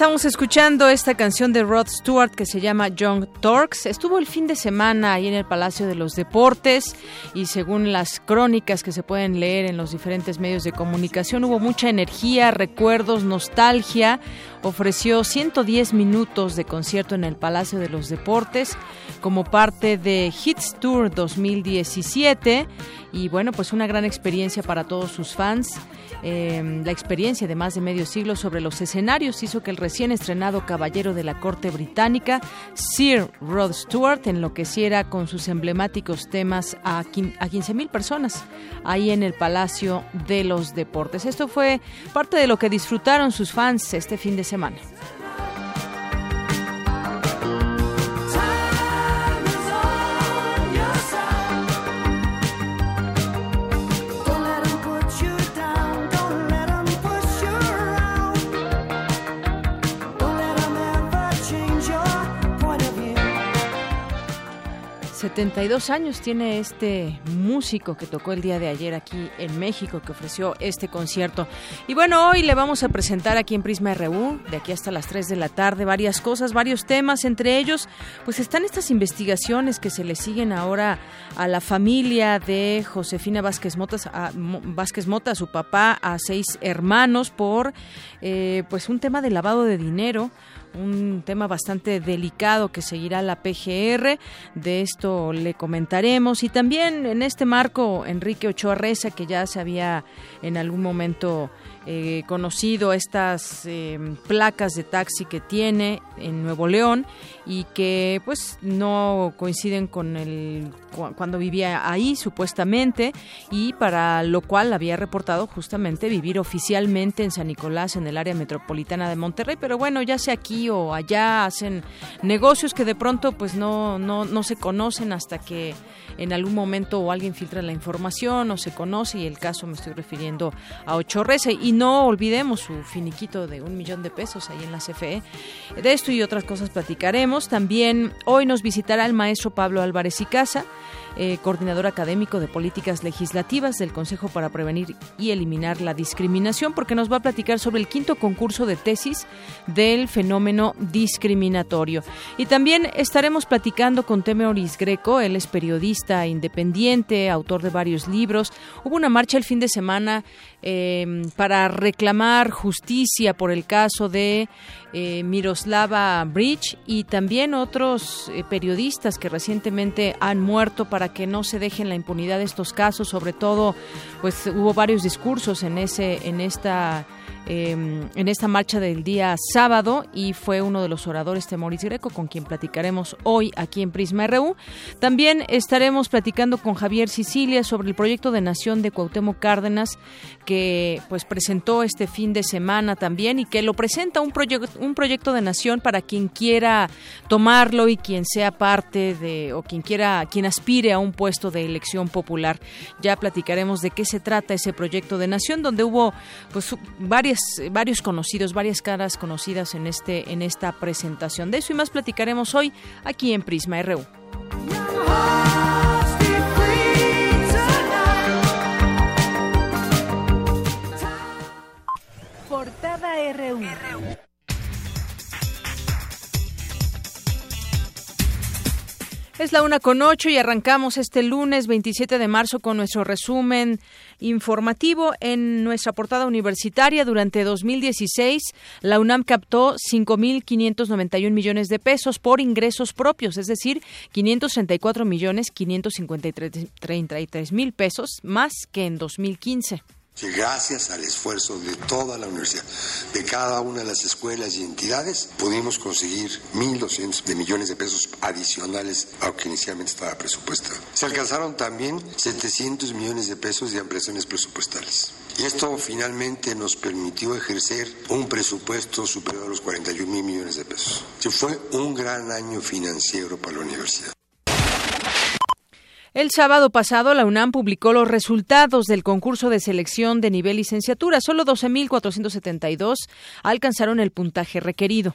Estamos escuchando esta canción de Rod Stewart que se llama Young Torques. Estuvo el fin de semana ahí en el Palacio de los Deportes y según las crónicas que se pueden leer en los diferentes medios de comunicación hubo mucha energía, recuerdos, nostalgia. Ofreció 110 minutos de concierto en el Palacio de los Deportes como parte de Hits Tour 2017 y bueno, pues una gran experiencia para todos sus fans. Em, la experiencia de más de medio siglo sobre los escenarios hizo que el recién estrenado caballero de la corte británica, Sir Rod Stewart, enloqueciera con sus emblemáticos temas a, a 15.000 personas ahí en el Palacio de los Deportes. Esto fue parte de lo que disfrutaron sus fans este fin de semana. 72 años tiene este músico que tocó el día de ayer aquí en México, que ofreció este concierto. Y bueno, hoy le vamos a presentar aquí en Prisma RU, de aquí hasta las 3 de la tarde, varias cosas, varios temas. Entre ellos, pues están estas investigaciones que se le siguen ahora a la familia de Josefina Vázquez Mota, a, Vázquez Mota, su papá, a seis hermanos, por eh, pues un tema de lavado de dinero un tema bastante delicado que seguirá la PGR. De esto le comentaremos. Y también en este marco, Enrique Ochoa Reza, que ya se había en algún momento eh, conocido estas eh, placas de taxi que tiene en Nuevo León y que pues no coinciden con el cuando vivía ahí supuestamente y para lo cual había reportado justamente vivir oficialmente en San Nicolás en el área metropolitana de Monterrey. Pero bueno ya sea aquí o allá hacen negocios que de pronto pues no no no se conocen hasta que en algún momento o alguien filtra la información o se conoce y el caso me estoy refiriendo a Ocho y no olvidemos su finiquito de un millón de pesos ahí en la CFE de esto y otras cosas platicaremos. También hoy nos visitará el maestro Pablo Álvarez y Casa eh, coordinador académico de políticas legislativas del Consejo para Prevenir y Eliminar la Discriminación, porque nos va a platicar sobre el quinto concurso de tesis del fenómeno discriminatorio. Y también estaremos platicando con Temeoris Greco, él es periodista independiente, autor de varios libros. Hubo una marcha el fin de semana eh, para reclamar justicia por el caso de eh, Miroslava Bridge y también otros eh, periodistas que recientemente han muerto para que no se dejen la impunidad de estos casos. Sobre todo, pues hubo varios discursos en ese, en esta Em, en esta marcha del día sábado y fue uno de los oradores Temoris Greco con quien platicaremos hoy aquí en Prisma RU. También estaremos platicando con Javier Sicilia sobre el proyecto de nación de Cuauhtémoc Cárdenas que pues presentó este fin de semana también y que lo presenta un proyecto un proyecto de nación para quien quiera tomarlo y quien sea parte de o quien quiera quien aspire a un puesto de elección popular. Ya platicaremos de qué se trata ese proyecto de nación donde hubo pues varios conocidos, varias caras conocidas en este en esta presentación. De eso y más platicaremos hoy aquí en Prisma RU. Portada RU. Es la una con ocho y arrancamos este lunes 27 de marzo con nuestro resumen informativo en nuestra portada universitaria. Durante 2016, la UNAM captó 5.591 millones de pesos por ingresos propios, es decir, 534 millones 553 mil pesos más que en 2015 que gracias al esfuerzo de toda la universidad, de cada una de las escuelas y entidades, pudimos conseguir 1.200 de millones de pesos adicionales a lo que inicialmente estaba presupuestado. Se alcanzaron también 700 millones de pesos de ampliaciones presupuestales. Y esto finalmente nos permitió ejercer un presupuesto superior a los 41 mil millones de pesos. fue un gran año financiero para la universidad. El sábado pasado, la UNAM publicó los resultados del concurso de selección de nivel licenciatura. Solo 12.472 alcanzaron el puntaje requerido.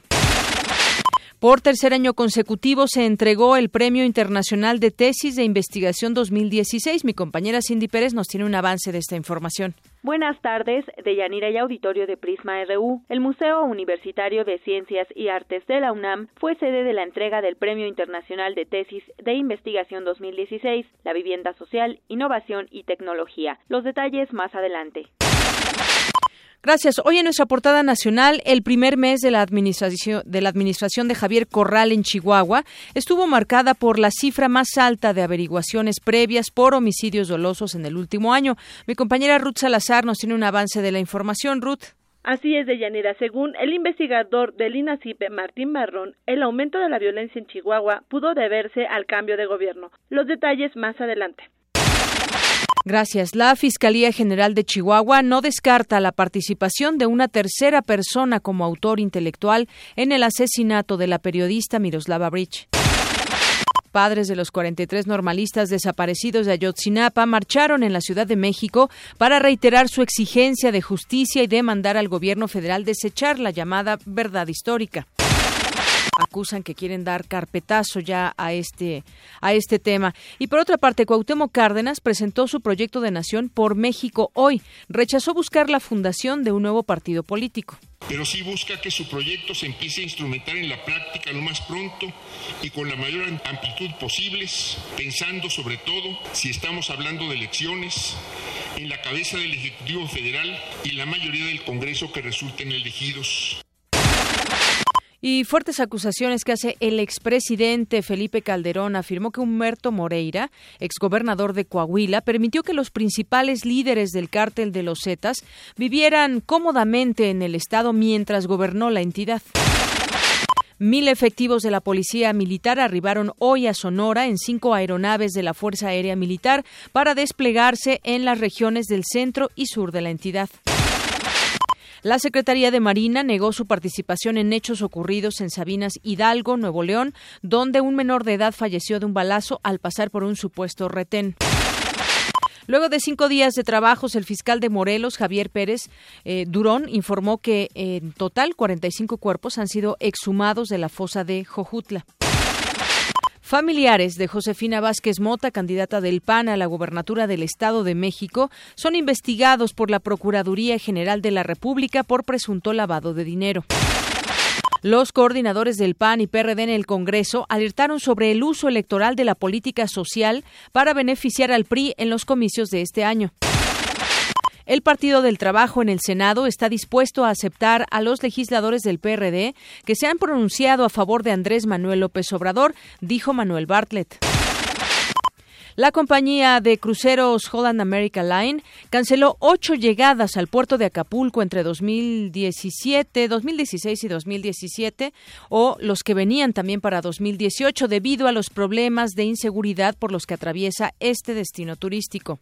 Por tercer año consecutivo se entregó el Premio Internacional de Tesis de Investigación 2016. Mi compañera Cindy Pérez nos tiene un avance de esta información. Buenas tardes, de Yanira y Auditorio de Prisma RU. El Museo Universitario de Ciencias y Artes de la UNAM fue sede de la entrega del Premio Internacional de Tesis de Investigación 2016, la vivienda social, innovación y tecnología. Los detalles más adelante. Gracias. Hoy en nuestra portada nacional, el primer mes de la administración de la administración de Javier Corral en Chihuahua estuvo marcada por la cifra más alta de averiguaciones previas por homicidios dolosos en el último año. Mi compañera Ruth Salazar nos tiene un avance de la información. Ruth. Así es, Deyanira. Según el investigador del INACIPE, Martín Marrón, el aumento de la violencia en Chihuahua pudo deberse al cambio de gobierno. Los detalles más adelante. Gracias. La Fiscalía General de Chihuahua no descarta la participación de una tercera persona como autor intelectual en el asesinato de la periodista Miroslava Bridge. Padres de los 43 normalistas desaparecidos de Ayotzinapa marcharon en la Ciudad de México para reiterar su exigencia de justicia y demandar al gobierno federal desechar la llamada verdad histórica acusan que quieren dar carpetazo ya a este a este tema. Y por otra parte, Cuauhtémoc Cárdenas presentó su proyecto de nación por México hoy. Rechazó buscar la fundación de un nuevo partido político pero sí busca que su proyecto se empiece a instrumentar en la práctica lo más pronto y con la mayor amplitud posible, pensando sobre todo, si estamos hablando de elecciones, en la cabeza del Ejecutivo Federal y la mayoría del Congreso que resulten elegidos y fuertes acusaciones que hace el expresidente Felipe Calderón afirmó que Humberto Moreira, exgobernador de Coahuila, permitió que los principales líderes del cártel de los Zetas vivieran cómodamente en el estado mientras gobernó la entidad. Mil efectivos de la Policía Militar arribaron hoy a Sonora en cinco aeronaves de la Fuerza Aérea Militar para desplegarse en las regiones del centro y sur de la entidad. La Secretaría de Marina negó su participación en hechos ocurridos en Sabinas Hidalgo, Nuevo León, donde un menor de edad falleció de un balazo al pasar por un supuesto retén. Luego de cinco días de trabajos, el fiscal de Morelos, Javier Pérez eh, Durón, informó que en total 45 cuerpos han sido exhumados de la fosa de Jojutla. Familiares de Josefina Vázquez Mota, candidata del PAN a la gubernatura del Estado de México, son investigados por la Procuraduría General de la República por presunto lavado de dinero. Los coordinadores del PAN y PRD en el Congreso alertaron sobre el uso electoral de la política social para beneficiar al PRI en los comicios de este año. El Partido del Trabajo en el Senado está dispuesto a aceptar a los legisladores del PRD que se han pronunciado a favor de Andrés Manuel López Obrador, dijo Manuel Bartlett. La compañía de cruceros Holland America Line canceló ocho llegadas al puerto de Acapulco entre 2017, 2016 y 2017, o los que venían también para 2018 debido a los problemas de inseguridad por los que atraviesa este destino turístico.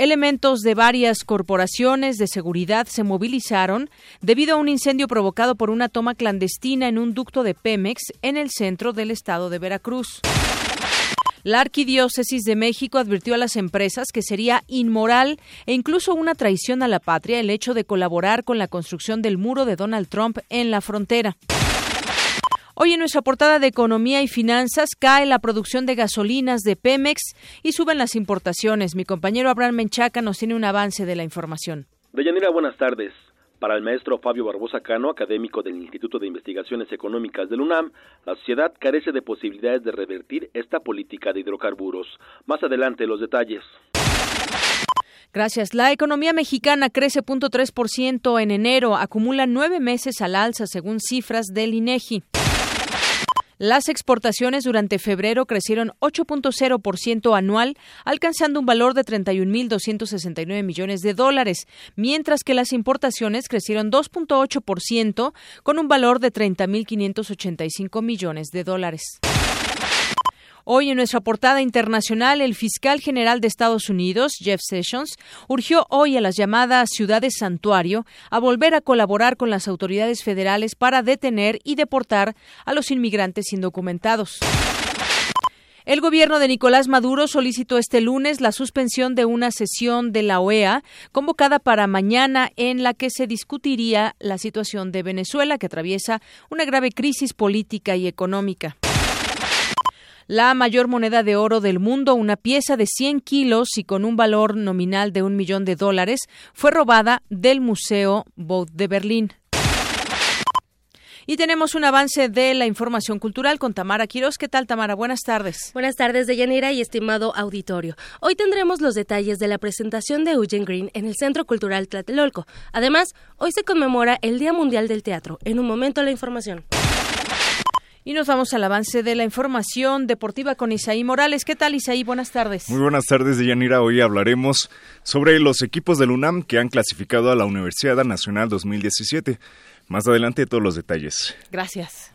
Elementos de varias corporaciones de seguridad se movilizaron debido a un incendio provocado por una toma clandestina en un ducto de Pemex en el centro del estado de Veracruz. La Arquidiócesis de México advirtió a las empresas que sería inmoral e incluso una traición a la patria el hecho de colaborar con la construcción del muro de Donald Trump en la frontera. Hoy en nuestra portada de Economía y Finanzas cae la producción de gasolinas de Pemex y suben las importaciones. Mi compañero Abraham Menchaca nos tiene un avance de la información. Deyanira, buenas tardes. Para el maestro Fabio Barbosa Cano, académico del Instituto de Investigaciones Económicas del UNAM, la sociedad carece de posibilidades de revertir esta política de hidrocarburos. Más adelante los detalles. Gracias. La economía mexicana crece 0.3% en enero, acumula nueve meses al alza según cifras del INEGI. Las exportaciones durante febrero crecieron 8.0% anual, alcanzando un valor de 31.269 millones de dólares, mientras que las importaciones crecieron 2.8% con un valor de 30.585 millones de dólares. Hoy en nuestra portada internacional, el fiscal general de Estados Unidos, Jeff Sessions, urgió hoy a las llamadas ciudades santuario a volver a colaborar con las autoridades federales para detener y deportar a los inmigrantes indocumentados. El gobierno de Nicolás Maduro solicitó este lunes la suspensión de una sesión de la OEA convocada para mañana en la que se discutiría la situación de Venezuela que atraviesa una grave crisis política y económica. La mayor moneda de oro del mundo, una pieza de 100 kilos y con un valor nominal de un millón de dólares, fue robada del Museo Bode de Berlín. Y tenemos un avance de la información cultural con Tamara Quiroz. ¿Qué tal, Tamara? Buenas tardes. Buenas tardes, Deyanira y estimado auditorio. Hoy tendremos los detalles de la presentación de Eugene Green en el Centro Cultural Tlatelolco. Además, hoy se conmemora el Día Mundial del Teatro. En un momento, la información. Y nos vamos al avance de la información deportiva con Isaí Morales. ¿Qué tal, Isaí? Buenas tardes. Muy buenas tardes, Deyanira. Hoy hablaremos sobre los equipos del UNAM que han clasificado a la Universidad Nacional 2017. Más adelante todos los detalles. Gracias.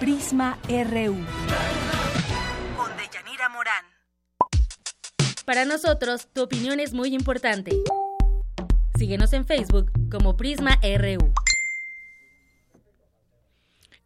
Prisma RU. Con Deyanira Morán. Para nosotros, tu opinión es muy importante. Síguenos en Facebook como Prisma RU.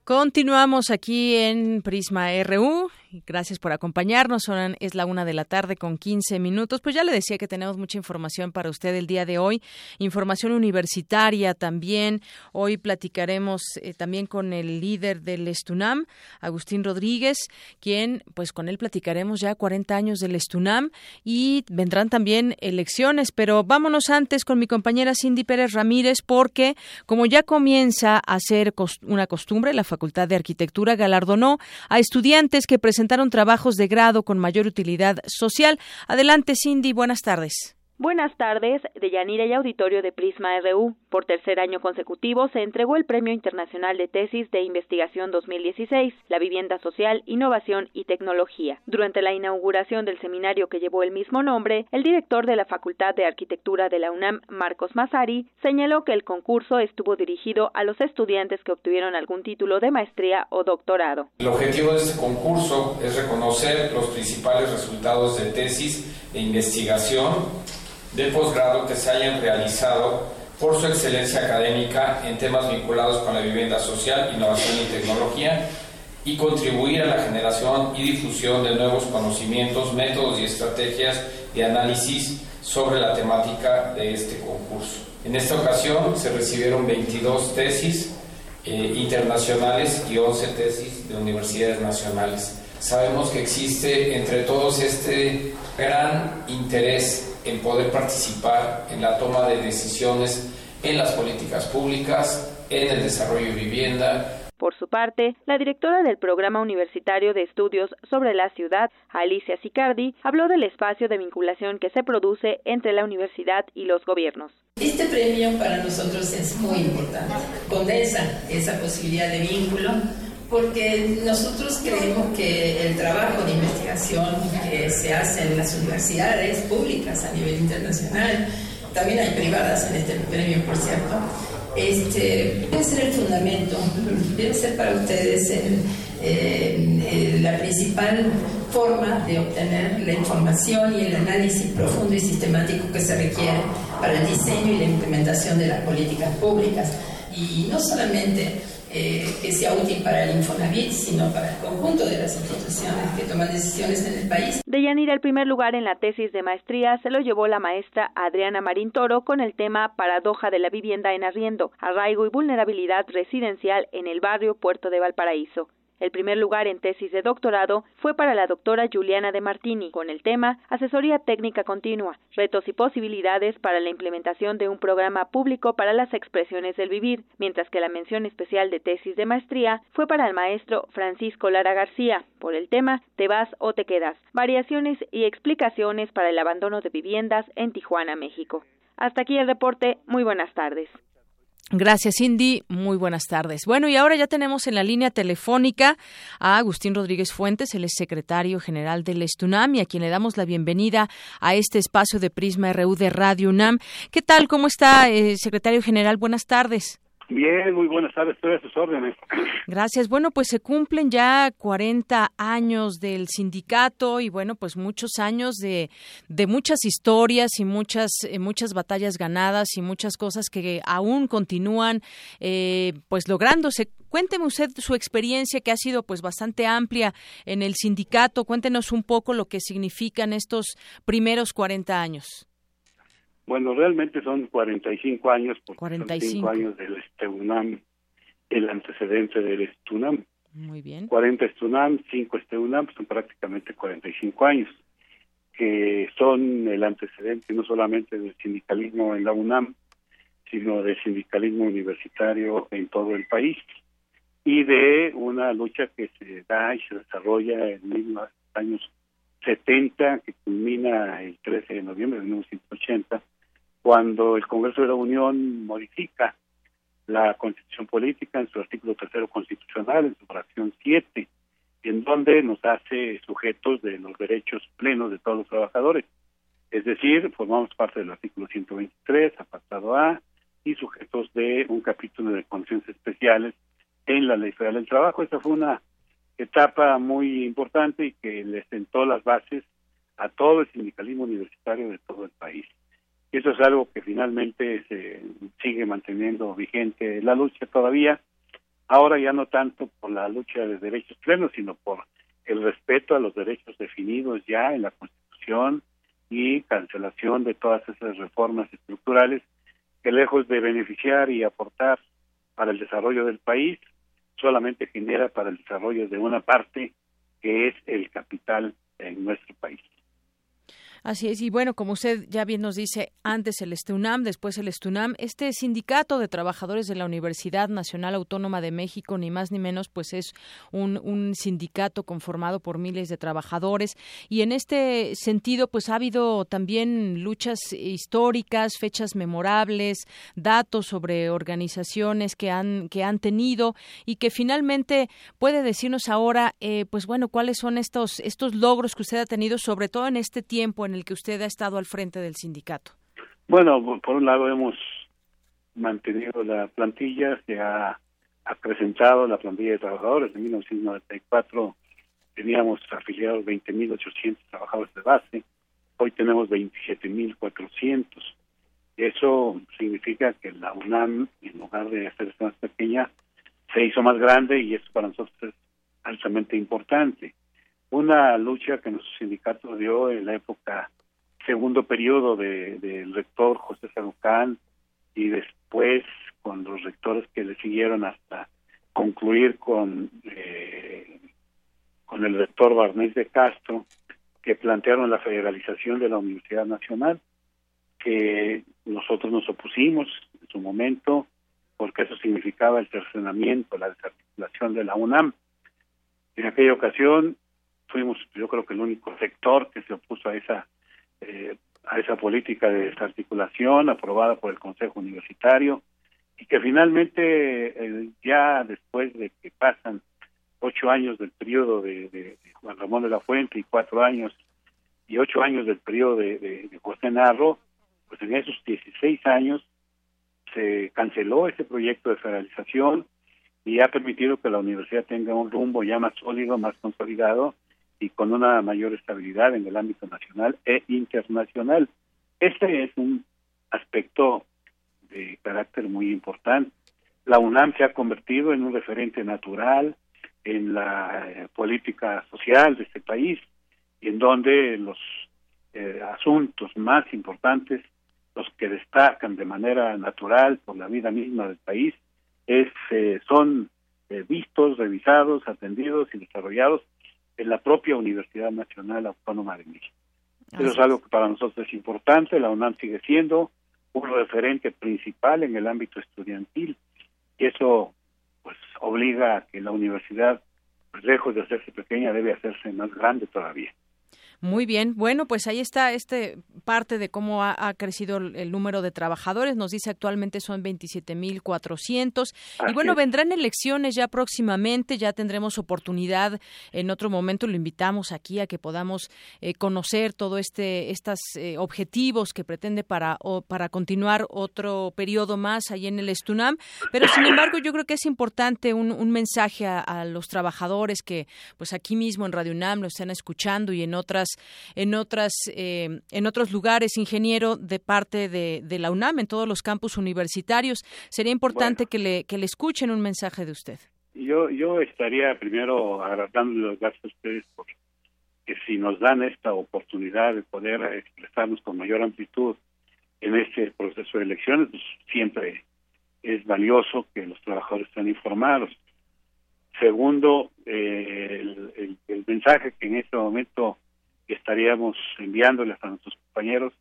Continuamos aquí en Prisma RU Gracias por acompañarnos. Es la una de la tarde con 15 minutos. Pues ya le decía que tenemos mucha información para usted el día de hoy. Información universitaria también. Hoy platicaremos eh, también con el líder del Estunam, Agustín Rodríguez, quien, pues con él platicaremos ya 40 años del Estunam y vendrán también elecciones. Pero vámonos antes con mi compañera Cindy Pérez Ramírez porque, como ya comienza a ser una costumbre, la Facultad de Arquitectura galardonó a estudiantes que presentaron presentaron trabajos de grado con mayor utilidad social. Adelante, Cindy, buenas tardes. Buenas tardes, de Yanira y Auditorio de Prisma RU. Por tercer año consecutivo se entregó el Premio Internacional de Tesis de Investigación 2016, La Vivienda Social, Innovación y Tecnología. Durante la inauguración del seminario que llevó el mismo nombre, el director de la Facultad de Arquitectura de la UNAM, Marcos Mazari, señaló que el concurso estuvo dirigido a los estudiantes que obtuvieron algún título de maestría o doctorado. El objetivo de este concurso es reconocer los principales resultados de tesis de investigación de posgrado que se hayan realizado por su excelencia académica en temas vinculados con la vivienda social, innovación y tecnología y contribuir a la generación y difusión de nuevos conocimientos, métodos y estrategias de análisis sobre la temática de este concurso. En esta ocasión se recibieron 22 tesis eh, internacionales y 11 tesis de universidades nacionales. Sabemos que existe entre todos este gran interés en poder participar en la toma de decisiones en las políticas públicas, en el desarrollo de vivienda. Por su parte, la directora del Programa Universitario de Estudios sobre la Ciudad, Alicia Sicardi, habló del espacio de vinculación que se produce entre la universidad y los gobiernos. Este premio para nosotros es muy importante. Condensa esa posibilidad de vínculo porque nosotros creemos que el trabajo de investigación que se hace en las universidades públicas a nivel internacional, también hay privadas en este premio, por cierto, este, debe ser el fundamento, debe ser para ustedes la principal forma de obtener la información y el análisis profundo y sistemático que se requiere para el diseño y la implementación de las políticas públicas. Y no solamente eh, que sea útil para el Infonavit, sino para el conjunto de las instituciones que toman decisiones en el país. De Yanira, el primer lugar en la tesis de maestría se lo llevó la maestra Adriana Marín Toro con el tema Paradoja de la vivienda en arriendo, arraigo y vulnerabilidad residencial en el barrio Puerto de Valparaíso. El primer lugar en tesis de doctorado fue para la doctora Juliana de Martini, con el tema Asesoría técnica continua, retos y posibilidades para la implementación de un programa público para las expresiones del vivir, mientras que la mención especial de tesis de maestría fue para el maestro Francisco Lara García, por el tema Te vas o te quedas, variaciones y explicaciones para el abandono de viviendas en Tijuana, México. Hasta aquí el reporte. Muy buenas tardes. Gracias, Cindy. Muy buenas tardes. Bueno, y ahora ya tenemos en la línea telefónica a Agustín Rodríguez Fuentes, el secretario general del Estunam, y a quien le damos la bienvenida a este espacio de Prisma RU de Radio UNAM. ¿Qué tal? ¿Cómo está, eh, secretario general? Buenas tardes. Bien, muy buenas tardes, estoy a sus órdenes. Gracias. Bueno, pues se cumplen ya 40 años del sindicato y bueno, pues muchos años de, de muchas historias y muchas, eh, muchas batallas ganadas y muchas cosas que aún continúan eh, pues lográndose. Cuénteme usted su experiencia que ha sido pues bastante amplia en el sindicato. Cuéntenos un poco lo que significan estos primeros 40 años. Bueno, realmente son 45 años, porque 45 años del Esteunam, el antecedente del Estunam. Muy bien. 40 Estunam, 5 Esteunam, son prácticamente 45 años, que son el antecedente no solamente del sindicalismo en la UNAM, sino del sindicalismo universitario en todo el país y de una lucha que se da y se desarrolla en los años 70, que culmina el 13 de noviembre de 1980 cuando el Congreso de la Unión modifica la Constitución Política en su artículo tercero constitucional, en su fracción 7, en donde nos hace sujetos de los derechos plenos de todos los trabajadores. Es decir, formamos parte del artículo 123, apartado A, y sujetos de un capítulo de condiciones especiales en la Ley Federal del Trabajo. Esta fue una etapa muy importante y que le sentó las bases a todo el sindicalismo universitario de todo el país. Eso es algo que finalmente se sigue manteniendo vigente la lucha todavía, ahora ya no tanto por la lucha de derechos plenos, sino por el respeto a los derechos definidos ya en la Constitución y cancelación de todas esas reformas estructurales que lejos de beneficiar y aportar para el desarrollo del país, solamente genera para el desarrollo de una parte que es el capital en nuestro país. Así es, y bueno, como usted ya bien nos dice, antes el ESTUNAM, después el ESTUNAM, este sindicato de trabajadores de la Universidad Nacional Autónoma de México, ni más ni menos, pues es un, un sindicato conformado por miles de trabajadores y en este sentido, pues ha habido también luchas históricas, fechas memorables, datos sobre organizaciones que han, que han tenido y que finalmente puede decirnos ahora, eh, pues bueno, cuáles son estos, estos logros que usted ha tenido, sobre todo en este tiempo en el que usted ha estado al frente del sindicato? Bueno, por un lado hemos mantenido la plantilla, se ha acrecentado la plantilla de trabajadores. En 1994 teníamos afiliados 20.800 trabajadores de base, hoy tenemos 27.400. Eso significa que la UNAM, en lugar de hacerse más pequeña, se hizo más grande y eso para nosotros es altamente importante una lucha que nuestro sindicato dio en la época segundo periodo de, del rector José Sarucán y después con los rectores que le siguieron hasta concluir con eh, con el rector Barnés de Castro que plantearon la federalización de la Universidad Nacional que nosotros nos opusimos en su momento porque eso significaba el cercenamiento, la desarticulación de la UNAM. En aquella ocasión fuimos yo creo que el único sector que se opuso a esa eh, a esa política de desarticulación aprobada por el Consejo Universitario y que finalmente eh, ya después de que pasan ocho años del periodo de, Juan Ramón de la Fuente y cuatro años y ocho años del periodo de, de, José Narro, pues en esos 16 años se canceló ese proyecto de federalización y ha permitido que la universidad tenga un rumbo ya más sólido, más consolidado y con una mayor estabilidad en el ámbito nacional e internacional. Este es un aspecto de carácter muy importante. La UNAM se ha convertido en un referente natural en la eh, política social de este país en donde los eh, asuntos más importantes, los que destacan de manera natural por la vida misma del país, es, eh, son eh, vistos, revisados, atendidos y desarrollados en la propia Universidad Nacional Autónoma de México. Eso es algo que para nosotros es importante. La UNAM sigue siendo un referente principal en el ámbito estudiantil y eso pues obliga a que la universidad, pues, lejos de hacerse pequeña, debe hacerse más grande todavía. Muy bien, bueno, pues ahí está este parte de cómo ha, crecido el, número de trabajadores. Nos dice actualmente son 27.400 y bueno, vendrán elecciones ya próximamente, ya tendremos oportunidad en otro momento. Lo invitamos aquí a que podamos eh, conocer todo este estos eh, objetivos que pretende para o, para continuar otro periodo más ahí en el Estunam. Pero sin embargo, yo creo que es importante un, un mensaje a, a, los trabajadores que, pues aquí mismo en Radio UNAM lo están escuchando y en otras en otras eh, en otros lugares, ingeniero de parte de, de, la UNAM en todos los campus universitarios. Sería importante que le que le escuchen un mensaje de usted. Yo yo estaría primero agradando los gracias a ustedes por que si nos dan esta oportunidad de poder expresarnos con mayor amplitud en este proceso de elecciones, pues siempre es valioso que los trabajadores estén informados. Segundo, eh, el, el, mensaje que en este momento que estaríamos enviándoles a nuestros compañeros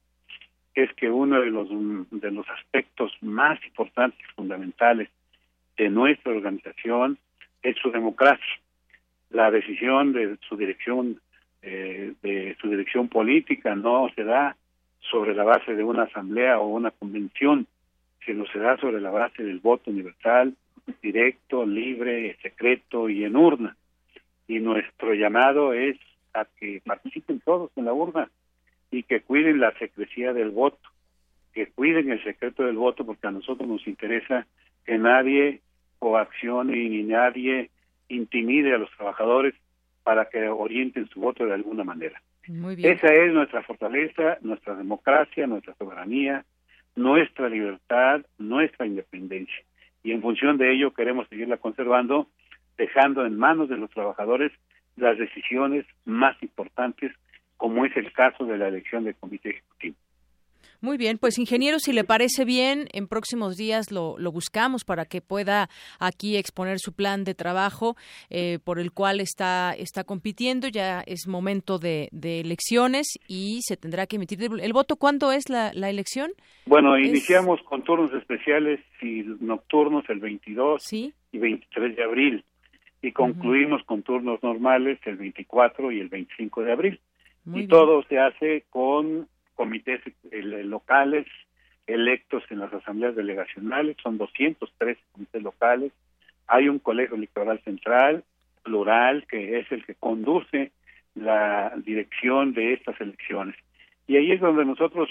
es que uno de los de los aspectos más importantes fundamentales de nuestra organización es su democracia la decisión de su dirección eh, de su dirección política no se da sobre la base de una asamblea o una convención sino se da sobre la base del voto universal directo libre secreto y en urna. Y nuestro llamado es a que participen todos en la urna y que cuiden la secrecía del voto, que cuiden el secreto del voto, porque a nosotros nos interesa que nadie coaccione ni nadie intimide a los trabajadores para que orienten su voto de alguna manera. Esa es nuestra fortaleza, nuestra democracia, nuestra soberanía, nuestra libertad, nuestra independencia. Y en función de ello queremos seguirla conservando, dejando en manos de los trabajadores las decisiones más importantes, como es el caso de la elección del comité ejecutivo. Muy bien, pues ingeniero, si le parece bien, en próximos días lo, lo buscamos para que pueda aquí exponer su plan de trabajo eh, por el cual está, está compitiendo. Ya es momento de, de, elecciones y se tendrá que emitir el, voto. ¿Cuándo es la, la elección? Bueno, iniciamos con turnos especiales y nocturnos el 22 y 23 de abril y concluimos con turnos normales el 24 y el 25 de abril. y todo se hace con comités locales electos en las asambleas delegacionales, son 203 comités locales, hay un colegio electoral central, plural, que es el que conduce la dirección de estas elecciones. Y ahí es donde nosotros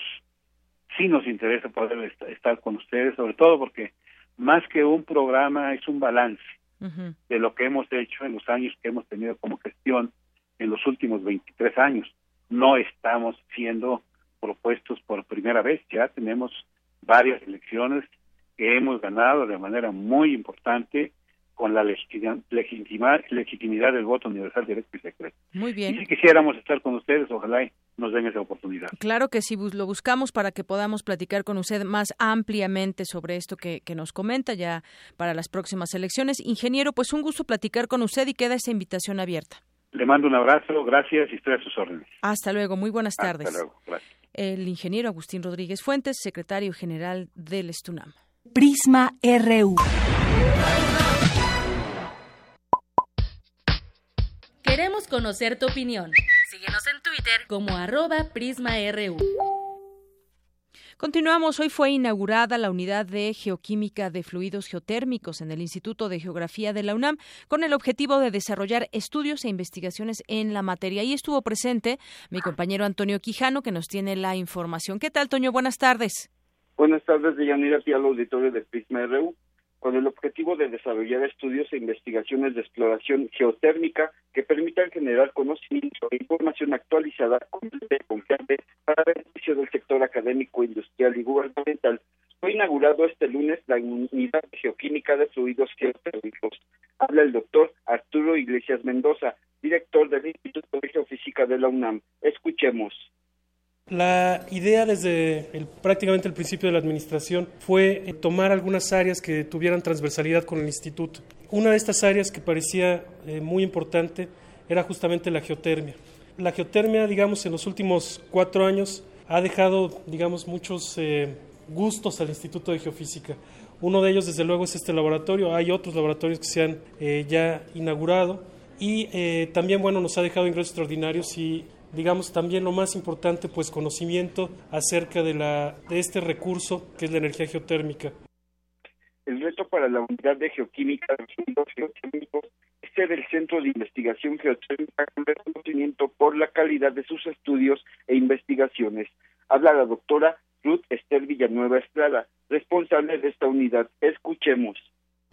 sí nos interesa poder estar con ustedes, sobre todo porque más que un programa es un balance de lo que hemos hecho en los años que hemos tenido como gestión en los últimos 23 años. No estamos siendo propuestos por primera vez, ya tenemos varias elecciones que hemos ganado de manera muy importante con la legitimidad del voto universal directo y secreto. Muy bien. Y si quisiéramos estar con ustedes, ojalá nos den esa oportunidad. Claro que sí, lo buscamos para que podamos platicar con usted más ampliamente sobre esto que, que nos comenta ya para las próximas elecciones. Ingeniero, pues un gusto platicar con usted y queda esa invitación abierta. Le mando un abrazo, gracias y estoy a sus órdenes. Hasta luego, muy buenas tardes. Hasta luego, gracias. El ingeniero Agustín Rodríguez Fuentes, secretario general del Estunam. Prisma RU. Queremos conocer tu opinión. Síguenos en Twitter como arroba PrismaRU. Continuamos. Hoy fue inaugurada la unidad de geoquímica de fluidos geotérmicos en el Instituto de Geografía de la UNAM con el objetivo de desarrollar estudios e investigaciones en la materia. Y estuvo presente mi compañero Antonio Quijano que nos tiene la información. ¿Qué tal, Toño? Buenas tardes. Buenas tardes, Deyanira, aquí al auditorio de Prisma RU con el objetivo de desarrollar estudios e investigaciones de exploración geotérmica que permitan generar conocimiento e información actualizada, completa y confiable para beneficio del sector académico, industrial y gubernamental. Fue inaugurado este lunes la unidad geoquímica de fluidos geotérmicos. Habla el doctor Arturo Iglesias Mendoza, director del Instituto de Geofísica de la UNAM. Escuchemos. La idea desde prácticamente el principio de la administración fue eh, tomar algunas áreas que tuvieran transversalidad con el instituto. Una de estas áreas que parecía eh, muy importante era justamente la geotermia. La geotermia, digamos, en los últimos cuatro años ha dejado, digamos, muchos eh, gustos al Instituto de Geofísica. Uno de ellos, desde luego, es este laboratorio. Hay otros laboratorios que se han ya inaugurado y también, bueno, nos ha dejado ingresos extraordinarios y digamos también lo más importante, pues conocimiento acerca de, la, de este recurso que es la energía geotérmica. El reto para la unidad de geoquímica de los geotérmicos es ser el centro de investigación geotérmica con reconocimiento por la calidad de sus estudios e investigaciones. Habla la doctora Ruth Esther Villanueva Estrada, responsable de esta unidad. Escuchemos.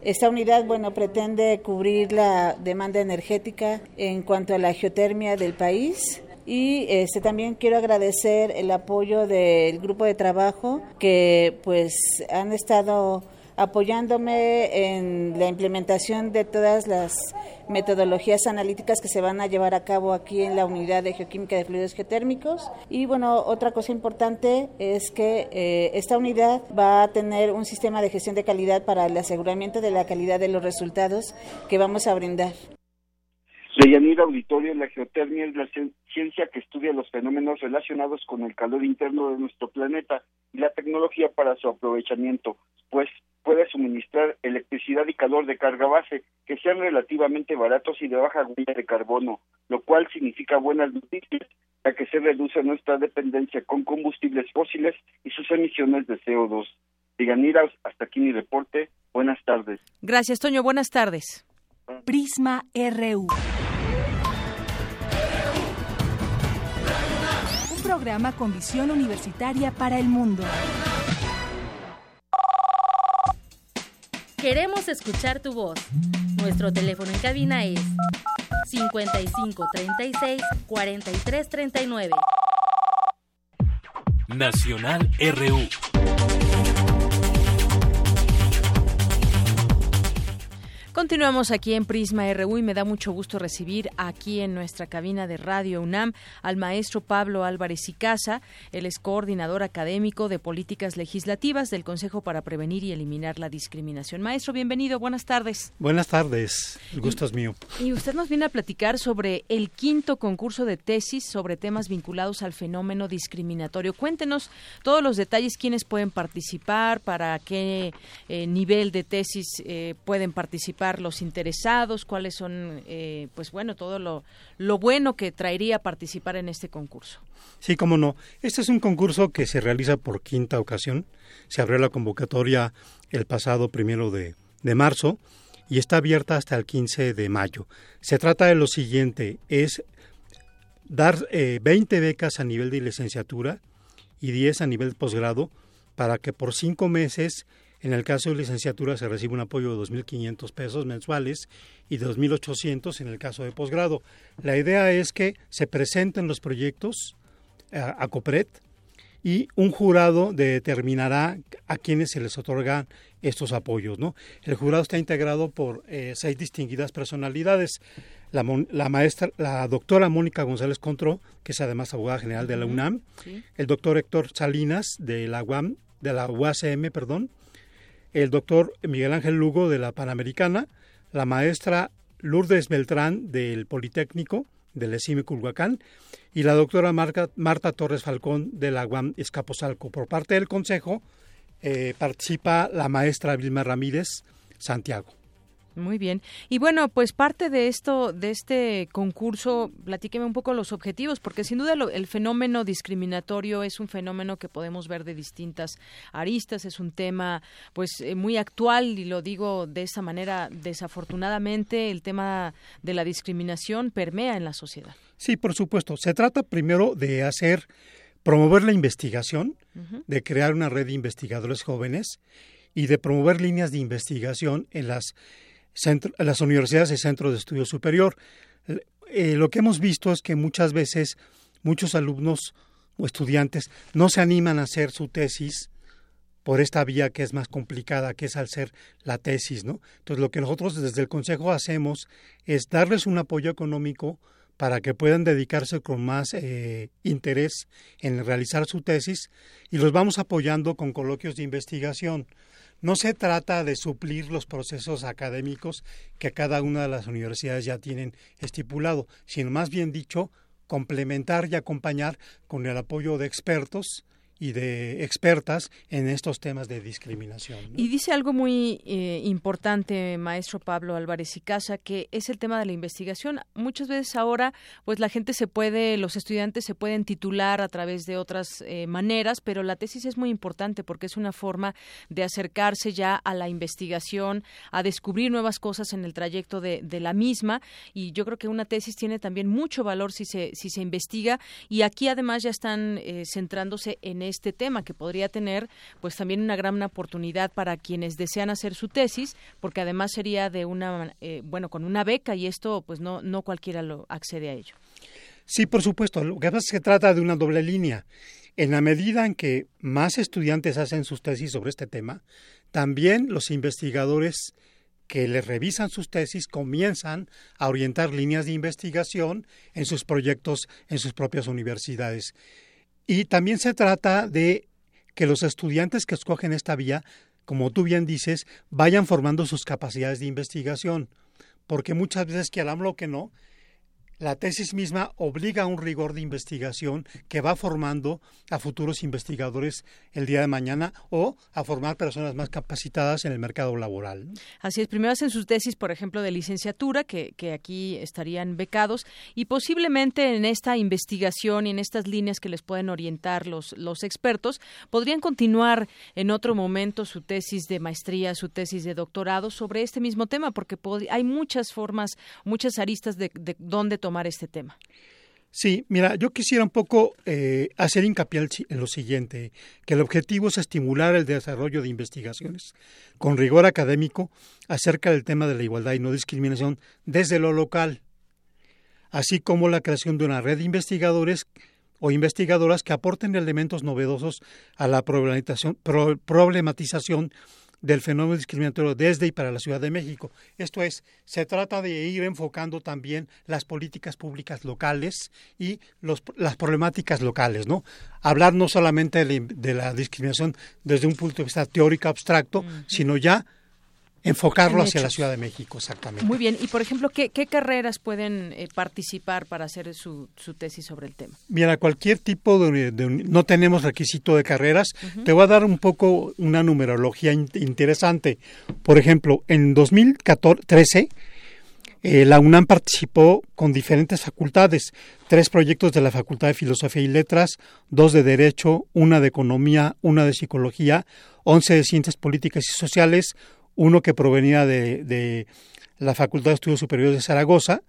Esta unidad, bueno, pretende cubrir la demanda energética en cuanto a la geotermia del país, y este también quiero agradecer el apoyo del grupo de trabajo que pues han estado apoyándome en la implementación de todas las metodologías analíticas que se van a llevar a cabo aquí en la unidad de geoquímica de fluidos geotérmicos. Y bueno, otra cosa importante es que eh, esta unidad va a tener un sistema de gestión de calidad para el aseguramiento de la calidad de los resultados que vamos a brindar. Deyanira Auditorio, la geotermia es la ciencia que estudia los fenómenos relacionados con el calor interno de nuestro planeta y la tecnología para su aprovechamiento, pues puede suministrar electricidad y calor de carga base que sean relativamente baratos y de baja huella de carbono, lo cual significa buenas noticias, ya que se reduce nuestra dependencia con combustibles fósiles y sus emisiones de CO2. Deyanira, hasta aquí mi reporte. Buenas tardes. Gracias, Toño. Buenas tardes. Prisma RU. Programa con visión universitaria para el mundo. Queremos escuchar tu voz. Nuestro teléfono en cabina es 55 36 43 39. Nacional RU. Continuamos aquí en Prisma RU y me da mucho gusto recibir aquí en nuestra cabina de Radio UNAM al maestro Pablo Álvarez y Casa. Él es coordinador académico de políticas legislativas del Consejo para Prevenir y Eliminar la Discriminación. Maestro, bienvenido, buenas tardes. Buenas tardes, el gusto es mío. Y usted nos viene a platicar sobre el quinto concurso de tesis sobre temas vinculados al fenómeno discriminatorio. Cuéntenos todos los detalles, quiénes pueden participar, para qué eh, nivel de tesis eh, pueden participar los interesados, cuáles son, eh, pues bueno, todo lo, lo bueno que traería participar en este concurso. Sí, cómo no. Este es un concurso que se realiza por quinta ocasión. Se abrió la convocatoria el pasado primero de, de marzo y está abierta hasta el 15 de mayo. Se trata de lo siguiente, es dar eh, 20 becas a nivel de licenciatura y 10 a nivel de posgrado para que por cinco meses en el caso de licenciatura se recibe un apoyo de 2.500 pesos mensuales y de 2.800 en el caso de posgrado. La idea es que se presenten los proyectos eh, a, COPRED y un jurado determinará a quienes se les otorgan estos apoyos. ¿no? El jurado está integrado por eh, seis distinguidas personalidades. La, maestra, la doctora Mónica González Contró, que es además abogada general de la UNAM, el doctor Héctor Salinas de la UAM, de la UACM, perdón, el doctor Miguel Ángel Lugo de la Panamericana, la maestra Lourdes Beltrán del Politécnico del ESIME Culhuacán y la doctora Marta Torres Falcón de la UAM Escaposalco. Por parte del Consejo eh, participa la maestra Vilma Ramírez Santiago. Muy bien. Y bueno, pues parte de esto, de este concurso, platíqueme un poco los objetivos, porque sin duda el fenómeno discriminatorio es un fenómeno que podemos ver de distintas aristas, es un tema pues eh, muy actual y lo digo de esa manera, desafortunadamente el tema de la discriminación permea en la sociedad. Sí, por supuesto. Se trata primero de hacer, promover la investigación, de crear una red de investigadores jóvenes y de promover líneas de investigación en las las universidades y centros de estudio superior. Eh, lo que hemos visto es que muchas veces muchos alumnos o estudiantes no se animan a hacer su tesis por esta vía que es más complicada, que es al ser la tesis, ¿no? Entonces, lo que nosotros desde el Consejo hacemos es darles un apoyo económico para que puedan dedicarse con más eh, interés en realizar su tesis y los vamos apoyando con coloquios de investigación. No se trata de suplir los procesos académicos que cada una de las universidades ya tienen estipulado, sino más bien dicho, complementar y acompañar con el apoyo de expertos y de expertas en estos temas de discriminación. Y dice algo muy eh, importante, maestro Pablo Álvarez y Casa, que es el tema de la investigación. Muchas veces ahora, pues la gente se puede, los estudiantes se pueden titular a través de otras eh, maneras, pero la tesis es muy importante porque es una forma de acercarse ya a la investigación, a descubrir nuevas cosas en el trayecto de, de la misma. Y yo creo que una tesis tiene también mucho valor si se, si se investiga. Y aquí además ya están eh, centrándose en este tema que podría tener pues también una gran oportunidad para quienes desean hacer su tesis porque además sería de una eh, bueno con una beca y esto pues no no cualquiera lo accede a ello. Sí por supuesto. Lo que pasa es que se trata de una doble línea. En la medida en que más estudiantes hacen sus tesis sobre este tema también los investigadores que les revisan sus tesis comienzan a orientar líneas de investigación en sus proyectos en sus propias universidades. Y también se trata de que los estudiantes que escogen esta vía, como tú bien dices, vayan formando sus capacidades de investigación, porque muchas veces que lo que no, la tesis misma obliga a un rigor de investigación que va formando a futuros investigadores el día de mañana o a formar personas más capacitadas en el mercado laboral. Así es, primero hacen sus tesis, por ejemplo, de licenciatura, que, que aquí estarían becados, y posiblemente en esta investigación y en estas líneas que les pueden orientar los, los expertos, podrían continuar en otro momento su tesis de maestría, su tesis de doctorado sobre este mismo tema, porque hay muchas formas, muchas aristas de, de dónde tomar este tema. Sí, mira, yo quisiera un poco eh, hacer hincapié en lo siguiente, que el objetivo es estimular el desarrollo de investigaciones con rigor académico acerca del tema de la igualdad y no discriminación desde lo local, así como la creación de una red de investigadores o investigadoras que aporten elementos novedosos a la problematización del fenómeno discriminatorio desde y para la Ciudad de México. Esto es, se trata de ir enfocando también las políticas públicas locales y los, las problemáticas locales, ¿no? Hablar no solamente de, la discriminación desde un punto de vista teórico abstracto, sino ya enfocarlo hacia la Ciudad de México, exactamente. Muy bien. Y, por ejemplo, ¿qué, carreras pueden eh, participar para hacer su, su, tesis sobre el tema? Mira, cualquier tipo de... no tenemos requisito de carreras. Te voy a dar un poco una numerología interesante. Por ejemplo, en 2013... Eh, la UNAM participó con diferentes facultades, tres proyectos de la Facultad de Filosofía y Letras, dos de Derecho, una de Economía, una de Psicología, once de Ciencias Políticas y Sociales, uno que provenía de, la Facultad de Estudios Superiores de Zaragoza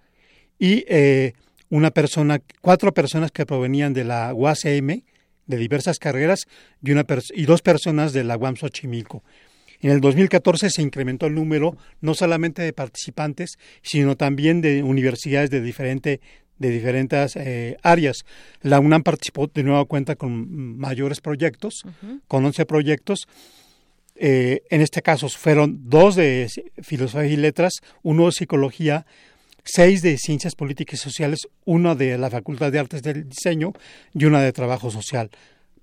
y eh, una persona, cuatro personas que provenían de la UACM de diversas carreras y, una y dos personas de la UAM Xochimilco. En el 2014 se incrementó el número no solamente de participantes, sino también de universidades de, diferente, de diferentes eh, áreas. La UNAM participó de nueva cuenta con mayores proyectos, con 11 proyectos, eh, en este caso fueron dos de filosofía y letras, uno de psicología, seis de ciencias políticas y sociales, uno de la Facultad de Artes del Diseño y una de Trabajo Social.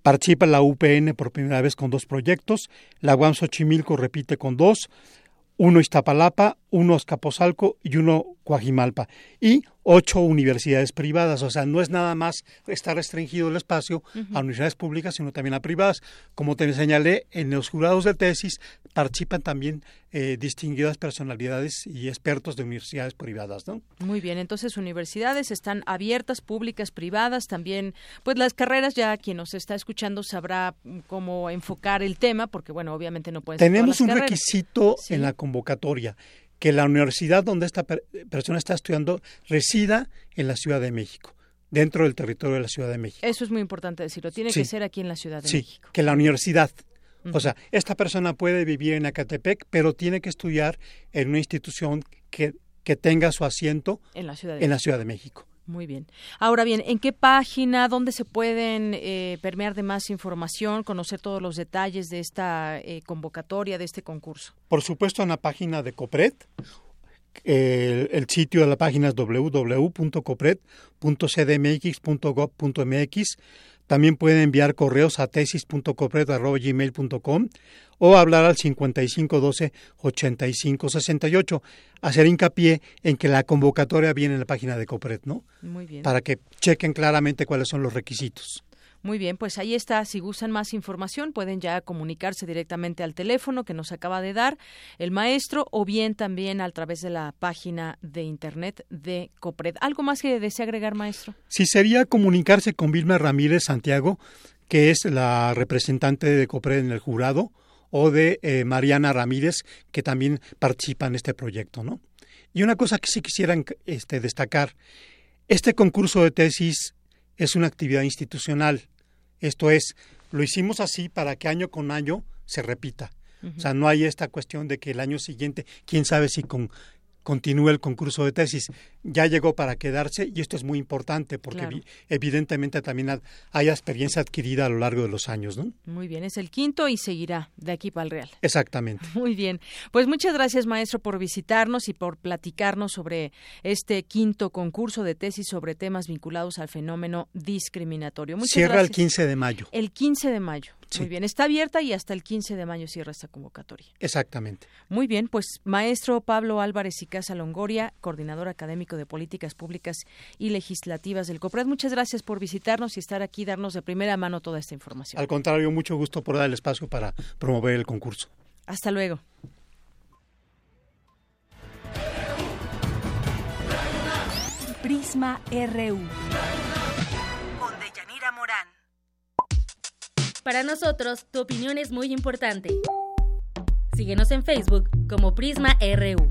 Participa la UPN por primera vez con dos proyectos, la UAM Xochimilco repite con dos, uno Iztapalapa, uno Escaposalco y uno Coajimalpa. Y ocho universidades privadas, o sea, no es nada más estar restringido el espacio a universidades públicas, sino también a privadas. Como te señalé, en los jurados de tesis participan también eh, distinguidas personalidades y expertos de universidades privadas, ¿no? Muy bien, entonces universidades están abiertas, públicas, privadas, también, pues las carreras ya quien nos está escuchando sabrá cómo enfocar el tema, porque bueno, obviamente no pueden Tenemos un requisito en la convocatoria que la universidad donde esta persona está estudiando resida en la Ciudad de México dentro del territorio de la Ciudad de México. Eso es muy importante decirlo. Tiene que ser aquí en la Ciudad de sí, México. que la universidad. O sea, esta persona puede vivir en Acatepec, pero tiene que estudiar en una institución que, que tenga su asiento en la Ciudad en la Ciudad de México. Muy bien. Ahora bien, ¿en qué página, dónde se pueden eh, permear de más información, conocer todos los detalles de esta eh, convocatoria, de este concurso? Por supuesto, en la página de COPRED, el, sitio de la página es www.copred.cdmx.gov.mx. También pueden enviar correos a tesis.copred.gmail.com o hablar al 5512-8568. Hacer hincapié en que la convocatoria viene en la página de Copred, ¿no? Muy bien. Para que chequen claramente cuáles son los requisitos. Muy bien, pues ahí está. Si gustan más información, pueden ya comunicarse directamente al teléfono que nos acaba de dar el maestro o bien también a través de la página de internet de COPRED. ¿Algo más que desea agregar, maestro? Sí, sería comunicarse con Vilma Ramírez Santiago, que es la representante de COPRED en el jurado, o de eh, Mariana Ramírez, que también participa en este proyecto, ¿no? Y una cosa que sí quisieran este, destacar, este concurso de tesis es una actividad institucional. Esto es, lo hicimos así para que año con año se repita. O sea, no hay esta cuestión de que el año siguiente, quién sabe si con continúe el concurso de tesis. Ya llegó para quedarse y esto es muy importante porque evidentemente también hay experiencia adquirida a lo largo de los años. ¿no? Muy bien, es el quinto y seguirá de aquí para el Real. Exactamente. Muy bien. Pues muchas gracias, maestro, por visitarnos y por platicarnos sobre este quinto concurso de tesis sobre temas vinculados al fenómeno discriminatorio. Muchas Cierra el 15 de mayo. El 15 de mayo. Muy bien, está abierta y hasta el 15 de mayo cierra esta convocatoria. Exactamente. Muy bien, pues maestro Pablo Álvarez y Casa Longoria, coordinador académico de políticas públicas y legislativas del COPRED, muchas gracias por visitarnos y estar aquí, darnos de primera mano toda esta información. Al contrario, mucho gusto por dar el espacio para promover el concurso. Hasta luego. Prisma RU. Con Deyanira Morán. Para nosotros, tu opinión es muy importante. Síguenos en Facebook como Prisma RU.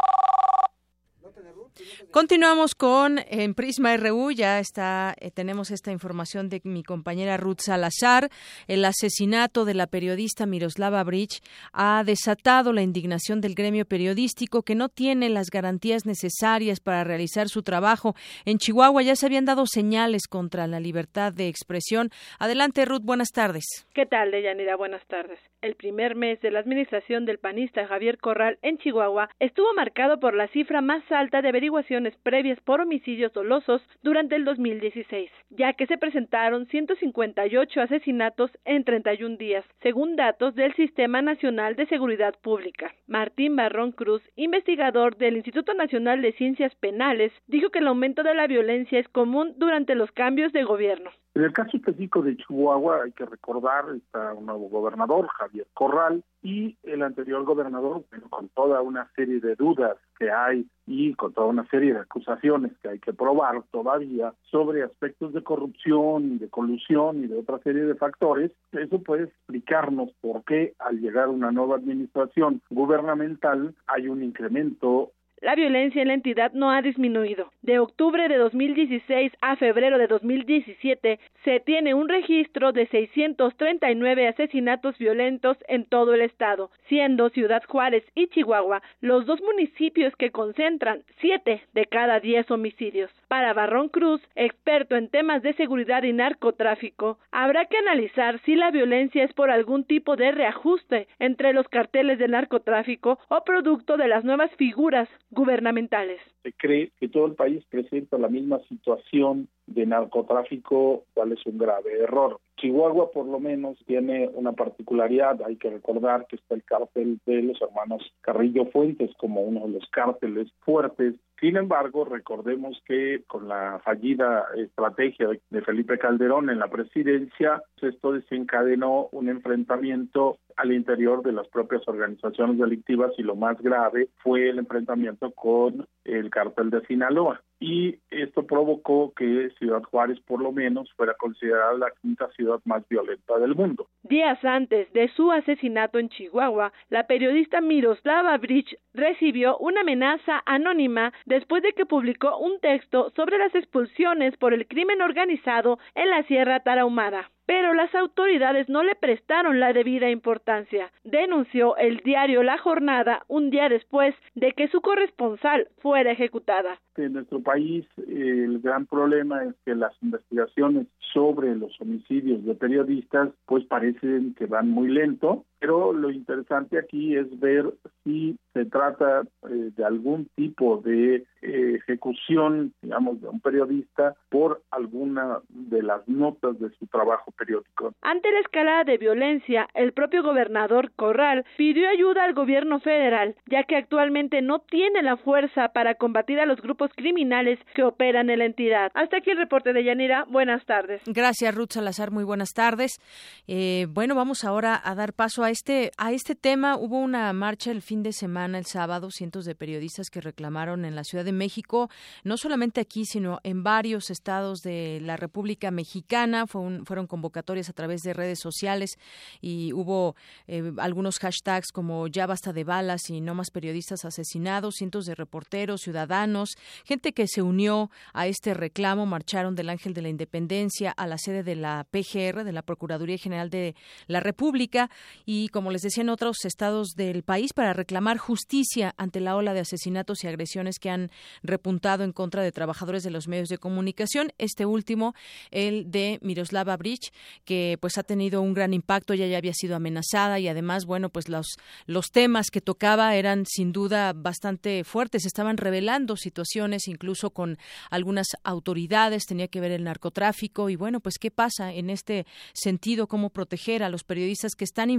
Continuamos con en Prisma RU, ya está, eh, tenemos esta información de mi compañera Ruth Salazar. El asesinato de la periodista Miroslava Bridge ha desatado la indignación del gremio periodístico que no tiene las garantías necesarias para realizar su trabajo. En Chihuahua ya se habían dado señales contra la libertad de expresión. Adelante, Ruth, buenas tardes. ¿Qué tal, Deyanira? Buenas tardes. El primer mes de la administración del panista Javier Corral en Chihuahua estuvo marcado por la cifra más alta de averiguaciones previas por homicidios dolosos durante el 2016, ya que se presentaron 158 asesinatos en 31 días, según datos del Sistema Nacional de Seguridad Pública. Martín Barrón Cruz, investigador del Instituto Nacional de Ciencias Penales, dijo que el aumento de la violencia es común durante los cambios de gobierno. En el caso específico de Chihuahua hay que recordar, está un nuevo gobernador, Javier Corral, y el anterior gobernador, con toda una serie de dudas que hay y con toda una serie de acusaciones que hay que probar todavía sobre aspectos de corrupción, de colusión y de otra serie de factores, eso puede explicarnos por qué al llegar una nueva administración gubernamental hay un incremento la violencia en la entidad no ha disminuido. De octubre de 2016 a febrero de 2017 se tiene un registro de 639 asesinatos violentos en todo el estado, siendo Ciudad Juárez y Chihuahua los dos municipios que concentran 7 de cada 10 homicidios. Para Barrón Cruz, experto en temas de seguridad y narcotráfico, habrá que analizar si la violencia es por algún tipo de reajuste entre los carteles de narcotráfico o producto de las nuevas figuras gubernamentales. Se cree que todo el país presenta la misma situación de narcotráfico, cual es un grave error. Chihuahua por lo menos tiene una particularidad, hay que recordar que está el cártel de los hermanos Carrillo Fuentes como uno de los cárteles fuertes. Sin embargo, recordemos que con la fallida estrategia de Felipe Calderón en la presidencia, esto desencadenó un enfrentamiento al interior de las propias organizaciones delictivas y lo más grave fue el enfrentamiento con el cártel de Sinaloa. Y esto provocó que Ciudad Juárez, por lo menos, fuera considerada la quinta ciudad más violenta del mundo. Días antes de su asesinato en Chihuahua, la periodista Miroslava Bridge recibió una amenaza anónima después de que publicó un texto sobre las expulsiones por el crimen organizado en la Sierra Tarahumara pero las autoridades no le prestaron la debida importancia, denunció el diario La Jornada un día después de que su corresponsal fuera ejecutada. En nuestro país el gran problema es que las investigaciones sobre los homicidios de periodistas pues parecen que van muy lento, pero lo interesante aquí es ver si se trata eh, de algún tipo de eh, ejecución, digamos, de un periodista por alguna de las notas de su trabajo periódico. Ante la escalada de violencia, el propio gobernador Corral pidió ayuda al gobierno federal, ya que actualmente no tiene la fuerza para combatir a los grupos criminales que operan en la entidad. Hasta aquí el reporte de Yanira. Buenas tardes. Gracias, Ruth Salazar. Muy buenas tardes. Eh, bueno, vamos ahora a dar paso a este a este tema. Hubo una marcha el fin de semana, el sábado, cientos de periodistas que reclamaron en la Ciudad de México, no solamente aquí, sino en varios estados de la República Mexicana. fueron convocatorias a través de redes sociales y hubo eh, algunos hashtags como ya basta de balas y no más periodistas asesinados, cientos de reporteros, ciudadanos, gente que se unió a este reclamo, marcharon del Ángel de la Independencia a la sede de la PGR, de la Procuraduría General de la República, y como les decía en otros estados del país, para reclamar justicia ante la ola de asesinatos y agresiones que han repuntado en contra de trabajadores de los medios de comunicación. Este último, el de Miroslava Bridge, que pues ha tenido un gran impacto, ya, ya había sido amenazada y además, bueno, pues los, los temas que tocaba eran sin duda bastante fuertes, estaban revelando situaciones incluso con algunas autoridades, tenía que ver el narcotráfico y bueno, pues qué pasa en este sentido, cómo proteger a los periodistas que están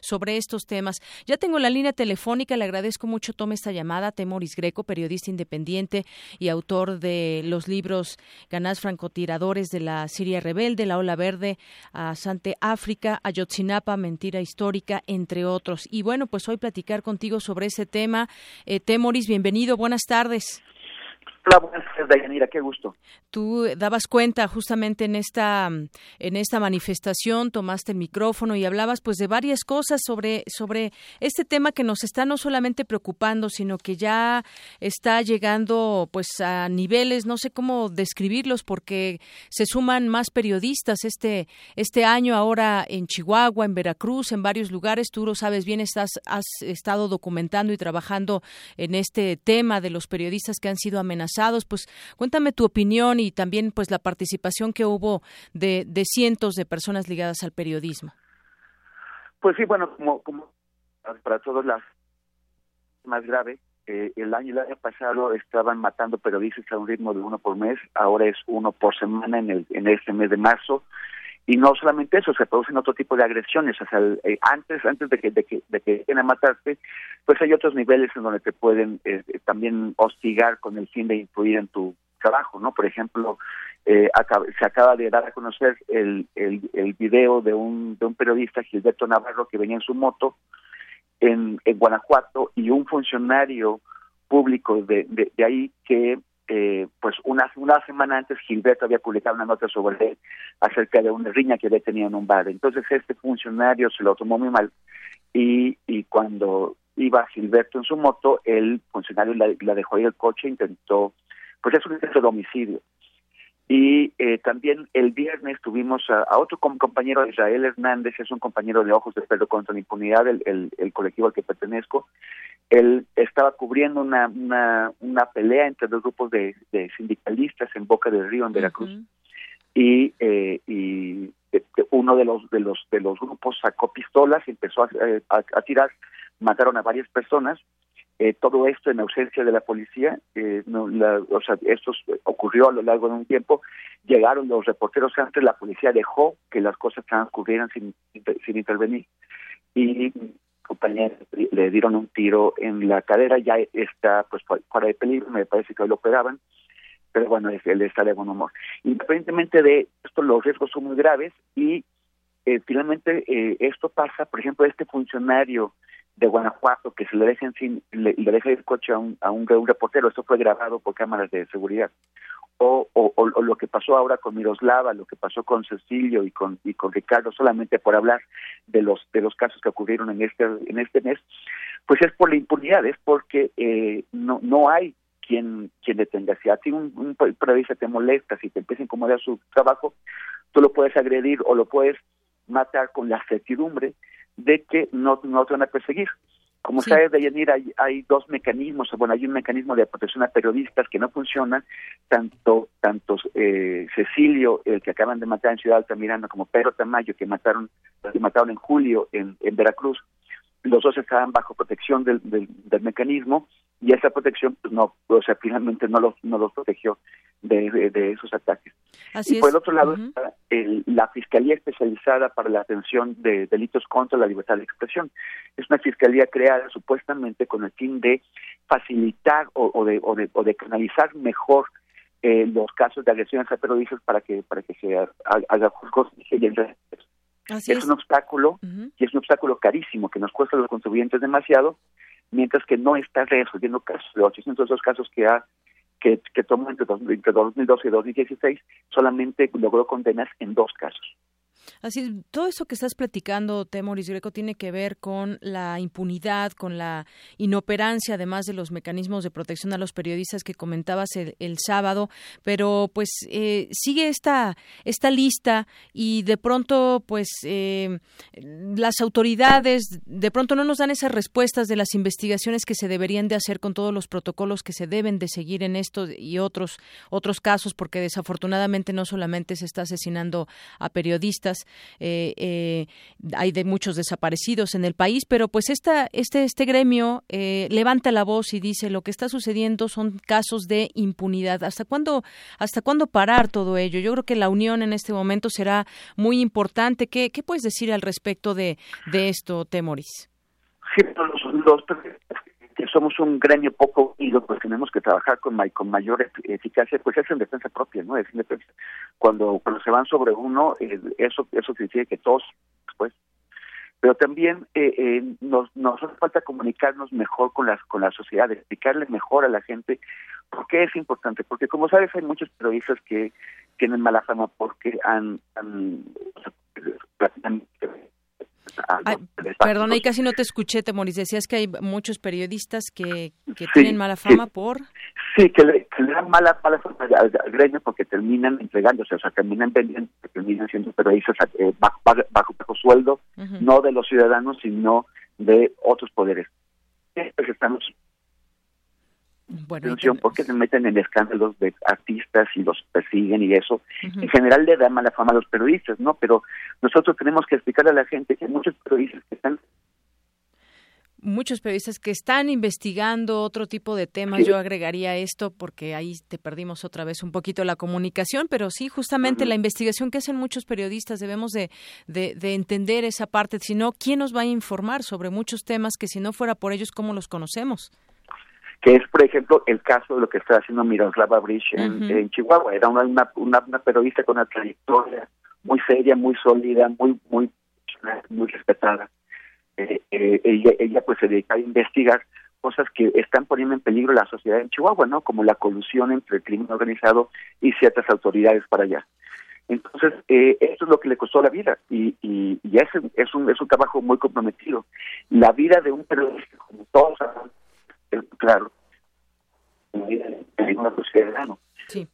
sobre estos temas. Ya tengo la línea telefónica, le agradezco mucho tome esta llamada, Temoris Greco, periodista independiente y autor de los libros Ganás francotiradores de la Siria rebelde, La ola verde, a Sante África, Ayotzinapa, mentira histórica, entre otros. Y bueno, pues hoy platicar contigo sobre ese tema. Eh, Temoris, bienvenido, buenas tardes. Hola, buenas Dayanira, qué gusto. Tú dabas cuenta justamente en esta en esta manifestación, tomaste el micrófono y hablabas pues de varias cosas sobre sobre este tema que nos está no solamente preocupando, sino que ya está llegando pues a niveles, no sé cómo describirlos porque se suman más periodistas este este año ahora en Chihuahua, en Veracruz, en varios lugares, tú lo sabes bien, estás has estado documentando y trabajando en este tema de los periodistas que han sido amenazados pues cuéntame tu opinión y también pues la participación que hubo de, de cientos de personas ligadas al periodismo. Pues sí, bueno, como, como para todos las más grave, eh, el año pasado estaban matando periodistas a un ritmo de uno por mes, ahora es uno por semana en el en este mes de marzo y no solamente eso, se producen otro tipo de agresiones, o sea, eh, antes antes de que de que de que a matarte, pues hay otros niveles en donde te pueden eh, también hostigar con el fin de influir en tu trabajo, ¿no? Por ejemplo, eh, se acaba de dar a conocer el, el, el video de un, de un periodista, Gilberto Navarro, que venía en su moto en, en Guanajuato y un funcionario público de, de ahí que eh, pues una, una semana antes Gilberto había publicado una nota sobre él acerca de una riña que había tenido en un bar. Entonces este funcionario se lo tomó muy mal y, y cuando iba Gilberto en su moto, el funcionario la, la dejó ahí el coche, intentó, pues es un intento de homicidio. Y eh, también el viernes tuvimos a, otro compañero, Israel Hernández, es un compañero de Ojos de Perro contra la Impunidad, el, el, colectivo al que pertenezco. Él estaba cubriendo una, una, una pelea entre dos grupos de, de sindicalistas en Boca del Río, en Veracruz. Y, eh, y este, uno de los de los de los grupos sacó pistolas y empezó a, a tirar, mataron a varias personas eh, todo esto en ausencia de la policía, eh, no, la, o sea, esto ocurrió a lo largo de un tiempo, llegaron los reporteros antes, la policía dejó que las cosas transcurrieran sin, sin intervenir y compañeros le dieron un tiro en la cadera, ya está pues fuera de peligro, me parece que hoy lo operaban, pero bueno, él está de buen humor. Independientemente de esto, los riesgos son muy graves y eh, finalmente eh, esto pasa, por ejemplo, este funcionario de Guanajuato que se le dejen sin le, le deja el coche a un, a un, reportero esto fue grabado por cámaras de seguridad o, o, o, lo que pasó ahora con Miroslava lo que pasó con Cecilio y con y con Ricardo solamente por hablar de los de los casos que ocurrieron en este en este mes pues es por la impunidad es porque eh, no no hay quién, quién detenga. Si a ti un, un periodista te molesta, si te empieza a incomodar su trabajo, tú lo puedes agredir o lo puedes matar con la certidumbre de que no, no te van a perseguir. Como sabes, Deyanira, hay, hay dos mecanismos, bueno, hay un mecanismo de protección a periodistas que no funciona, tanto tanto eh, Cecilio, el que acaban de matar en Ciudad Altamirano, como Pedro Tamayo, que mataron, que mataron en julio en, en Veracruz, los dos estaban bajo protección del, del, mecanismo y esa protección pues no o sea finalmente no los no los protegió de, de, esos ataques. Y por el otro lado está el, la fiscalía especializada para la atención de delitos contra la libertad de expresión. Es una fiscalía creada supuestamente con el fin de facilitar o, o de, o de o de canalizar mejor eh, los casos de agresiones a periodistas para que para que se haga justicia y el es, un obstáculo y es un obstáculo carísimo que nos cuesta a los contribuyentes demasiado, mientras que no está resolviendo casos. De 802 casos que ha que, que tomó entre, entre 2012 y 2016, solamente logró condenas en dos casos. Así todo eso que estás platicando, Temoris Greco, tiene que ver con la impunidad, con la inoperancia, además de los mecanismos de protección a los periodistas que comentabas el, sábado, pero pues eh, sigue esta, esta lista y de pronto pues eh, las autoridades de pronto no nos dan esas respuestas de las investigaciones que se deberían de hacer con todos los protocolos que se deben de seguir en esto y otros otros casos porque desafortunadamente no solamente se está asesinando a periodistas eh, eh, hay de muchos desaparecidos en el país, pero pues esta, este, este gremio eh, levanta la voz y dice lo que está sucediendo son casos de impunidad. ¿Hasta cuándo, hasta cuándo parar todo ello? Yo creo que la unión en este momento será muy importante. ¿Qué, qué puedes decir al respecto de, de esto, Temoris? Sí, los, que somos un gremio poco unido, pues tenemos que trabajar con, con mayor eficacia, pues es en defensa propia, ¿no? Es en defensa. Cuando, cuando se van sobre uno, eh, eso eso significa que todos, pues, pero también eh, eh, nos, nos hace falta comunicarnos mejor con las con la sociedad, explicarle mejor a la gente por qué es importante, porque como sabes hay muchos periodistas que tienen mala fama porque han, han, han perdona, y casi no te escuché, Temoris. Decías que hay muchos periodistas que, que tienen mala fama por... Sí, que le, dan mala, mala fama al, gremio porque terminan entregándose, o sea, terminan vendiendo, terminan siendo periodistas eh, bajo, bajo, sueldo, no de los ciudadanos, sino de otros poderes. Pues estamos bueno, porque se meten en escándalos de artistas y los persiguen y eso. En general le da mala fama a los periodistas, ¿no? Pero nosotros tenemos que explicarle a la gente que hay muchos periodistas que están muchos periodistas que están investigando otro tipo de temas. Yo agregaría esto porque ahí te perdimos otra vez un poquito la comunicación, pero sí, justamente la investigación que hacen muchos periodistas debemos de, de, de, entender esa parte. Si no, ¿quién nos va a informar sobre muchos temas que si no fuera por ellos, cómo los conocemos? Que es, por ejemplo, el caso de lo que está haciendo Miroslava Bridge en, Chihuahua. Era una, una, una, periodista con una trayectoria muy seria, muy sólida, muy muy muy respetada. Eh, eh, ella, ella pues se dedica a investigar cosas que están poniendo en peligro la sociedad en Chihuahua, ¿no? Como la colusión entre el crimen organizado y ciertas autoridades para allá. Entonces, eh, esto es lo que le costó la vida y, y, y es, es, un, es un trabajo muy comprometido. La vida de un periodista, como todos sabemos, claro, en una sociedad Sí.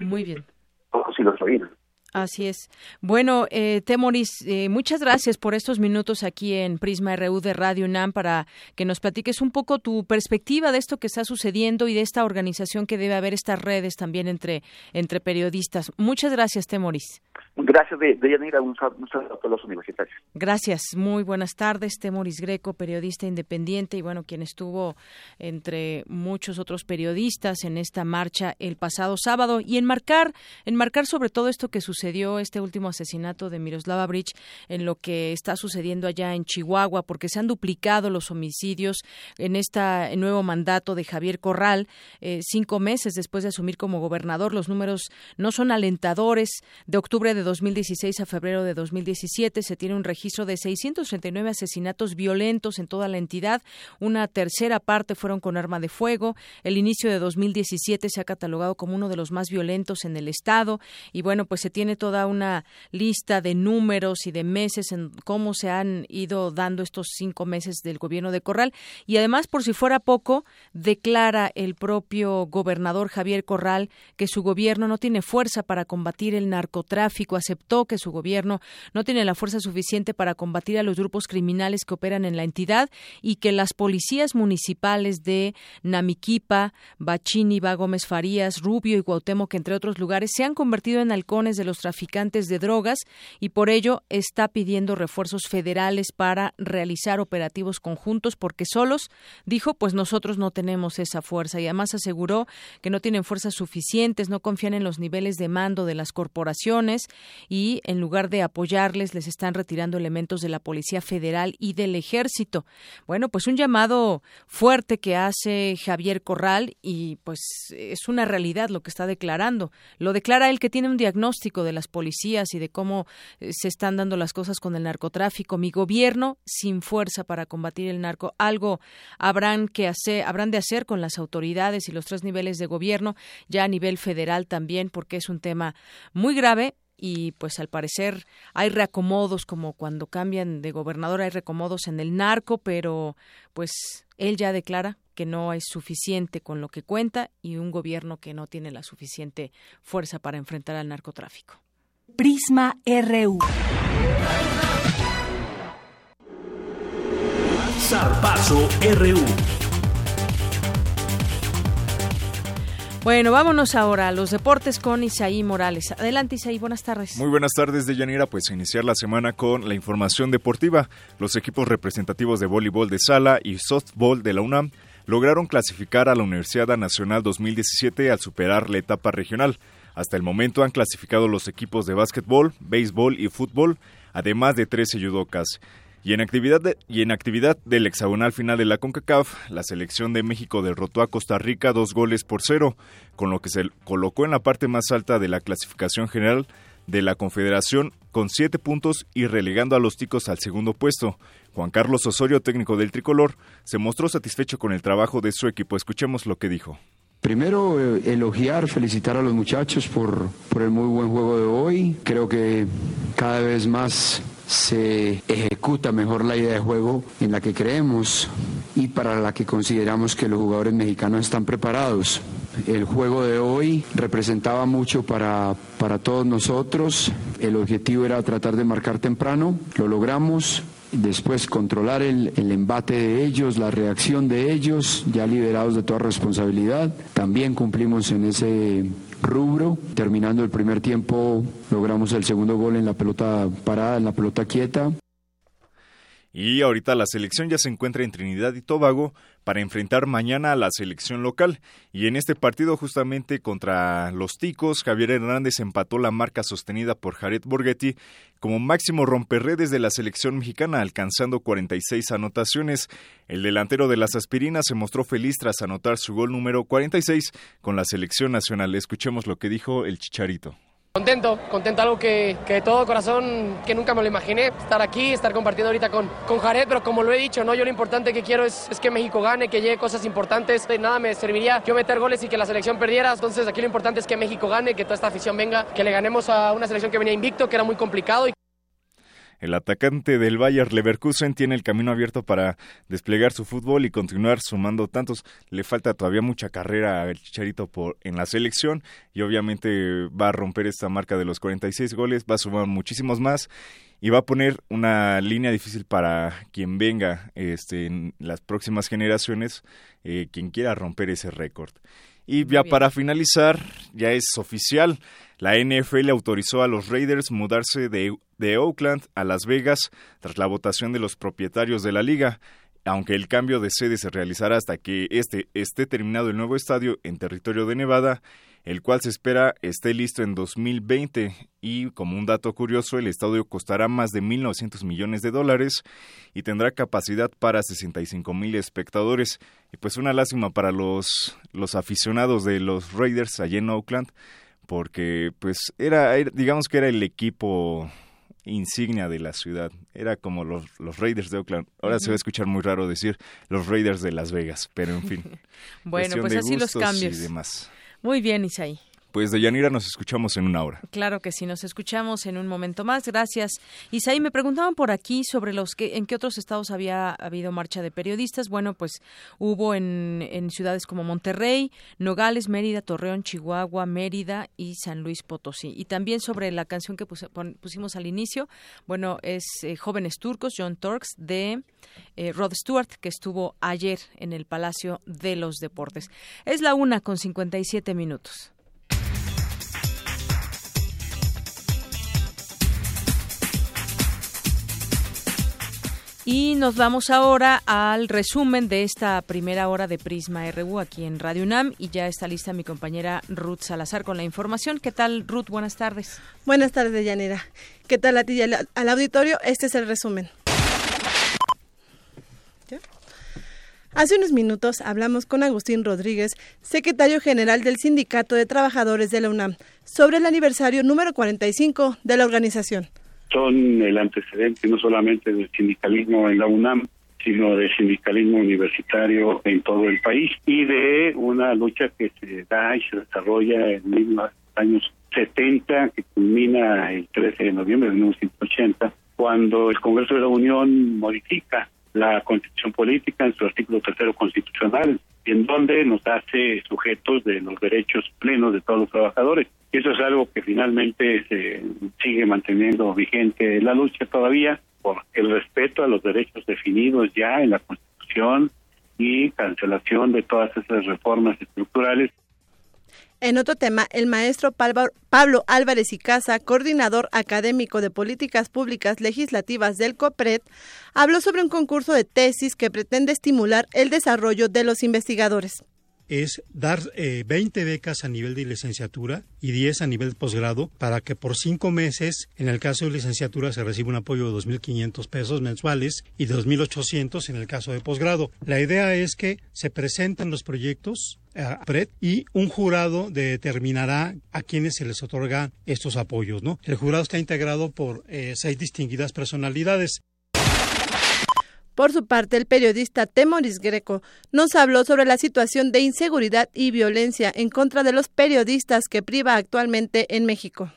Muy bien. Todos y los oídos. Así es. Bueno, eh, Temoris, eh, muchas gracias por estos minutos aquí en Prisma RU de Radio UNAM para que nos platiques un poco tu perspectiva de esto que está sucediendo y de esta organización que debe haber estas redes también entre, entre periodistas. Muchas gracias, Temoris. Gracias, de, de un, saludo a todos los universitarios. Gracias, muy buenas tardes. Temoris Greco, periodista independiente y bueno, quien estuvo entre muchos otros periodistas en esta marcha el pasado sábado y enmarcar, enmarcar sobre todo esto que sucedió, este último asesinato de Miroslava Bridge, en lo que está sucediendo allá en Chihuahua, porque se han duplicado los homicidios en este nuevo mandato de Javier Corral, eh, cinco meses después de asumir como gobernador. Los números no son alentadores. De octubre de 2016 a febrero de 2017 se tiene un registro de 639 asesinatos violentos en toda la entidad. Una tercera parte fueron con arma de fuego. El inicio de 2017 se ha catalogado como uno de los más violentos en el estado. Y bueno, pues se tiene toda una lista de números y de meses en cómo se han ido dando estos cinco meses del gobierno de Corral. Y además, por si fuera poco, declara el propio gobernador Javier Corral que su gobierno no tiene fuerza para combatir el narcotráfico. Aceptó que su gobierno no tiene la fuerza suficiente para combatir a los grupos criminales que operan en la entidad y que las policías municipales de Namiquipa, Bachini, Gómez Farías, Rubio y Cuauhtémoc, entre otros lugares, se han convertido en halcones de los traficantes de drogas y por ello está pidiendo refuerzos federales para realizar operativos conjuntos porque solos, dijo, pues nosotros no tenemos esa fuerza y además aseguró que no tienen fuerzas suficientes, no confían en los niveles de mando de las corporaciones y en lugar de apoyarles les están retirando elementos de la Policía Federal y del Ejército. Bueno, pues un llamado fuerte que hace Javier Corral y pues es una realidad lo que está declarando. Lo declara él que tiene un diagnóstico de las policías y de cómo eh, se están dando las cosas con el narcotráfico. Mi gobierno sin fuerza para combatir el narco. Algo habrán que hacer, habrán de hacer con las autoridades y los tres niveles de gobierno, ya a nivel federal también, porque es un tema muy grave y pues al parecer hay reacomodos como cuando cambian de gobernador hay reacomodos en el narco, pero pues él ya declara que no es suficiente con lo que cuenta y un gobierno que no tiene la suficiente fuerza para enfrentar al narcotráfico. Prisma RU. Zarpazo RU. Bueno, vámonos ahora a los deportes con Isaí Morales. Adelante, Isaí, buenas tardes. Muy buenas tardes, Deyanira. Pues iniciar la semana con la información deportiva. Los equipos representativos de voleibol de sala y softball de la UNAM lograron clasificar a la Universidad Nacional 2017 al superar la etapa regional. Hasta el momento han clasificado los equipos de básquetbol, béisbol y fútbol, además de 13 judocas. Y en, actividad y en actividad del hexagonal final de la CONCACAF, la selección de México derrotó a Costa Rica dos goles por cero, con lo que se colocó en la parte más alta de la clasificación general de la Confederación con siete puntos y relegando a los ticos al segundo puesto. Juan Carlos Osorio, técnico del tricolor, se mostró satisfecho con el trabajo de su equipo. Escuchemos lo que dijo. Primero, eh, elogiar, felicitar a los muchachos por, por el muy buen juego de hoy. Creo que cada vez más se ejecuta mejor la idea de juego en la que creemos y para la que consideramos que los jugadores mexicanos están preparados. El juego de hoy representaba mucho para, para todos nosotros. El objetivo era tratar de marcar temprano, lo logramos, después controlar el, el, embate de ellos, la reacción de ellos, ya liberados de toda responsabilidad. También cumplimos en ese rubro. Terminando el primer tiempo, logramos el segundo gol en la pelota parada, en la pelota quieta. Y ahorita la selección ya se encuentra en Trinidad y Tobago para enfrentar mañana a la selección local. Y en este partido justamente contra los Ticos, Javier Hernández empató la marca sostenida por Jared Borghetti como máximo romperredes de la selección mexicana, alcanzando 46 anotaciones. El delantero de las aspirinas se mostró feliz tras anotar su gol número 46 con la selección nacional. Escuchemos lo que dijo el Chicharito. Contento, contento, algo que, que, de todo corazón, que nunca me lo imaginé, estar aquí, estar compartiendo ahorita con, con Jared, pero como lo he dicho, ¿no? yo lo importante que quiero es, es que México gane, que llegue cosas importantes, de nada me serviría yo meter goles y que la selección perdiera, entonces aquí lo importante es que México gane, que toda esta afición venga, que le ganemos a una selección que venía invicto, que era muy complicado. Y el atacante del Bayer Leverkusen tiene el camino abierto para desplegar su fútbol y continuar sumando tantos. Le falta todavía mucha carrera al Chicharito por, en la selección y obviamente va a romper esta marca de los 46 goles, va a sumar muchísimos más y va a poner una línea difícil para quien venga este, en las próximas generaciones, eh, quien quiera romper ese récord. Y ya para finalizar, ya es oficial, la NFL autorizó a los Raiders mudarse de, de Oakland a Las Vegas tras la votación de los propietarios de la liga. Aunque el cambio de sede se realizará hasta que este esté terminado el nuevo estadio en territorio de Nevada, el cual se espera esté listo en 2020 y como un dato curioso el estadio costará más de 1.900 millones de dólares y tendrá capacidad para 65 mil espectadores. Y pues una lástima para los, los aficionados de los Raiders allá en Oakland porque pues era, digamos que era el equipo insignia de la ciudad. Era como los, los Raiders de Oakland. Ahora se va a escuchar muy raro decir los Raiders de Las Vegas, pero en fin. bueno, pues así los cambios. Y demás. Muy bien, Isaí. Pues de Yanira nos escuchamos en una hora. Claro que sí, nos escuchamos en un momento más. Gracias. Isaí, me preguntaban por aquí sobre los que en qué otros estados había habido marcha de periodistas. Bueno, pues hubo en, en ciudades como Monterrey, Nogales, Mérida, Torreón, Chihuahua, Mérida y San Luis Potosí. Y también sobre la canción que pusimos al inicio, bueno, es eh, Jóvenes Turcos, John Turks, de eh, Rod Stewart, que estuvo ayer en el Palacio de los Deportes. Es la una con 57 minutos. Y nos vamos ahora al resumen de esta primera hora de Prisma RU aquí en Radio UNAM y ya está lista mi compañera Ruth Salazar con la información. ¿Qué tal, Ruth? Buenas tardes. Buenas tardes, Yanira. ¿Qué tal a ti y al, auditorio? Este es el resumen. Hace unos minutos hablamos con Agustín Rodríguez, secretario general del Sindicato de Trabajadores de la UNAM, sobre el aniversario número 45 de la organización son el antecedente no solamente del sindicalismo en la UNAM, sino del sindicalismo universitario en todo el país y de una lucha que se da y se desarrolla en los años 70, que culmina el 13 de noviembre de 1980, cuando el Congreso de la Unión modifica la constitución política en su artículo tercero constitucional, en donde nos hace sujetos de los derechos plenos de todos los trabajadores. Eso es algo que finalmente se sigue manteniendo vigente en la lucha todavía por el respeto a los derechos definidos ya en la Constitución y cancelación de todas esas reformas estructurales. En otro tema, el maestro Pablo Álvarez y Casa, coordinador académico de políticas públicas legislativas del COPRED, habló sobre un concurso de tesis que pretende estimular el desarrollo de los investigadores es dar 20 eh, becas a nivel de licenciatura y 10 a nivel posgrado para que por cinco meses, en el caso de licenciatura, se reciba un apoyo de 2.500 pesos mensuales y de 2.800 en el caso de posgrado. La idea es que se presenten los proyectos a PRED y un jurado determinará a quienes se les otorgan estos apoyos. ¿no? El jurado está integrado por eh, seis distinguidas personalidades. Por su parte, el periodista Temoris Greco nos habló sobre la situación de inseguridad y violencia en contra de los periodistas que priva actualmente en México.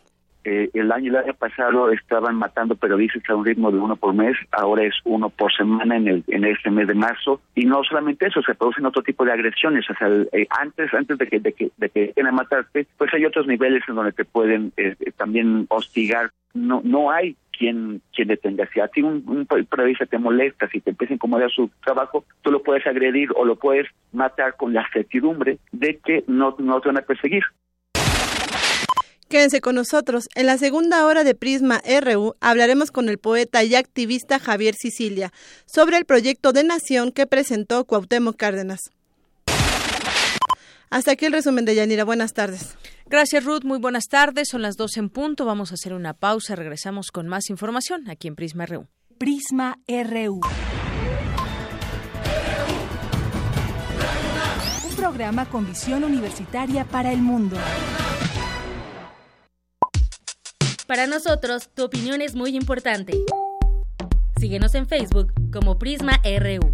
Eh, el año el año pasado estaban matando periodistas a un ritmo de uno por mes, ahora es uno por semana en el en este mes de marzo y no solamente eso, se producen otro tipo de agresiones, o sea, eh, antes antes de que de que de matarte, pues hay otros niveles en donde te pueden eh, también hostigar. No no hay quien, quien detenga. Si ti un, un, periodista te molesta, si te empieza a incomodar su trabajo, tú lo puedes agredir o lo puedes matar con la certidumbre de que no, no te van a perseguir. Quédense con nosotros. En la segunda hora de Prisma RU hablaremos con el poeta y activista Javier Sicilia sobre el proyecto de nación que presentó Cuauhtémoc Cárdenas. Hasta aquí el resumen de Yanira. Buenas tardes. Gracias, Ruth. Muy buenas tardes. Son las dos en punto. Vamos a hacer una pausa. Regresamos con más información aquí en Prisma RU. Prisma RU. Un programa con visión universitaria para el mundo. Para nosotros, tu opinión es muy importante. Síguenos en Facebook como Prisma RU.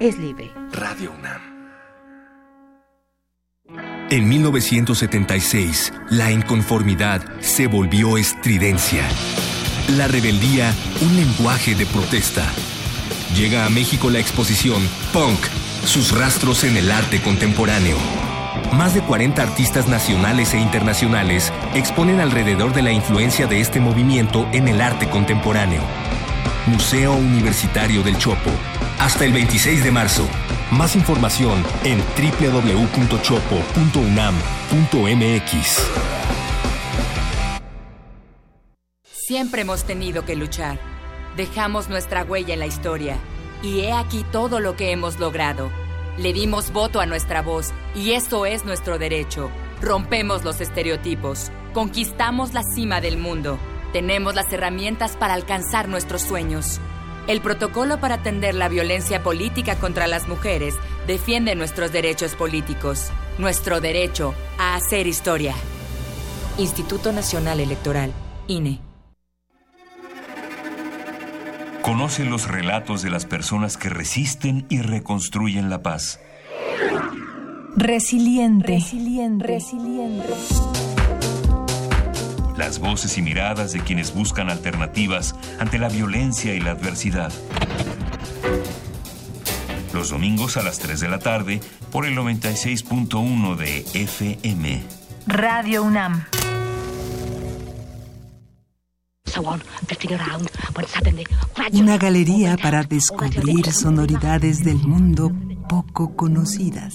es libre. Radio UNAM. En 1976, la inconformidad se volvió estridencia. La rebeldía, un lenguaje de protesta. Llega a México la exposición Punk, sus rastros en el arte contemporáneo. Más de 40 artistas nacionales e internacionales exponen alrededor de la influencia de este movimiento en el arte contemporáneo. Museo Universitario del Chopo, hasta el 26 de marzo. Más información en www.chopo.unam.mx. Siempre hemos tenido que luchar. Dejamos nuestra huella en la historia. Y he aquí todo lo que hemos logrado. Le dimos voto a nuestra voz y eso es nuestro derecho. Rompemos los estereotipos. Conquistamos la cima del mundo. Tenemos las herramientas para alcanzar nuestros sueños. El protocolo para atender la violencia política contra las mujeres defiende nuestros derechos políticos, nuestro derecho a hacer historia. Instituto Nacional Electoral, INE. Conoce los relatos de las personas que resisten y reconstruyen la paz. Resiliente. Resiliente. Resiliente. Las voces y miradas de quienes buscan alternativas ante la violencia y la adversidad. Los domingos a las 3 de la tarde por el 96.1 de FM. Radio UNAM. Una galería para descubrir sonoridades del mundo poco conocidas.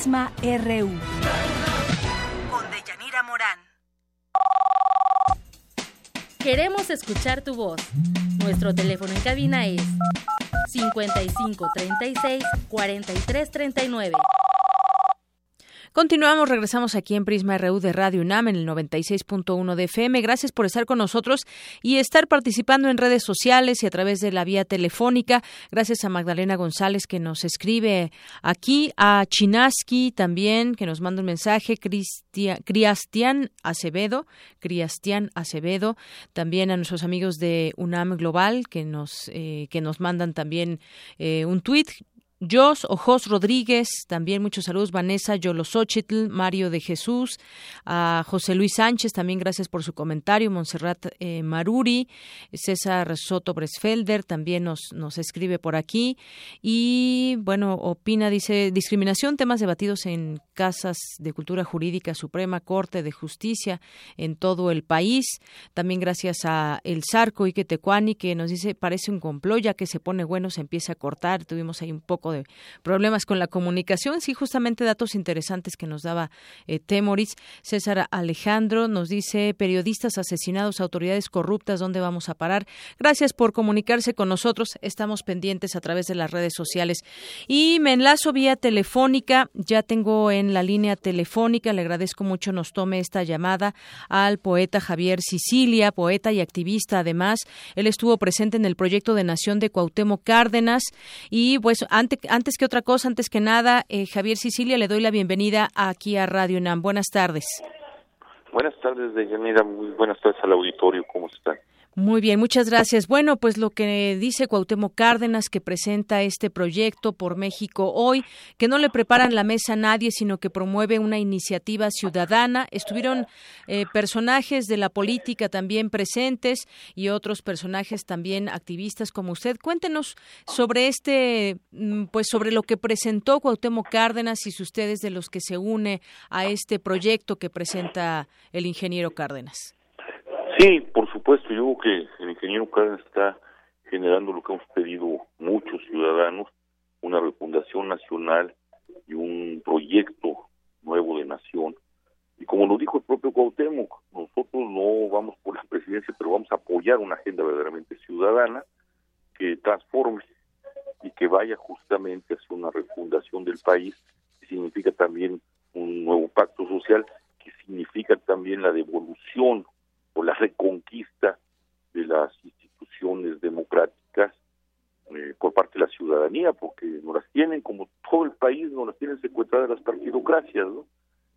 Prisma RU. Con Deyanira Morán. Queremos escuchar tu voz. Nuestro teléfono en cabina es 55 36 43 39. Continuamos, regresamos aquí en Prisma RU de Radio UNAM en el 96.1 de FM. Gracias por estar con nosotros y estar participando en redes sociales y a través de la vía telefónica. Gracias a Magdalena González que nos escribe aquí, a Chinaski también que nos manda un mensaje, Cristian Acevedo, Cristian Acevedo, también a nuestros amigos de UNAM Global que nos, eh, que nos mandan también eh, un tuit. Jos Ojos Rodríguez, también muchos saludos, Vanessa Yolosochitl, Mario de Jesús, a José Luis Sánchez, también gracias por su comentario, Montserrat eh, Maruri, César Soto Bresfelder también nos, nos escribe por aquí. Y bueno, opina, dice, discriminación, temas debatidos en casas de cultura jurídica, Suprema Corte de Justicia en todo el país, también gracias a El Zarco y que nos dice, parece un complot, ya que se pone bueno, se empieza a cortar, tuvimos ahí un poco de problemas con la comunicación. Sí, justamente datos interesantes que nos daba eh, Temoris. César Alejandro nos dice, periodistas asesinados, autoridades corruptas, ¿dónde vamos a parar? Gracias por comunicarse con nosotros. Estamos pendientes a través de las redes sociales. Y me enlazo vía telefónica. Ya tengo en la línea telefónica, le agradezco mucho nos tome esta llamada al poeta Javier Sicilia, poeta y activista además. Él estuvo presente en el proyecto de Nación de Cuauhtémoc Cárdenas y pues antes, antes que otra cosa, antes que nada, eh, Javier Sicilia, le doy la bienvenida aquí a Radio UNAM. Buenas tardes. Buenas tardes, Deyanira. Muy buenas tardes al auditorio. ¿Cómo están? Muy bien, muchas gracias. Bueno, pues lo que dice Cuauhtémoc Cárdenas, que presenta este proyecto por México hoy, que no le preparan la mesa a nadie, sino que promueve una iniciativa ciudadana. Estuvieron eh, personajes de la política también presentes y otros personajes también activistas como usted. Cuéntenos sobre este, mm, pues sobre lo que presentó Cuauhtémoc Cárdenas y si usted es de los que se une a este proyecto que presenta el ingeniero Cárdenas. Sí, por supuesto, yo creo que el ingeniero Cárdenas está generando lo que hemos pedido muchos ciudadanos, una refundación nacional y un proyecto nuevo de nación. Y como lo dijo el propio Cuauhtémoc, nosotros no vamos por la presidencia, pero vamos a apoyar una agenda verdaderamente ciudadana que transforme y que vaya justamente hacia una refundación del país, que significa también un nuevo pacto social, que significa también la devolución la reconquista de las instituciones democráticas eh, por parte de la ciudadanía, porque no las tienen, como todo el país, no las tienen secuestradas las partidocracias.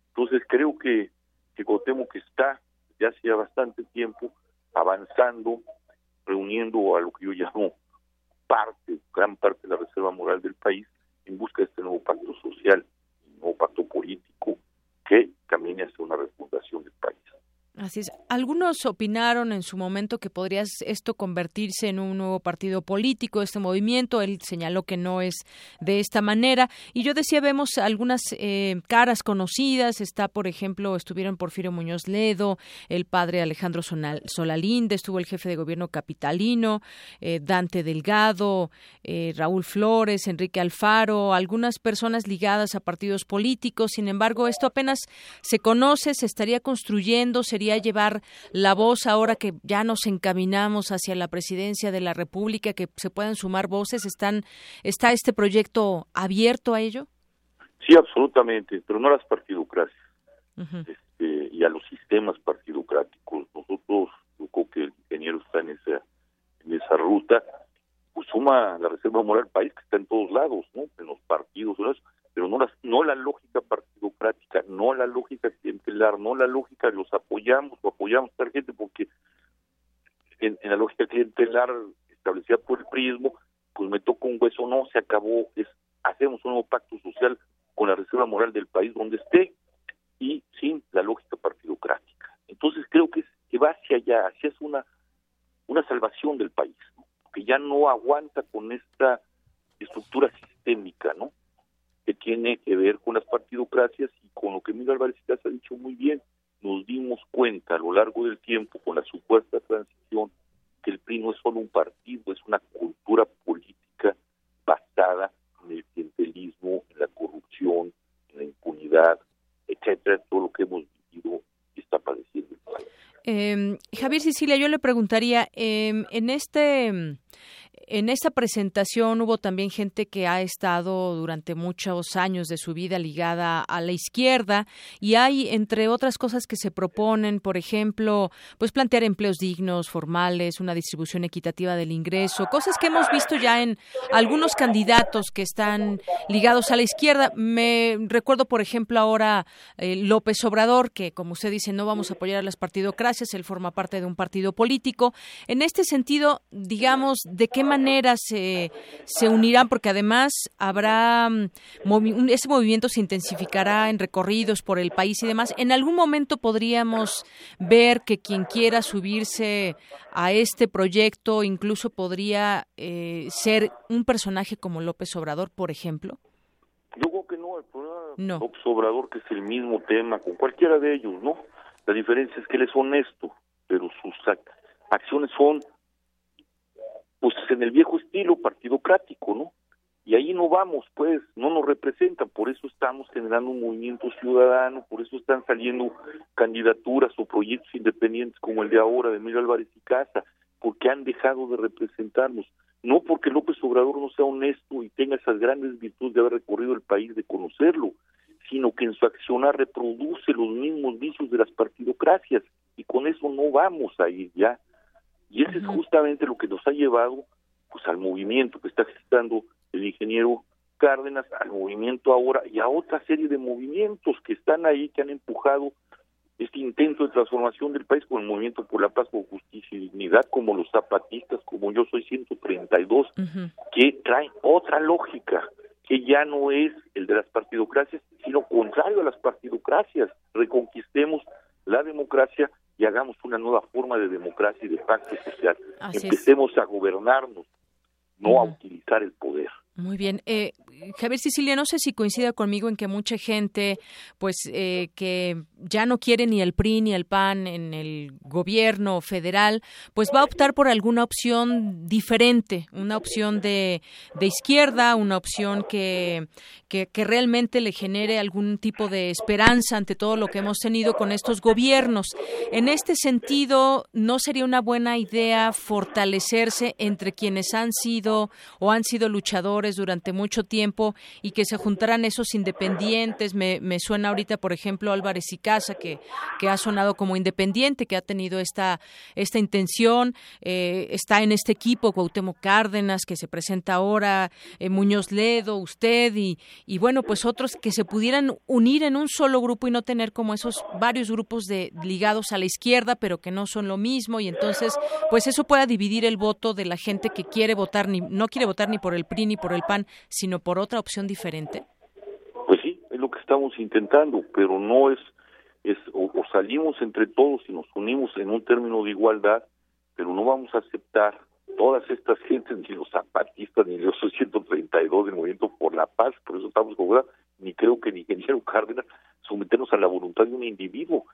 Entonces creo que, que que está ya hacía bastante tiempo avanzando, reuniendo a lo que yo llamo parte, gran parte de la reserva moral del país en busca de este nuevo pacto social nuevo pacto político que camine hacia una refundación del país. Así es. Algunos opinaron en su momento que podría esto convertirse en un nuevo partido político, este movimiento. Él señaló que no es de esta manera. Y yo decía, vemos algunas eh, caras conocidas. Está, por ejemplo, estuvieron Porfirio Muñoz Ledo, el padre Alejandro Solalinde, estuvo el jefe de gobierno capitalino, eh, Dante Delgado, eh, Raúl Flores, Enrique Alfaro, algunas personas ligadas a partidos políticos. Sin embargo, esto apenas se conoce, se estaría construyendo, sería llevar la voz ahora que ya nos encaminamos hacia la presidencia de la República, que se puedan sumar voces? ¿Están, ¿Está este proyecto abierto a ello? Sí, absolutamente, pero no a las partidocracias este, y a los sistemas partidocráticos. Nosotros, yo creo que el ingeniero está en esa, en esa ruta, pues suma la reserva moral del país que está en todos lados, ¿no? En los partidos, pero no, las, no la lógica partidocrática, no la lógica clientelar, no la lógica de los apoyamos o apoyamos a la gente, porque en, la lógica clientelar establecida por el prismo, pues me toca un hueso, no, se acabó, es hacemos un nuevo pacto social con la reserva moral del país donde esté y sin la lógica partidocrática. Entonces creo que, es, que va hacia allá, hacia es una, una salvación del país, que ya no aguanta con esta estructura sistémica, ¿no? Que tiene que ver con las partidocracias y con lo que Miguel Álvarez ha dicho muy bien. Nos dimos cuenta a lo largo del tiempo con la supuesta transición que el PRI no es solo un partido, es una cultura política basada en el clientelismo, en la corrupción, en la impunidad, etcétera, todo lo que hemos vivido y está padeciendo Eh, Javier Sicilia, yo le preguntaría, eh, en este en esta presentación hubo también gente que ha estado durante muchos años de su vida ligada a la izquierda y hay, entre otras cosas que se proponen, por ejemplo, pues plantear empleos dignos, formales, una distribución equitativa del ingreso, cosas que hemos visto ya en algunos candidatos que están ligados a la izquierda. Me recuerdo, por ejemplo, ahora eh, López Obrador, que como usted dice, no vamos a apoyar a las partidocracias, él forma parte de un partido político. En este sentido, digamos, ¿de qué manera manera se, se unirán? Porque además habrá, mm, ese movimiento se intensificará en recorridos por el país y demás. ¿En algún momento podríamos ver que quien quiera subirse a este proyecto incluso podría eh, ser un personaje como López Obrador, por ejemplo? Yo creo que no, el problema López Obrador, que es el mismo tema con cualquiera de ellos, ¿no? La diferencia es que él es honesto, pero sus acciones son pues en el viejo estilo partidocrático, ¿no? Y ahí no vamos, pues, no nos representan, por eso estamos generando un movimiento ciudadano, por eso están saliendo candidaturas o proyectos independientes como el de ahora de Emilio Álvarez y Casa, porque han dejado de representarnos, no porque López Obrador no sea honesto y tenga esas grandes virtudes de haber recorrido el país, de conocerlo, sino que en su accionar reproduce los mismos vicios de las partidocracias, y con eso no vamos a ir ya. Y ese es justamente lo que nos ha llevado pues al movimiento que está gestando el ingeniero Cárdenas, al movimiento ahora y a otra serie de movimientos que están ahí, que han empujado este intento de transformación del país con el movimiento por la paz, por justicia y dignidad, como los zapatistas, como yo soy 132, que traen otra lógica, que ya no es el de las partidocracias, sino contrario a las partidocracias. Reconquistemos la democracia y hagamos una nueva forma de democracia y de pacto social. Empecemos a gobernarnos, no a utilizar el poder. Muy bien. Eh, Javier Sicilia, no sé si coincida conmigo en que mucha gente, pues, eh, que ya no quiere ni el PRI ni el PAN en el gobierno federal, pues va a optar por alguna opción diferente, una opción de, izquierda, una opción que, que, realmente le genere algún tipo de esperanza ante todo lo que hemos tenido con estos gobiernos. En este sentido, ¿no sería una buena idea fortalecerse entre quienes han sido o han sido luchadores durante mucho tiempo y que se juntaran esos independientes. Me, suena ahorita, por ejemplo, Álvarez y Casa, que, que ha sonado como independiente, que ha tenido esta, esta intención. Eh, está en este equipo Cuauhtémoc Cárdenas, que se presenta ahora, eh, Muñoz Ledo, usted y, y bueno, pues otros que se pudieran unir en un solo grupo y no tener como esos varios grupos de ligados a la izquierda, pero que no son lo mismo y entonces, pues eso pueda dividir el voto de la gente que quiere votar ni no quiere votar ni por el PRI ni por el PAN, sino por otra opción diferente? Pues sí, es lo que estamos intentando, pero no es, es o, salimos entre todos y nos unimos en un término de igualdad, pero no vamos a aceptar todas estas gentes, ni los zapatistas, ni los 132 del Movimiento por la Paz, por eso estamos con ni creo que ni ingeniero Cárdenas, someternos a la voluntad de un individuo.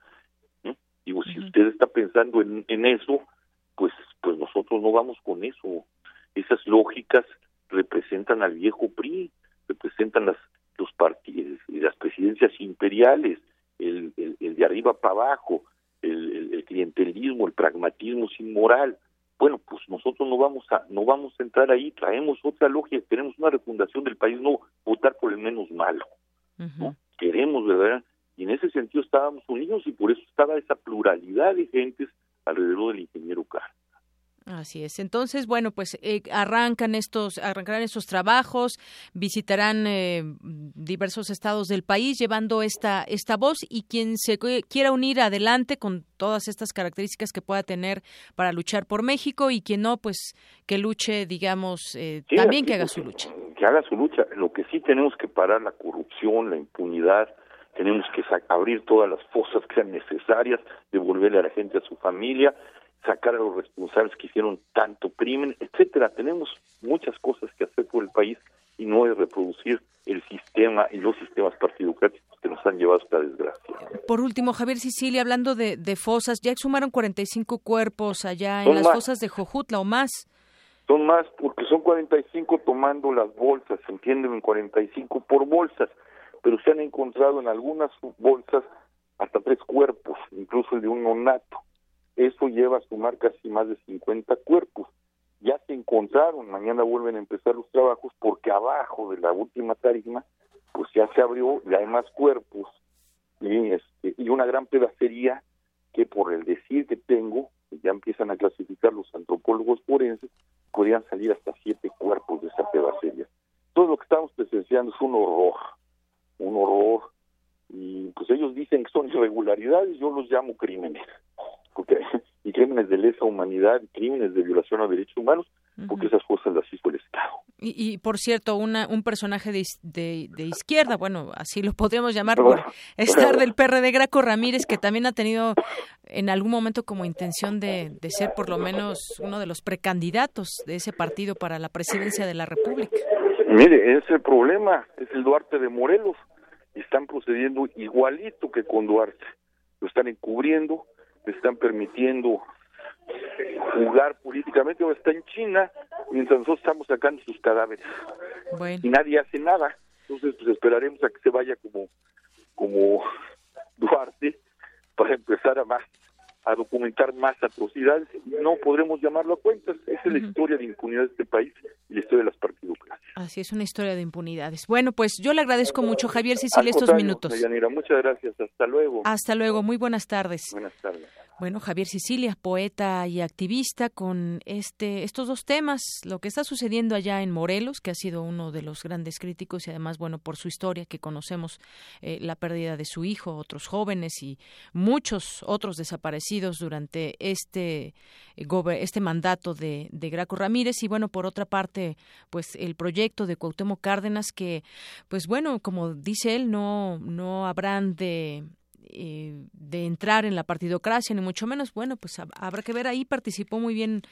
Digo, si usted está pensando en, en eso, pues, pues nosotros no vamos con eso. Esas lógicas representan al viejo PRI, representan las los partidos y las presidencias imperiales, el, el, de arriba para abajo, el, el, clientelismo, el pragmatismo sin moral. Bueno, pues nosotros no vamos a no vamos a entrar ahí, traemos otra lógica, tenemos una refundación del país, no votar por el menos malo. Queremos, ¿verdad? Y en ese sentido estábamos unidos y por eso estaba esa pluralidad de gentes alrededor del ingeniero Carr. Así es. Entonces, bueno, pues eh, arrancan estos, arrancarán estos trabajos, visitarán eh, diversos estados del país llevando esta esta voz y quien se quiera unir adelante con todas estas características que pueda tener para luchar por México y quien no, pues que luche, digamos, eh, también que haga su lucha. Que haga su lucha. Lo que sí tenemos que parar la corrupción, la impunidad, tenemos que abrir todas las fosas que sean necesarias, devolverle a la gente a su familia sacar a los responsables que hicieron tanto crimen, etcétera. Tenemos muchas cosas que hacer por el país y no es reproducir el sistema y los sistemas partidocráticos que nos han llevado a esta desgracia. Por último, Javier Sicilia, hablando de, fosas, ya exhumaron 45 cuerpos allá en las fosas de Jojutla o más. Son más porque son 45 tomando las bolsas, se entienden, 45 por bolsas, pero se han encontrado en algunas bolsas hasta tres cuerpos, incluso el de un nonato eso lleva a sumar casi más de 50 cuerpos. Ya se encontraron, mañana vuelven a empezar los trabajos porque abajo de la última tarima, pues ya se abrió, ya hay más cuerpos y, este, y una gran pedacería que por el decir que tengo, ya empiezan a clasificar los antropólogos forenses, podrían salir hasta siete cuerpos de esa pedacería. Todo lo que estamos presenciando es un horror, un horror, y pues ellos dicen que son irregularidades, yo los llamo crímenes y crímenes de lesa humanidad, crímenes de violación a derechos humanos, porque esas cosas las hizo el Estado. Y, por cierto, una, un personaje de, de, izquierda, bueno, así lo podríamos llamar por estar del PRD, Graco Ramírez, que también ha tenido en algún momento como intención de, de ser por lo menos uno de los precandidatos de ese partido para la presidencia de la República. Mire, ese problema, es el Duarte de Morelos, y están procediendo igualito que con Duarte, lo están encubriendo, le están permitiendo jugar políticamente o está en China mientras nosotros estamos sacando sus cadáveres. Y nadie hace nada. Entonces pues esperaremos a que se vaya como como Duarte para empezar a más a documentar más atrocidades, no podremos llamarlo a cuentas. Esa es la historia de impunidad de este país y la historia de las partidocracias. Así es, una historia de impunidades. Bueno, pues yo le agradezco mucho, Javier Sicilia, estos minutos. muchas gracias. Hasta luego. Hasta luego. Muy buenas tardes. Buenas tardes. Bueno, Javier Sicilia, poeta y activista, con este, estos dos temas, lo que está sucediendo allá en Morelos, que ha sido uno de los grandes críticos y además, bueno, por su historia que conocemos, eh, la pérdida de su hijo, otros jóvenes y muchos otros desaparecidos durante este, eh, este mandato de, de Graco Ramírez. Y bueno, por otra parte, pues el proyecto de Cuauhtémoc Cárdenas, que, pues bueno, como dice él, no, no habrán de eh, de entrar en la partidocracia, ni mucho menos. Bueno, pues habrá que ver ahí. Participó muy bien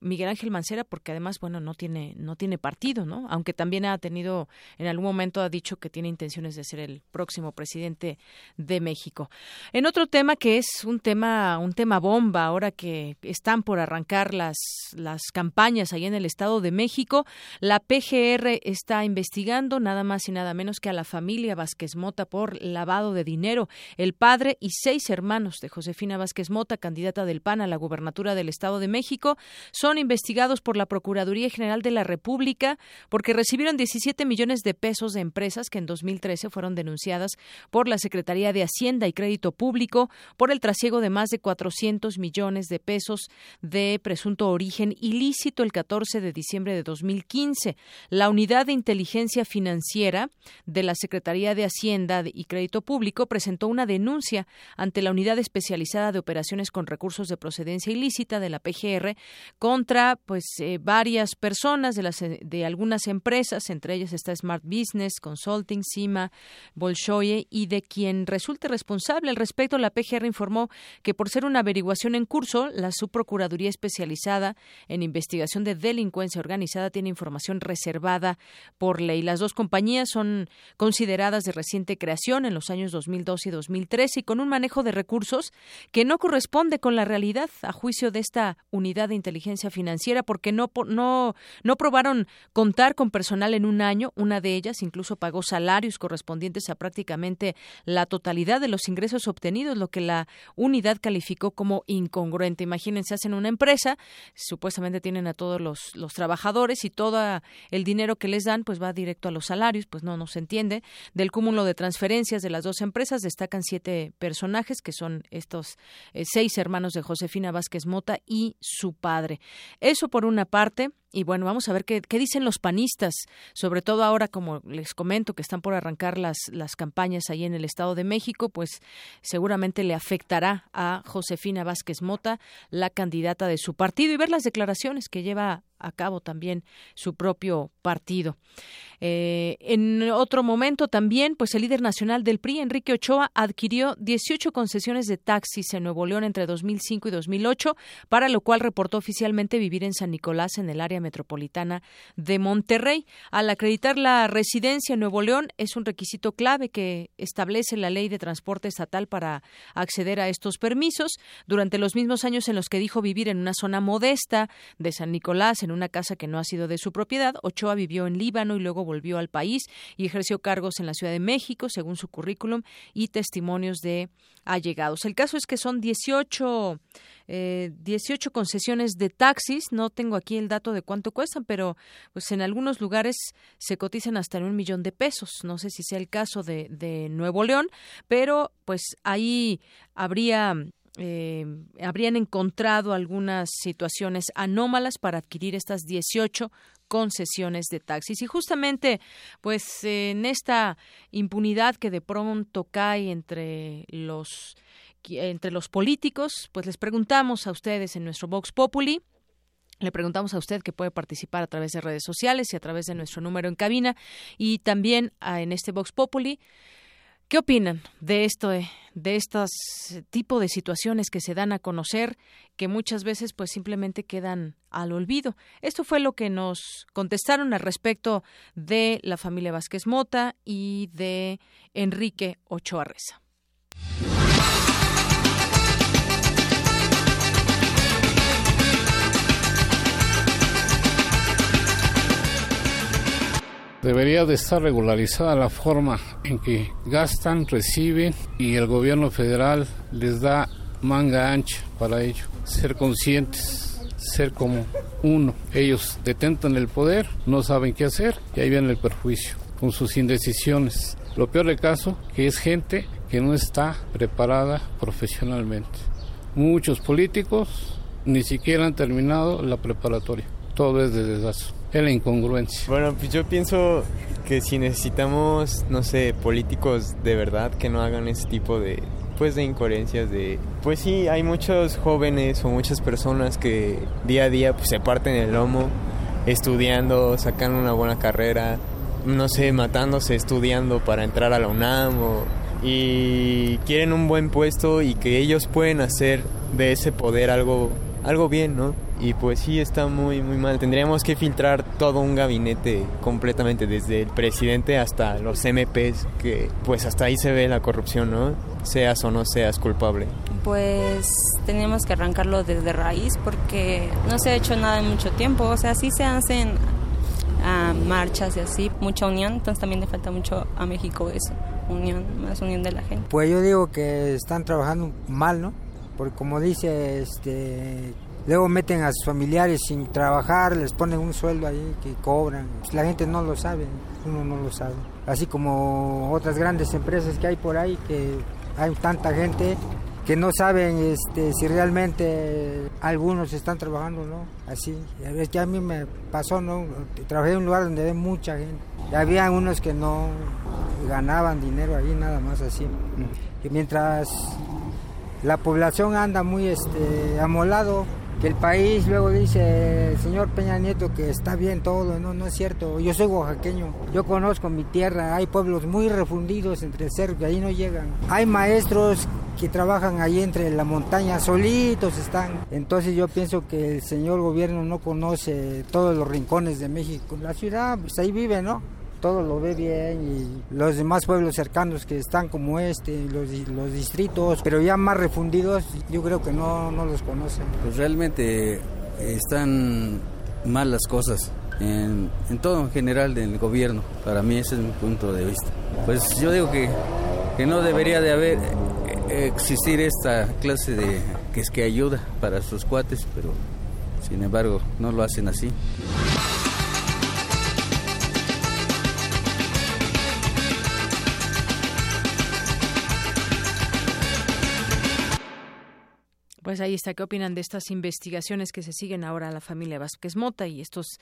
Miguel Ángel Mancera porque además bueno no tiene no tiene partido no aunque también ha tenido en algún momento ha dicho que tiene intenciones de ser el próximo presidente de México. En otro tema que es un tema un tema bomba ahora que están por arrancar las las campañas ahí en el Estado de México la PGR está investigando nada más y nada menos que a la familia Vázquez Mota por lavado de dinero. El padre y seis hermanos de Josefina Vázquez Mota candidata del PAN a la gubernatura del Estado de México son investigados por la Procuraduría General de la República porque recibieron 17 millones de pesos de empresas que en 2013 fueron denunciadas por la Secretaría de Hacienda y Crédito Público por el trasiego de más de 400 millones de pesos de presunto origen ilícito el 14 de diciembre de 2015. La Unidad de Inteligencia Financiera de la Secretaría de Hacienda y Crédito Público presentó una denuncia ante la Unidad Especializada de Operaciones con Recursos de Procedencia Ilícita de la PGR contra pues eh, varias personas de las de algunas empresas, entre ellas está Smart Business, Consulting, Cima, Bolshoye y de quien resulte responsable al respecto la PGR informó que por ser una averiguación en curso, la subprocuraduría especializada en investigación de delincuencia organizada tiene información reservada por ley. Las dos compañías son consideradas de reciente creación en los años 2012 y 2013 y con un manejo de recursos que no corresponde con la realidad a juicio de esta unidad de inteligencia financiera porque no no no probaron contar con personal en un año, una de ellas incluso pagó salarios correspondientes a prácticamente la totalidad de los ingresos obtenidos, lo que la unidad calificó como incongruente. Imagínense, hacen una empresa, supuestamente tienen a todos los, los trabajadores y todo el dinero que les dan pues va directo a los salarios, pues no, no se entiende. Del cúmulo de transferencias de las dos empresas destacan siete personajes que son estos eh, seis hermanos de Josefina Vázquez Mota y su padre. Eso por una parte. Y bueno, vamos a ver qué, qué, dicen los panistas, sobre todo ahora, como les comento, que están por arrancar las, las campañas ahí en el Estado de México, pues seguramente le afectará a Josefina Vázquez Mota, la candidata de su partido, y ver las declaraciones que lleva a cabo también su propio partido. Eh, en otro momento también, pues el líder nacional del PRI, Enrique Ochoa, adquirió 18 concesiones de taxis en Nuevo León entre 2005 y 2008, para lo cual reportó oficialmente vivir en San Nicolás, en el área metropolitana de Monterrey. Al acreditar la residencia en Nuevo León, es un requisito clave que establece la ley de transporte estatal para acceder a estos permisos. Durante los mismos años en los que dijo vivir en una zona modesta de San Nicolás, en una casa que no ha sido de su propiedad, Ochoa vivió en Líbano y luego volvió al país y ejerció cargos en la Ciudad de México, según su currículum y testimonios de allegados. El caso es que son 18, eh, 18 concesiones de taxis. No tengo aquí el dato de cuánto cuestan, pero pues en algunos lugares se cotizan hasta en un millón de pesos. No sé si sea el caso de, de Nuevo León, pero pues ahí habría eh, habrían encontrado algunas situaciones anómalas para adquirir estas 18 concesiones de taxis. Y justamente, pues en esta impunidad que de pronto cae entre los entre los políticos, pues les preguntamos a ustedes en nuestro Vox Populi le preguntamos a usted que puede participar a través de redes sociales y a través de nuestro número en cabina y también en este Vox Populi ¿Qué opinan de esto, eh, de estos tipo de situaciones que se dan a conocer, que muchas veces pues simplemente quedan al olvido? Esto fue lo que nos contestaron al respecto de la familia Vázquez Mota y de Enrique Ochoa Reza. Debería de estar regularizada la forma en que gastan, reciben y el gobierno federal les da manga ancha para ello. Ser conscientes, ser como uno. Ellos detentan el poder, no saben qué hacer y ahí viene el perjuicio con sus indecisiones. Lo peor del caso que es gente que no está preparada profesionalmente. Muchos políticos ni siquiera han terminado la preparatoria. Todo es de dedazo es la incongruencia. Bueno, pues yo pienso que si necesitamos, no sé, políticos de verdad que no hagan ese tipo de pues de incoherencias de pues sí hay muchos jóvenes o muchas personas que día a día pues, se parten el lomo estudiando sacando una buena carrera no sé matándose estudiando para entrar a la UNAM y quieren un buen puesto y que ellos pueden hacer de ese poder algo algo bien no y pues sí está muy muy mal. Tendríamos que filtrar todo un gabinete completamente desde el presidente hasta los MPs que pues hasta ahí se ve la corrupción, ¿no? Seas o no seas culpable. Pues teníamos que arrancarlo desde raíz porque no se ha hecho nada en mucho tiempo, o sea, sí se hacen ah, marchas y así, mucha unión, entonces también le falta mucho a México eso, unión, más unión de la gente. Pues yo digo que están trabajando mal, ¿no? Porque como dice este Luego meten a sus familiares sin trabajar, les ponen un sueldo ahí que cobran. Pues la gente no lo sabe, uno no lo sabe. Así como otras grandes empresas que hay por ahí, que hay tanta gente que no saben este, si realmente algunos están trabajando no. Así. Es que a mí me pasó, ¿no? Trabajé en un lugar donde hay mucha gente. Y había unos que no ganaban dinero ahí, nada más así. Y mientras la población anda muy este, amolado, que el país luego dice el señor Peña Nieto que está bien todo, no, no es cierto. Yo soy oaxaqueño, yo conozco mi tierra, hay pueblos muy refundidos entre el cerro que ahí no llegan. Hay maestros que trabajan ahí entre la montaña, solitos están. Entonces yo pienso que el señor gobierno no conoce todos los rincones de México. La ciudad, pues ahí vive, ¿no? Todo lo ve bien y los demás pueblos cercanos que están como este, los, distritos, pero ya más refundidos, yo creo que no, no los conocen. Pues realmente están mal las cosas. En, en, todo en general del gobierno. Para mí ese es mi punto de vista. Pues yo digo que, que no debería de haber eh, existir esta clase de que es que ayuda para sus cuates, pero sin embargo no lo hacen así. Pues ahí está. ¿Qué opinan de estas investigaciones que se siguen ahora a la familia Vázquez Mota y estos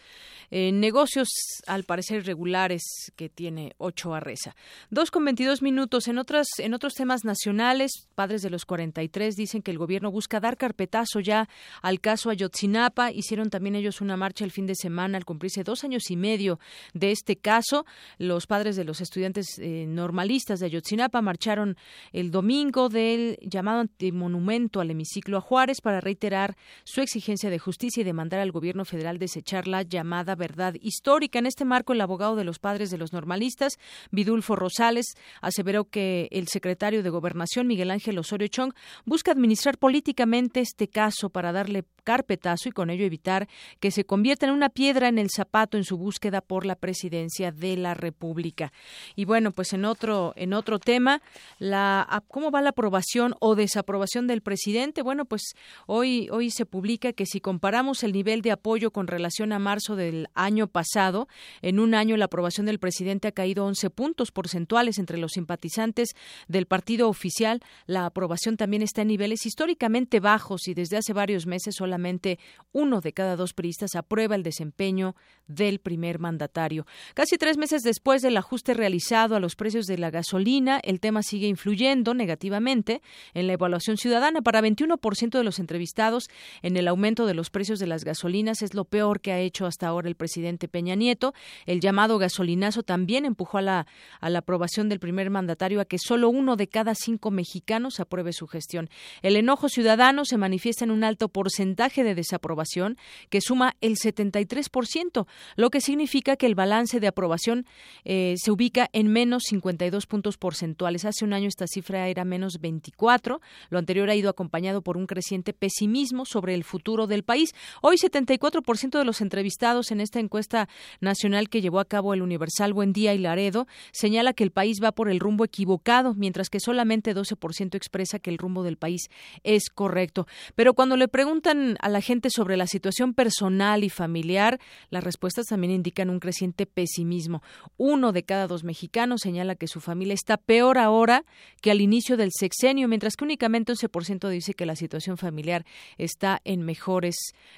eh, negocios, al parecer irregulares, que tiene Ocho Arreza? Dos con veintidós minutos. En, otras, en otros temas nacionales, padres de los 43 dicen que el gobierno busca dar carpetazo ya al caso Ayotzinapa. Hicieron también ellos una marcha el fin de semana al cumplirse dos años y medio de este caso. Los padres de los estudiantes eh, normalistas de Ayotzinapa marcharon el domingo del llamado antimonumento al hemiciclo a Juárez para reiterar su exigencia de justicia y demandar al gobierno federal desechar la llamada verdad histórica. En este marco, el abogado de los padres de los normalistas, Vidulfo Rosales, aseveró que el secretario de Gobernación, Miguel Ángel Osorio Chong, busca administrar políticamente este caso para darle carpetazo y con ello evitar que se convierta en una piedra en el zapato en su búsqueda por la presidencia de la República. Y bueno, pues en otro en otro tema, la cómo va la aprobación o desaprobación del presidente. Bueno, pues hoy, hoy se publica que si comparamos el nivel de apoyo con relación a marzo del año pasado, en un año la aprobación del presidente ha caído 11 puntos porcentuales entre los simpatizantes del partido oficial. La aprobación también está en niveles históricamente bajos y desde hace varios meses solamente uno de cada dos priistas aprueba el desempeño del primer mandatario. Casi tres meses después del ajuste realizado a los precios de la gasolina, el tema sigue influyendo negativamente en la evaluación ciudadana. Para 21 ciento de los entrevistados en el aumento de los precios de las gasolinas es lo peor que ha hecho hasta ahora el presidente Peña Nieto. El llamado gasolinazo también empujó a la, a la aprobación del primer mandatario a que solo uno de cada cinco mexicanos apruebe su gestión. El enojo ciudadano se manifiesta en un alto porcentaje de desaprobación que suma el 73%, lo que significa que el balance de aprobación eh, se ubica en menos 52 puntos porcentuales. Hace un año esta cifra era menos 24. Lo anterior ha ido acompañado por un creciente pesimismo sobre el futuro del país. Hoy 74% de los entrevistados en esta encuesta nacional que llevó a cabo el Universal Buen Día y Laredo señala que el país va por el rumbo equivocado, mientras que solamente 12% expresa que el rumbo del país es correcto. Pero cuando le preguntan a la gente sobre la situación personal y familiar, las respuestas también indican un creciente pesimismo. Uno de cada dos mexicanos señala que su familia está peor ahora que al inicio del sexenio, mientras que únicamente 11% dice que la situación familiar está en mejores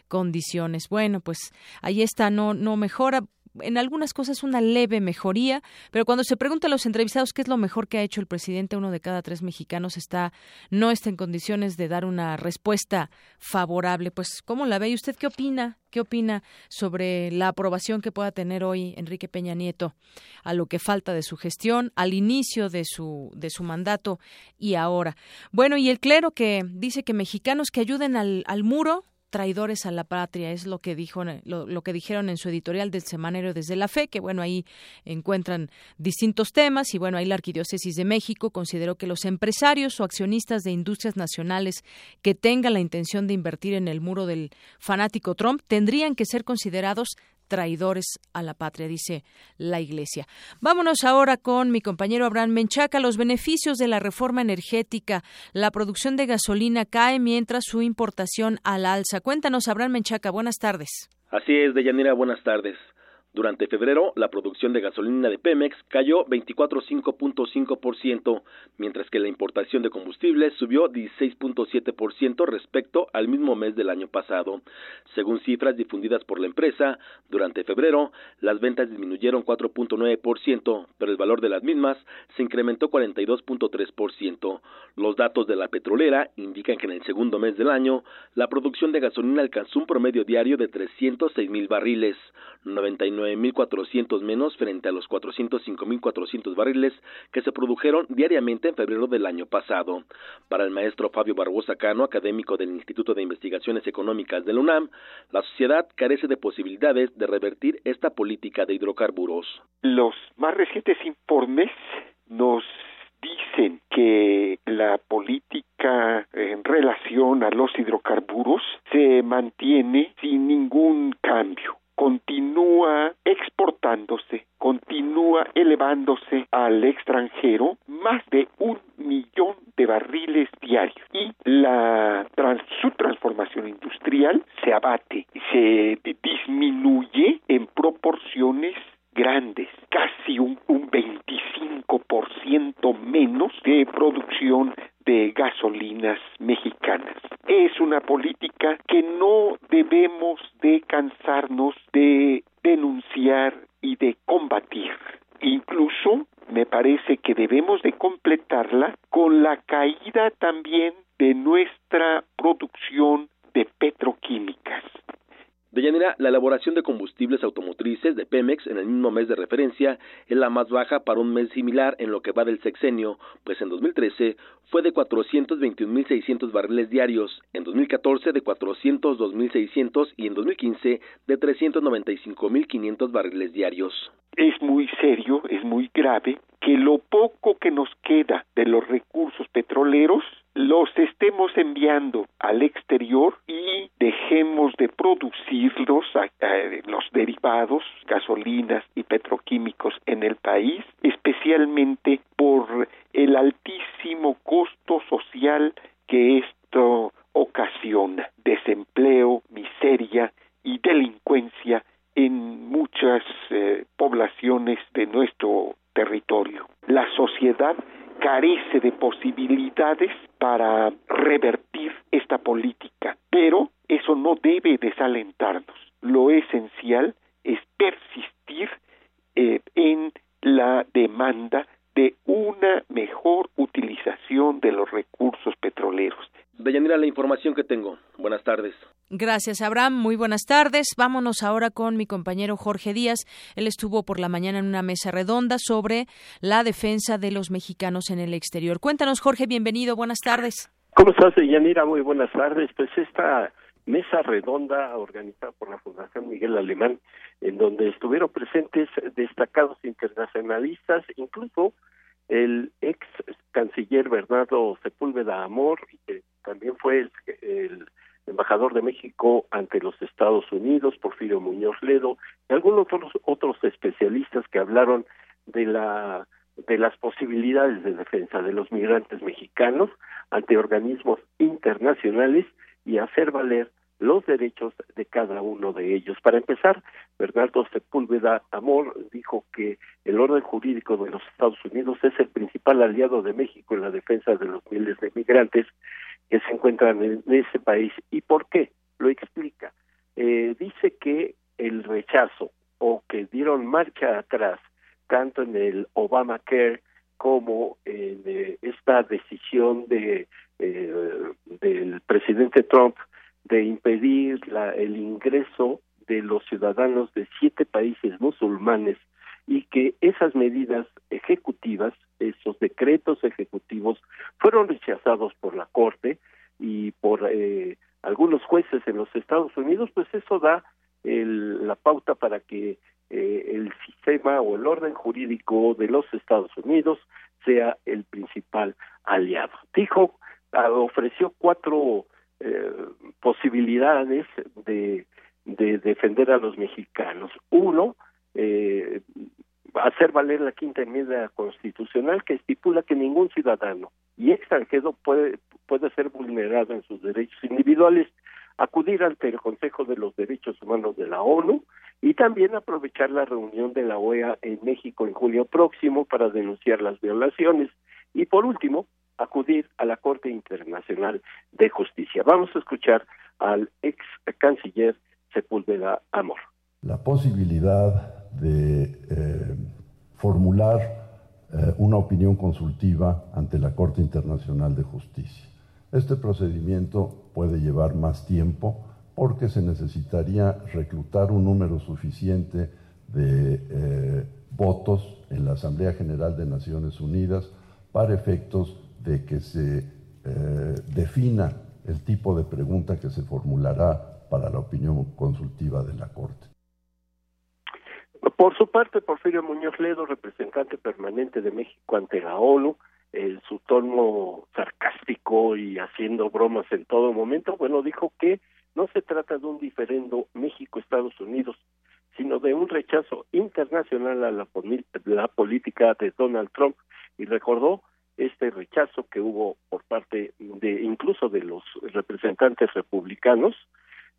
condiciones. Bueno, pues ahí está, no, no mejora en algunas cosas una leve mejoría, pero cuando se pregunta a los entrevistados qué es lo mejor que ha hecho el presidente, uno de cada tres mexicanos está no está en condiciones de dar una respuesta favorable. Pues, ¿cómo la ve? ¿Y usted qué opina? ¿Qué opina sobre la aprobación que pueda tener hoy Enrique Peña Nieto a lo que falta de su gestión, al inicio de su, de su mandato y ahora? Bueno, y el clero que dice que mexicanos que ayuden al, al muro traidores a la patria, es lo que dijo lo, que dijeron en su editorial del semanario desde la fe, que bueno, ahí encuentran distintos temas y bueno, ahí la Arquidiócesis de México consideró que los empresarios o accionistas de industrias nacionales que tengan la intención de invertir en el muro del fanático Trump tendrían que ser considerados traidores a la patria, dice la Iglesia. Vámonos ahora con mi compañero Abraham Menchaca. Los beneficios de la reforma energética. La producción de gasolina cae mientras su importación al alza. Cuéntanos, Abraham Menchaca. Buenas tardes. Así es, Deyanira. Buenas tardes. Durante febrero, la producción de gasolina de Pemex cayó 24.5.5%, mientras que la importación de combustibles subió 16.7% respecto al mismo mes del año pasado. Según cifras difundidas por la empresa, durante febrero, las ventas disminuyeron 4.9%, pero el valor de las mismas se incrementó 42.3%. Los datos de la petrolera indican que en el segundo mes del año, la producción de gasolina alcanzó un promedio diario de 306 mil barriles, 99.400 menos frente a los 405.400 barriles que se produjeron diariamente en febrero del año pasado. Para el maestro Fabio Barbosa Cano, académico del Instituto de Investigaciones Económicas de la UNAM, la sociedad carece de posibilidades de revertir esta política de hidrocarburos. Los más recientes informes nos dicen que la política en relación a los hidrocarburos se mantiene sin ningún cambio continúa exportándose, continúa elevándose al extranjero más de un millón de barriles diarios. Y la su transformación industrial se abate, se disminuye en proporciones grandes, casi un, un 25% menos de producción de gasolinas mexicanas. Es una política que no debemos de cansarnos de denunciar y de combatir. Incluso me parece que debemos de completarla con la caída también de nuestra producción de petroquímicas. De Yanira, la elaboración de combustibles automotrices de Pemex en el mismo mes de referencia es la más baja para un mes similar en lo que va del sexenio, pues en 2013 fue de 421.600 barriles diarios, en 2014 de 402.600 y en 2015 de 395.500 barriles diarios. Es muy serio, es muy grave que lo poco que nos queda de los recursos petroleros los estemos enviando al exterior y dejemos de producirlos, los derivados, gasolinas y petroquímicos en el país, especialmente por el altísimo costo social que esto ocasiona, desempleo, miseria y delincuencia en muchas eh, poblaciones de nuestro territorio. La sociedad carece de posibilidades para revertir esta política, pero eso no debe desalentarnos. Lo esencial es persistir eh, en la demanda de una mejor utilización de los recursos petroleros. Deyanira, la información que tengo. Buenas tardes. Gracias, Abraham. Muy buenas tardes. Vámonos ahora con mi compañero Jorge Díaz. Él estuvo por la mañana en una mesa redonda sobre la defensa de los mexicanos en el exterior. Cuéntanos, Jorge, bienvenido. Buenas tardes. ¿Cómo estás, Deyanira? Muy buenas tardes. Pues esta mesa redonda organizada por la Fundación Miguel Alemán, en donde estuvieron presentes destacados internacionalistas, incluso el ex canciller Bernardo Sepúlveda Amor, que también fue el, embajador de México ante los Estados Unidos, Porfirio Muñoz Ledo, y algunos otros, otros especialistas que hablaron de la de las posibilidades de defensa de los migrantes mexicanos ante organismos internacionales y hacer valer los derechos de cada uno de ellos. Para empezar, Bernardo Sepúlveda Amor dijo que el orden jurídico de los Estados Unidos es el principal aliado de México en la defensa de los miles de migrantes que se encuentran en ese país. ¿Y por qué? Lo explica. Eh, dice que el rechazo o que dieron marcha atrás tanto en el Obamacare como en eh, esta decisión de eh, del presidente Trump de impedir la, el ingreso de los ciudadanos de siete países musulmanes y que esas medidas ejecutivas, esos decretos ejecutivos, fueron rechazados por la Corte y por eh, algunos jueces en los Estados Unidos, pues eso da el, la pauta para que eh, el sistema o el orden jurídico de los Estados Unidos sea el principal aliado. Dijo, ah, ofreció cuatro eh, posibilidades de, de, defender a los mexicanos. Uno, eh, hacer valer la quinta enmienda constitucional que estipula que ningún ciudadano y extranjero puede, puede ser vulnerado en sus derechos individuales acudir ante el Consejo de los Derechos Humanos de la ONU y también aprovechar la reunión de la OEA en México en julio próximo para denunciar las violaciones. Y por último, acudir a la Corte Internacional de Justicia. Vamos a escuchar al ex canciller Sepúlveda Amor. La posibilidad de eh, formular eh, una opinión consultiva ante la Corte Internacional de Justicia. Este procedimiento puede llevar más tiempo porque se necesitaría reclutar un número suficiente de eh, votos en la Asamblea General de Naciones Unidas para efectos de que se eh, defina el tipo de pregunta que se formulará para la opinión consultiva de la Corte. Por su parte, Porfirio Muñoz Ledo, representante permanente de México ante la ONU, en su tono sarcástico y haciendo bromas en todo momento, bueno, dijo que no se trata de un diferendo México-Estados Unidos, sino de un rechazo internacional a la política de Donald Trump y recordó este rechazo que hubo por parte de incluso de los representantes republicanos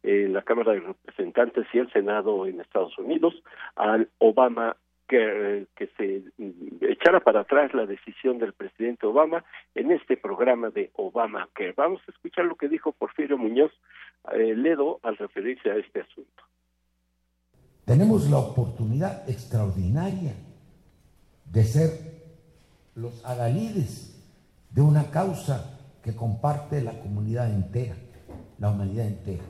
en la Cámara de Representantes y el Senado en Estados Unidos al Obama que, que se echara para atrás la decisión del presidente Obama en este programa de Obama que vamos a escuchar lo que dijo Porfirio Muñoz eh, Ledo al referirse a este asunto. Tenemos la oportunidad extraordinaria de ser los adalides de una causa que comparte la comunidad entera, la humanidad entera,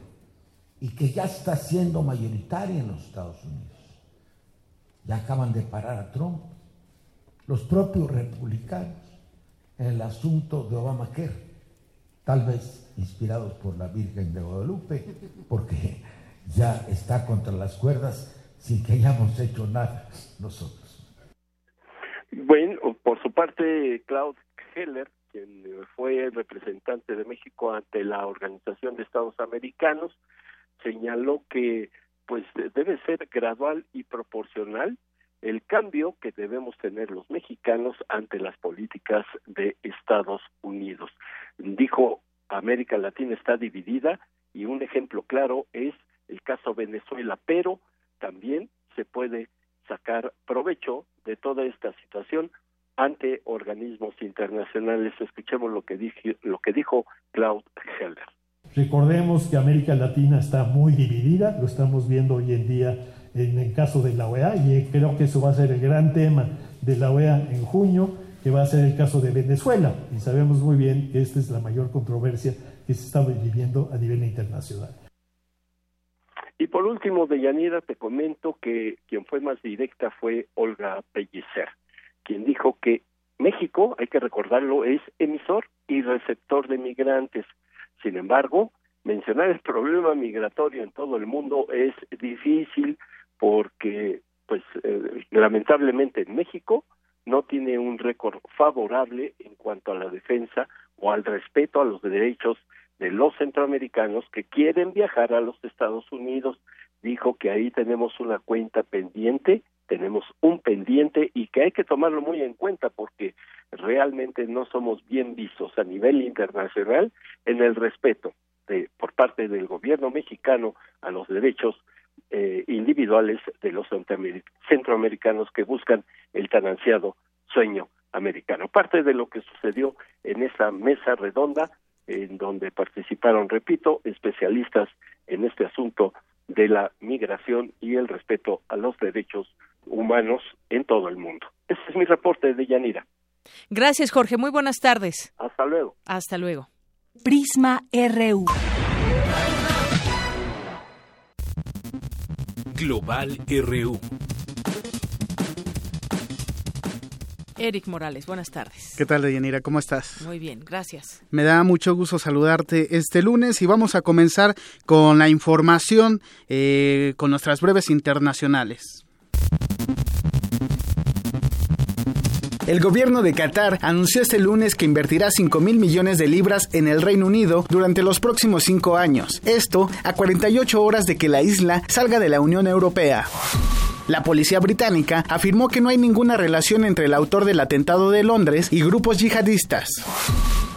y que ya está siendo mayoritaria en los Estados Unidos. Ya acaban de parar a Trump, los propios republicanos, en el asunto de Obamacare, tal vez inspirados por la Virgen de Guadalupe, porque ya está contra las cuerdas sin que hayamos hecho nada nosotros. Bueno, por su parte, Claude Heller, quien fue el representante de México ante la Organización de Estados Americanos, señaló que pues debe ser gradual y proporcional el cambio que debemos tener los mexicanos ante las políticas de Estados Unidos. Dijo, América Latina está dividida y un ejemplo claro es el caso Venezuela, pero también se puede sacar provecho de toda esta situación ante organismos internacionales. Escuchemos lo que, dijo Claude Heller. Recordemos que América Latina está muy dividida, lo estamos viendo hoy en día en el caso de la OEA y creo que eso va a ser el gran tema de la OEA en junio, que va a ser el caso de Venezuela. Y sabemos muy bien que esta es la mayor controversia que se está viviendo a nivel internacional. Y por último, Deyanira, te comento que quien fue más directa fue Olga Pellicer, quien dijo que México, hay que recordarlo, es emisor y receptor de migrantes. Sin embargo, mencionar el problema migratorio en todo el mundo es difícil porque, pues, eh, lamentablemente en México no tiene un récord favorable en cuanto a la defensa o al respeto a los derechos de los centroamericanos que quieren viajar a los Estados Unidos. Dijo que ahí tenemos una cuenta pendiente, tenemos un pendiente y que hay que tomarlo muy en cuenta porque realmente no somos bien vistos a nivel internacional en el respeto de, por parte del gobierno mexicano a los derechos eh, individuales de los centroamericanos que buscan el tan ansiado sueño americano. Parte de lo que sucedió en esa mesa redonda en donde participaron, repito, especialistas en este asunto de la migración y el respeto a los derechos humanos en todo el mundo. Ese es mi reporte de Yanira. Gracias, Jorge. Muy buenas tardes. Hasta luego. Hasta luego. Prisma RU. Global RU. Eric Morales, buenas tardes. ¿Qué tal, Deyanira? ¿Cómo estás? Muy bien, gracias. Me da mucho gusto saludarte este lunes y vamos a comenzar con la información eh, con nuestras breves internacionales. El gobierno de Qatar anunció este lunes que invertirá 5 mil millones de libras en el Reino Unido durante los próximos cinco años. Esto a 48 horas de que la isla salga de la Unión Europea. La policía británica afirmó que no hay ninguna relación entre el autor del atentado de Londres y grupos yihadistas.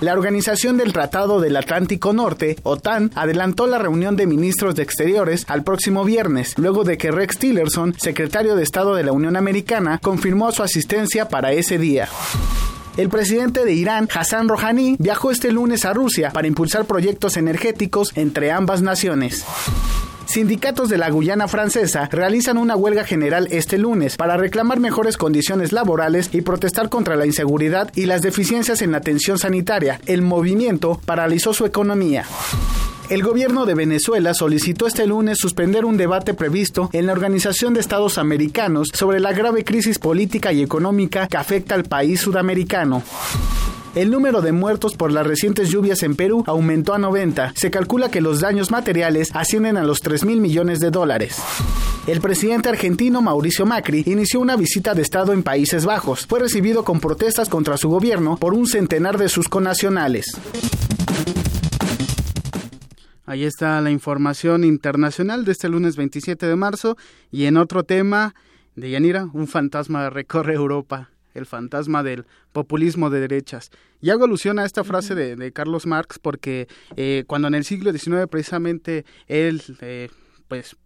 La Organización del Tratado del Atlántico Norte, OTAN, adelantó la reunión de ministros de Exteriores al próximo viernes, luego de que Rex Tillerson, secretario de Estado de la Unión Americana, confirmó su asistencia para ese día. El presidente de Irán, Hassan Rouhani, viajó este lunes a Rusia para impulsar proyectos energéticos entre ambas naciones. Sindicatos de la Guyana francesa realizan una huelga general este lunes para reclamar mejores condiciones laborales y protestar contra la inseguridad y las deficiencias en la atención sanitaria. El movimiento paralizó su economía. El gobierno de Venezuela solicitó este lunes suspender un debate previsto en la Organización de Estados Americanos sobre la grave crisis política y económica que afecta al país sudamericano. El número de muertos por las recientes lluvias en Perú aumentó a 90. Se calcula que los daños materiales ascienden a los 3 mil millones de dólares. El presidente argentino Mauricio Macri inició una visita de Estado en Países Bajos. Fue recibido con protestas contra su gobierno por un centenar de sus connacionales. Ahí está la información internacional de este lunes 27 de marzo. Y en otro tema, de Yanira, un fantasma recorre Europa el fantasma del populismo de derechas. Y hago alusión a esta frase de, Carlos Marx porque eh, cuando en el siglo XIX precisamente él eh, pues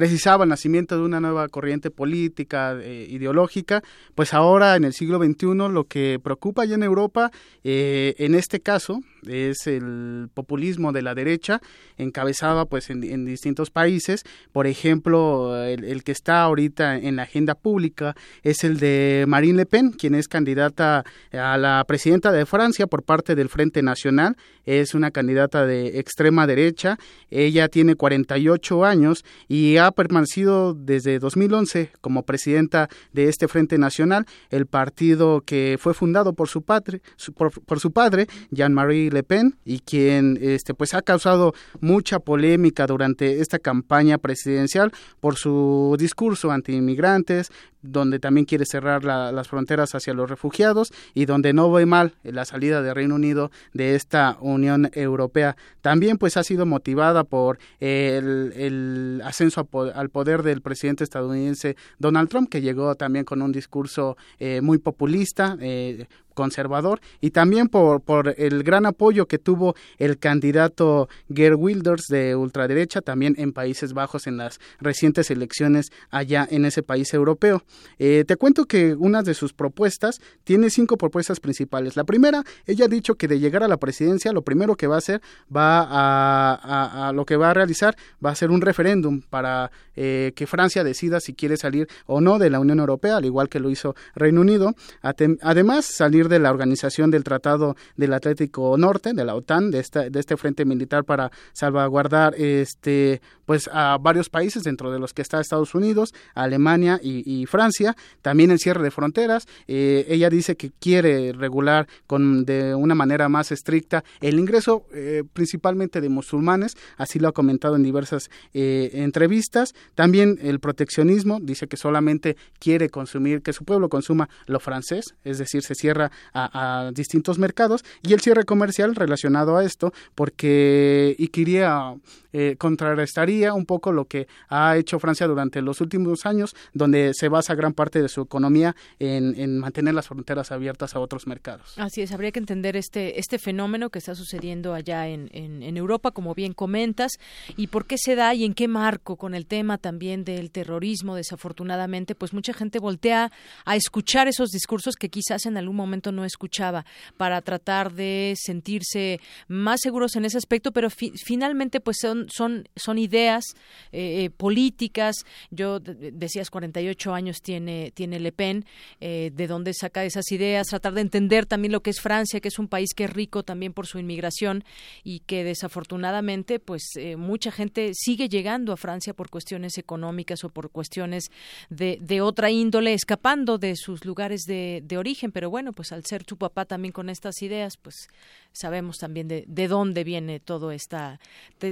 precisaba el nacimiento de una nueva corriente política, eh, ideológica, pues ahora en el siglo XXI lo que preocupa ya en Europa, en este caso, es el populismo de la derecha, encabezada pues en, distintos países. Por ejemplo, el, que está ahorita en la agenda pública es el de Marine Le Pen, quien es candidata a la presidenta de Francia por parte del Frente Nacional. Es una candidata de extrema derecha. Ella tiene 48 años y ha permanecido desde 2011 como presidenta de este Frente Nacional, el partido que fue fundado por su padre, por, su padre, Jean-Marie le Pen y quien este pues ha causado mucha polémica durante esta campaña presidencial por su discurso anti-inmigrantes, donde también quiere cerrar las fronteras hacia los refugiados y donde no ve mal la salida de Reino Unido de esta Unión Europea. También pues ha sido motivada por el, ascenso al poder del presidente estadounidense Donald Trump, que llegó también con un discurso eh, muy populista, eh, conservador y también por, por el gran apoyo que tuvo el candidato Gerd Wilders de ultraderecha también en Países Bajos en las recientes elecciones allá en ese país europeo. Eh, te cuento que una de sus propuestas tiene cinco propuestas principales. La primera, ella ha dicho que de llegar a la presidencia lo primero que va a hacer va a, a, lo que va a realizar va a ser un referéndum para eh, que Francia decida si quiere salir o no de la Unión Europea, al igual que lo hizo Reino Unido. Además, salir de la organización del Tratado del Atlántico Norte, de la OTAN, de, esta, de este frente militar para salvaguardar este, pues, a varios países, dentro de los que está Estados Unidos, Alemania y, Francia. También el cierre de fronteras. Eh, ella dice que quiere regular con, de una manera más estricta el ingreso eh, principalmente de musulmanes, así lo ha comentado en diversas eh, entrevistas. También el proteccionismo, dice que solamente quiere consumir, que su pueblo consuma lo francés, es decir, se cierra a, distintos mercados y el cierre comercial relacionado a esto porque y quería eh, contrarrestaría un poco lo que ha hecho Francia durante los últimos años, donde se basa gran parte de su economía en, mantener las fronteras abiertas a otros mercados. Así es, habría que entender este, este fenómeno que está sucediendo allá en, en, Europa, como bien comentas, y por qué se da y en qué marco con el tema también del terrorismo, desafortunadamente, pues mucha gente voltea a escuchar esos discursos que quizás en algún momento no escuchaba para tratar de sentirse más seguros en ese aspecto, pero finalmente pues son son, son, ideas eh, eh, políticas. Yo decías 48 años tiene, tiene Le Pen, eh, de dónde saca esas ideas, tratar de entender también lo que es Francia, que es un país que es rico también por su inmigración y que desafortunadamente pues mucha gente sigue llegando a Francia por cuestiones económicas o por cuestiones de, de otra índole, escapando de sus lugares de, de origen, pero bueno, pues al ser tu papá también con estas ideas, pues sabemos también de, de dónde viene todo esta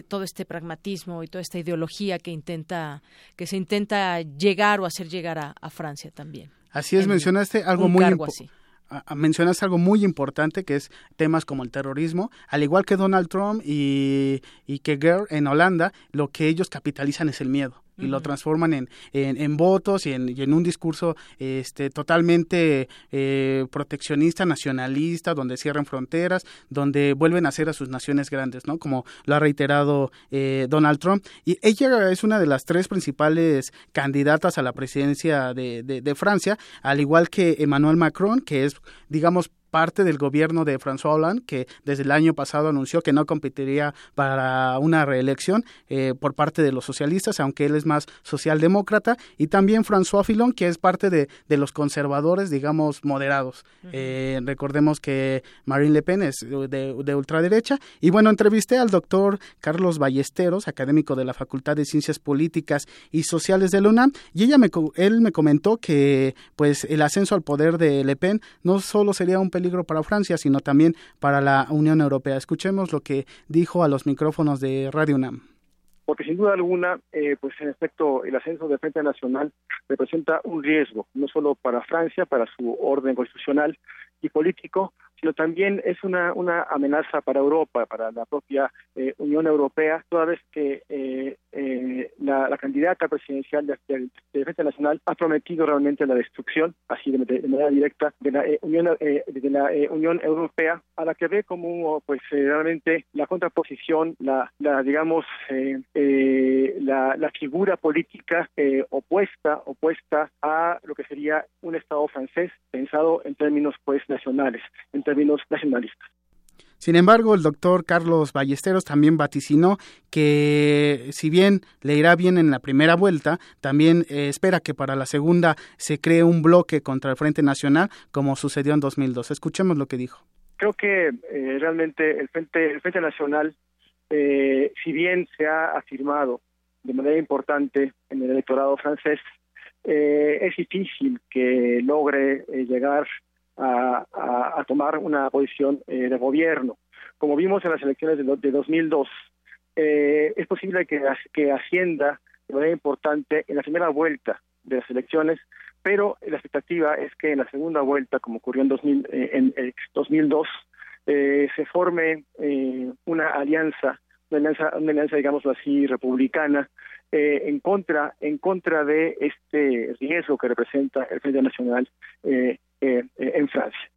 todo este pragmatismo y toda esta ideología que intenta que se intenta llegar o hacer llegar a, Francia también. Así es, mencionaste algo muy mencionaste algo muy importante que es temas como el terrorismo, al igual que Donald Trump y, y que Gerd en Holanda, lo que ellos capitalizan es el miedo y lo transforman en, en, votos y en, en, un discurso este, totalmente eh, proteccionista, nacionalista, donde cierran fronteras, donde vuelven a ser a sus naciones grandes, ¿no? Como lo ha reiterado eh, Donald Trump. Y ella es una de las tres principales candidatas a la presidencia de, de Francia, al igual que Emmanuel Macron, que es, digamos, parte del gobierno de François Hollande, que desde el año pasado anunció que no competiría para una reelección eh, por parte de los socialistas, aunque él es más socialdemócrata, y también François Fillon, que es parte de, de los conservadores, digamos, moderados. Eh, recordemos que Marine Le Pen es de, de, ultraderecha. Y bueno, entrevisté al doctor Carlos Ballesteros, académico de la Facultad de Ciencias Políticas y Sociales de la UNAM, y ella me, él me comentó que pues el ascenso al poder de Le Pen no solo sería un peligro para Francia, sino también para la Unión Europea. Escuchemos lo que dijo a los micrófonos de Radio UNAM porque sin duda alguna, eh, pues en efecto, el ascenso de Frente Nacional representa un riesgo, no solo para Francia, para su orden constitucional y político, sino también es una, una amenaza para Europa, para la propia eh, Unión Europea, toda vez que eh, eh, la, candidata presidencial de, Defensa Nacional ha prometido realmente la destrucción, así de, manera directa, de la, Unión, de la Unión Europea, a la que ve como pues realmente la contraposición, la, digamos, la, la, figura política opuesta, opuesta a lo que sería un Estado francés pensado en términos pues nacionales, en términos nacionalistas. Sin embargo, el doctor Carlos Ballesteros también vaticinó que si bien le irá bien en la primera vuelta, también eh, espera que para la segunda se cree un bloque contra el Frente Nacional, como sucedió en 2002. Escuchemos lo que dijo. Creo que eh, realmente el Frente, el Frente Nacional, eh, si bien se ha afirmado de manera importante en el electorado francés, es difícil que logre llegar a, tomar una posición eh, de gobierno. Como vimos en las elecciones de, de 2002, eh, es posible que, que ascienda de manera importante en la primera vuelta de las elecciones, pero la expectativa es que en la segunda vuelta, como ocurrió en, 2000, eh, en, 2002, se forme una alianza, una alianza, una alianza, digámoslo así, republicana, en contra en contra de este riesgo que representa el Frente Nacional eh, eh, en Francia.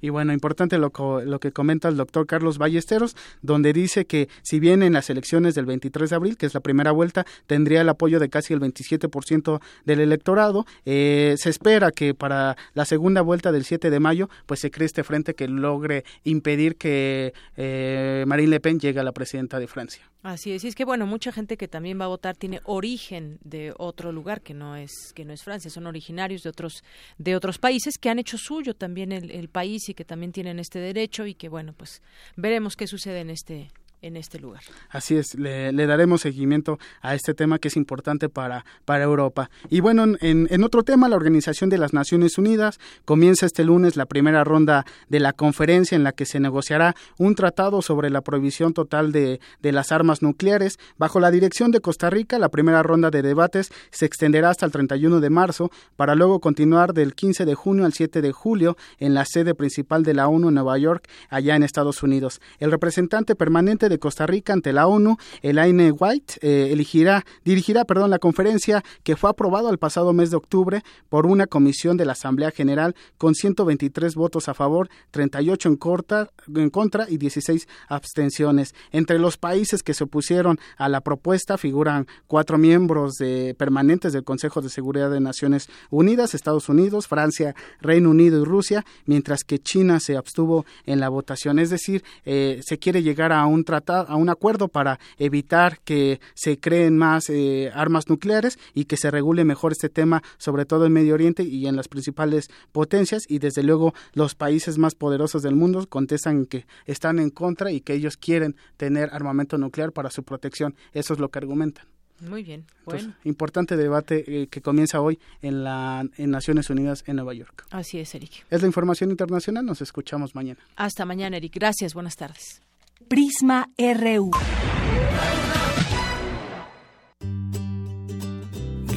Y bueno, importante lo, lo, que comenta el doctor Carlos Ballesteros, donde dice que si bien en las elecciones del 23 de abril, que es la primera vuelta, tendría el apoyo de casi el 27% del electorado, eh, se espera que para la segunda vuelta del 7 de mayo, pues se cree este frente que logre impedir que eh, Marine Le Pen llegue a la presidenta de Francia. Así es, y es que bueno, mucha gente que también va a votar tiene origen de otro lugar que no es que no es Francia, son originarios de otros de otros países que han hecho suyo también el, el país y que también tienen este derecho y que bueno, pues veremos qué sucede en este en este lugar. Así es, le, daremos seguimiento a este tema que es importante para, para Europa. Y bueno, en, en, otro tema, la Organización de las Naciones Unidas comienza este lunes la primera ronda de la conferencia en la que se negociará un tratado sobre la prohibición total de, de las armas nucleares. Bajo la dirección de Costa Rica, la primera ronda de debates se extenderá hasta el 31 de marzo para luego continuar del 15 de junio al 7 de julio en la sede principal de la ONU en Nueva York, allá en Estados Unidos. El representante permanente de Costa Rica ante la ONU, Elaine White, eh, elegirá, dirigirá perdón, la conferencia que fue aprobado el pasado mes de octubre por una comisión de la Asamblea General con 123 votos a favor, 38 en, corta, en contra y 16 abstenciones. Entre los países que se opusieron a la propuesta figuran cuatro miembros de, permanentes del Consejo de Seguridad de Naciones Unidas, Estados Unidos, Francia, Reino Unido y Rusia, mientras que China se abstuvo en la votación. Es decir, eh, se quiere llegar a un tratado a un acuerdo para evitar que se creen más eh, armas nucleares y que se regule mejor este tema, sobre todo en Medio Oriente y en las principales potencias. Y desde luego los países más poderosos del mundo contestan que están en contra y que ellos quieren tener armamento nuclear para su protección. Eso es lo que argumentan. Muy bien. Bueno. importante debate eh, que comienza hoy en la en Naciones Unidas en Nueva York. Así es, Eric. Es la información internacional. Nos escuchamos mañana. Hasta mañana, Eric. Gracias. Buenas tardes. Prisma RU.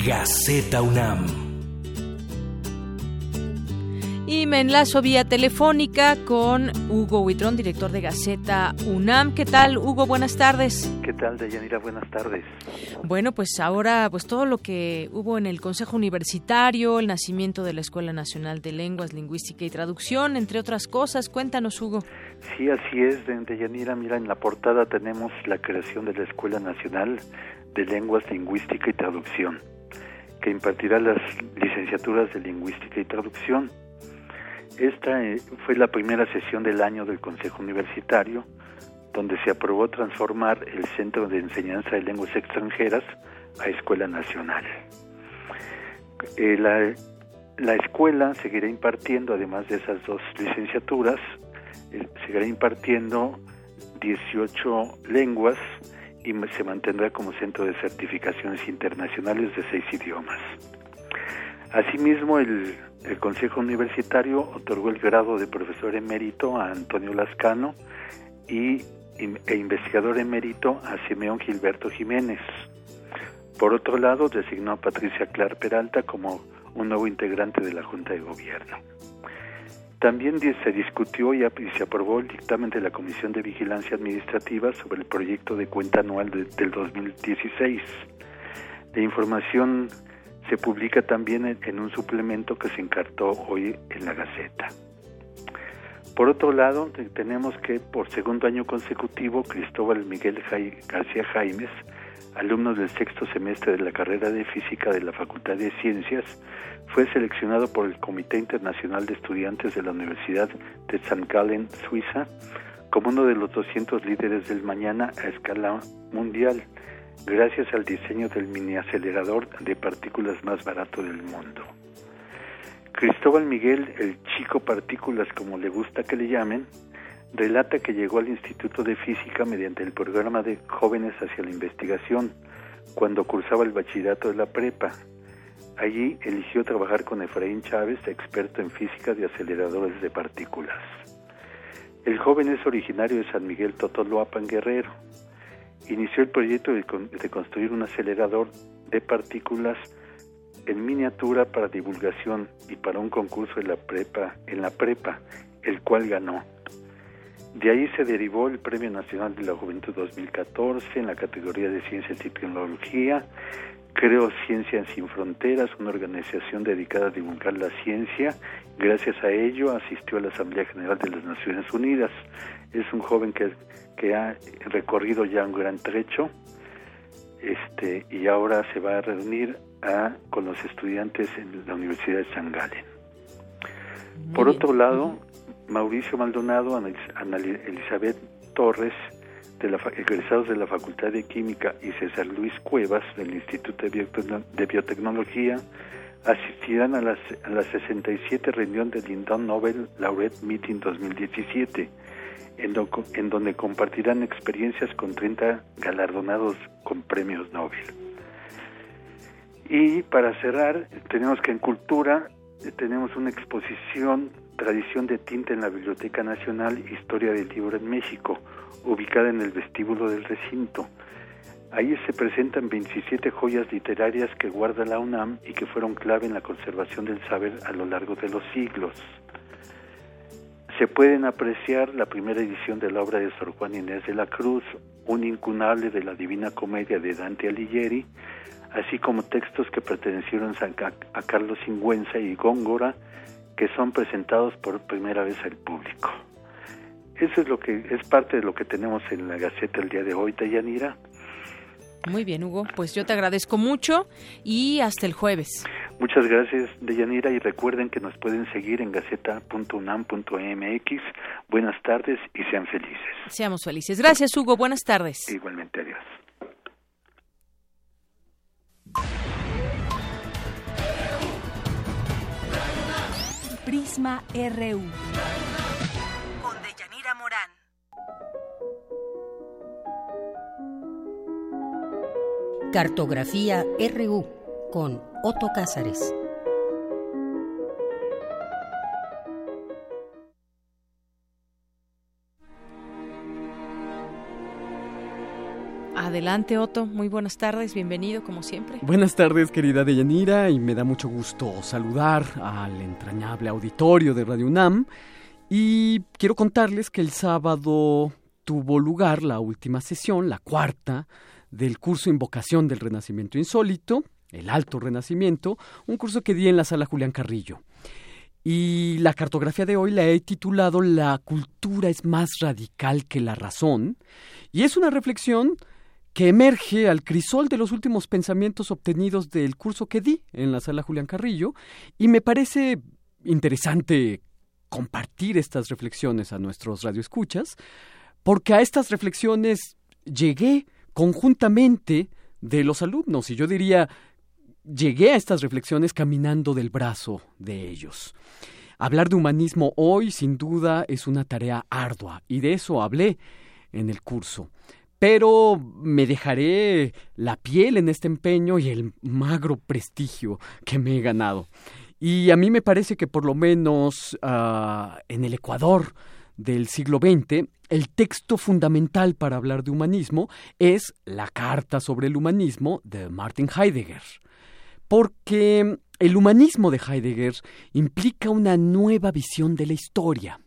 Gaceta UNAM. Y me enlazo vía telefónica con Hugo Huitrón, director de Gaceta UNAM. ¿Qué tal, Hugo? Buenas tardes. ¿Qué tal, Deyanira? Buenas tardes. Bueno, pues ahora, pues todo lo que hubo en el Consejo Universitario, el nacimiento de la Escuela Nacional de Lenguas, Lingüística y Traducción, entre otras cosas. Cuéntanos, Hugo. Sí, así es, Deyanira. Mira, en la portada tenemos la creación de la Escuela Nacional de Lenguas, Lingüística y Traducción, que impartirá las licenciaturas de Lingüística y Traducción esta eh, fue la primera sesión del año del Consejo Universitario, donde se aprobó transformar el Centro de Enseñanza de Lenguas Extranjeras a Escuela Nacional. Eh, la, la, escuela seguirá impartiendo, además de esas dos licenciaturas, eh, seguirá impartiendo 18 lenguas y se mantendrá como centro de certificaciones internacionales de seis idiomas. Asimismo, el el Consejo Universitario otorgó el grado de profesor emérito a Antonio Lascano y, e investigador emérito a Simeón Gilberto Jiménez. Por otro lado, designó a Patricia Clar Peralta como un nuevo integrante de la Junta de Gobierno. También se discutió y se aprobó el dictamen de la Comisión de Vigilancia Administrativa sobre el proyecto de cuenta anual del 2016. La información se publica también en, un suplemento que se encartó hoy en la Gaceta. Por otro lado, tenemos que por segundo año consecutivo, Cristóbal Miguel García Jaimes, alumno del sexto semestre de la carrera de física de la Facultad de Ciencias, fue seleccionado por el Comité Internacional de Estudiantes de la Universidad de St. Gallen, Suiza, como uno de los 200 líderes del mañana a escala mundial gracias al diseño del mini acelerador de partículas más barato del mundo. Cristóbal Miguel, el chico partículas como le gusta que le llamen, relata que llegó al Instituto de Física mediante el programa de Jóvenes hacia la Investigación, cuando cursaba el bachillerato de la prepa. Allí eligió trabajar con Efraín Chávez, experto en física de aceleradores de partículas. El joven es originario de San Miguel Totoloapan Guerrero inició el proyecto de, construir un acelerador de partículas en miniatura para divulgación y para un concurso en la prepa, en la prepa, el cual ganó. De ahí se derivó el Premio Nacional de la Juventud 2014 en la categoría de Ciencias y Tecnología. Creó Ciencias sin Fronteras, una organización dedicada a divulgar la ciencia. Gracias a ello asistió a la Asamblea General de las Naciones Unidas. Es un joven que que ha recorrido ya un gran trecho este, y ahora se va a reunir con los estudiantes en la Universidad de San Galen. Por otro lado, Mauricio Maldonado, Ana Elizabeth Torres, de la, egresados de la Facultad de Química, y César Luis Cuevas, del Instituto de, Biotecnología, asistirán a, las, a la 67 reunión del Lindon Nobel Laureate Meeting 2017 en, donde compartirán experiencias con 30 galardonados con premios Nobel. Y para cerrar, tenemos que en cultura eh, tenemos una exposición Tradición de tinta en la Biblioteca Nacional, Historia del Libro en México, ubicada en el vestíbulo del recinto. Ahí se presentan 27 joyas literarias que guarda la UNAM y que fueron clave en la conservación del saber a lo largo de los siglos se pueden apreciar la primera edición de la obra de Sor Juan Inés de la Cruz, un incunable de la Divina Comedia de Dante Alighieri, así como textos que pertenecieron a, Carlos Singüenza y Góngora, que son presentados por primera vez al público. Eso es lo que es parte de lo que tenemos en la Gaceta el día de hoy, Tayanira. Muy bien, Hugo. Pues yo te agradezco mucho y hasta el jueves. Muchas gracias, Deyanira, y recuerden que nos pueden seguir en gaceta.unam.mx. Buenas tardes y sean felices. Seamos felices. Gracias, Hugo. Buenas tardes. Igualmente, adiós. Prisma RU. Cartografía RU con Otto Cázares. Adelante, Otto. Muy buenas tardes. Bienvenido, como siempre. Buenas tardes, querida Deyanira, y me da mucho gusto saludar al entrañable auditorio de Radio UNAM. Y quiero contarles que el sábado tuvo lugar la última sesión, la cuarta, del curso Invocación del Renacimiento Insólito, el Alto Renacimiento, un curso que di en la sala Julián Carrillo. Y la cartografía de hoy la he titulado La cultura es más radical que la razón, y es una reflexión que emerge al crisol de los últimos pensamientos obtenidos del curso que di en la sala Julián Carrillo, y me parece interesante compartir estas reflexiones a nuestros radioescuchas, porque a estas reflexiones llegué conjuntamente de los alumnos y yo diría, llegué a estas reflexiones caminando del brazo de ellos. Hablar de humanismo hoy, sin duda, es una tarea ardua y de eso hablé en el curso. Pero me dejaré la piel en este empeño y el magro prestigio que me he ganado. Y a mí me parece que por lo menos ah, en el Ecuador del siglo XX, el texto fundamental para hablar de humanismo es la Carta sobre el Humanismo de Martin Heidegger. Porque el humanismo de Heidegger implica una nueva visión de la historia.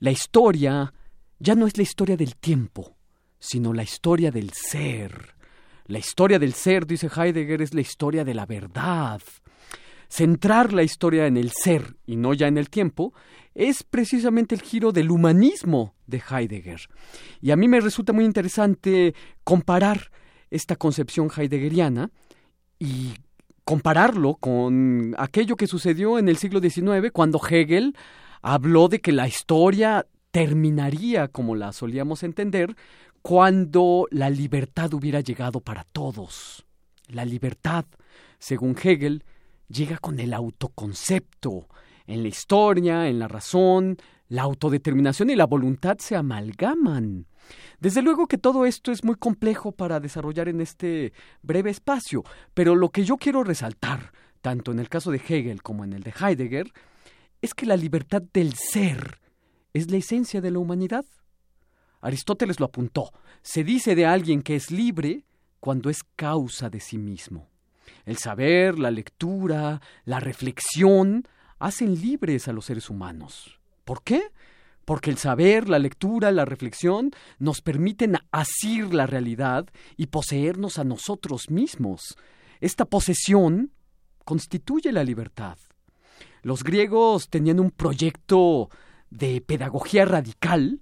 La historia ya no es la historia del tiempo, sino la historia del ser. La historia del ser, dice Heidegger, es la historia de la verdad. Centrar la historia en el ser y no ya en el tiempo es precisamente el giro del humanismo de Heidegger. Y a mí me resulta muy interesante comparar esta concepción heideggeriana y compararlo con aquello que sucedió en el siglo XIX cuando Hegel habló de que la historia terminaría como la solíamos entender cuando la libertad hubiera llegado para todos. La libertad, según Hegel, llega con el autoconcepto. En la historia, en la razón, la autodeterminación y la voluntad se amalgaman. Desde luego que todo esto es muy complejo para desarrollar en este breve espacio, pero lo que yo quiero resaltar, tanto en el caso de Hegel como en el de Heidegger, es que la libertad del ser es la esencia de la humanidad. Aristóteles lo apuntó. Se dice de alguien que es libre cuando es causa de sí mismo. El saber, la lectura, la reflexión hacen libres a los seres humanos. ¿Por qué? Porque el saber, la lectura, la reflexión nos permiten asir la realidad y poseernos a nosotros mismos. Esta posesión constituye la libertad. Los griegos tenían un proyecto de pedagogía radical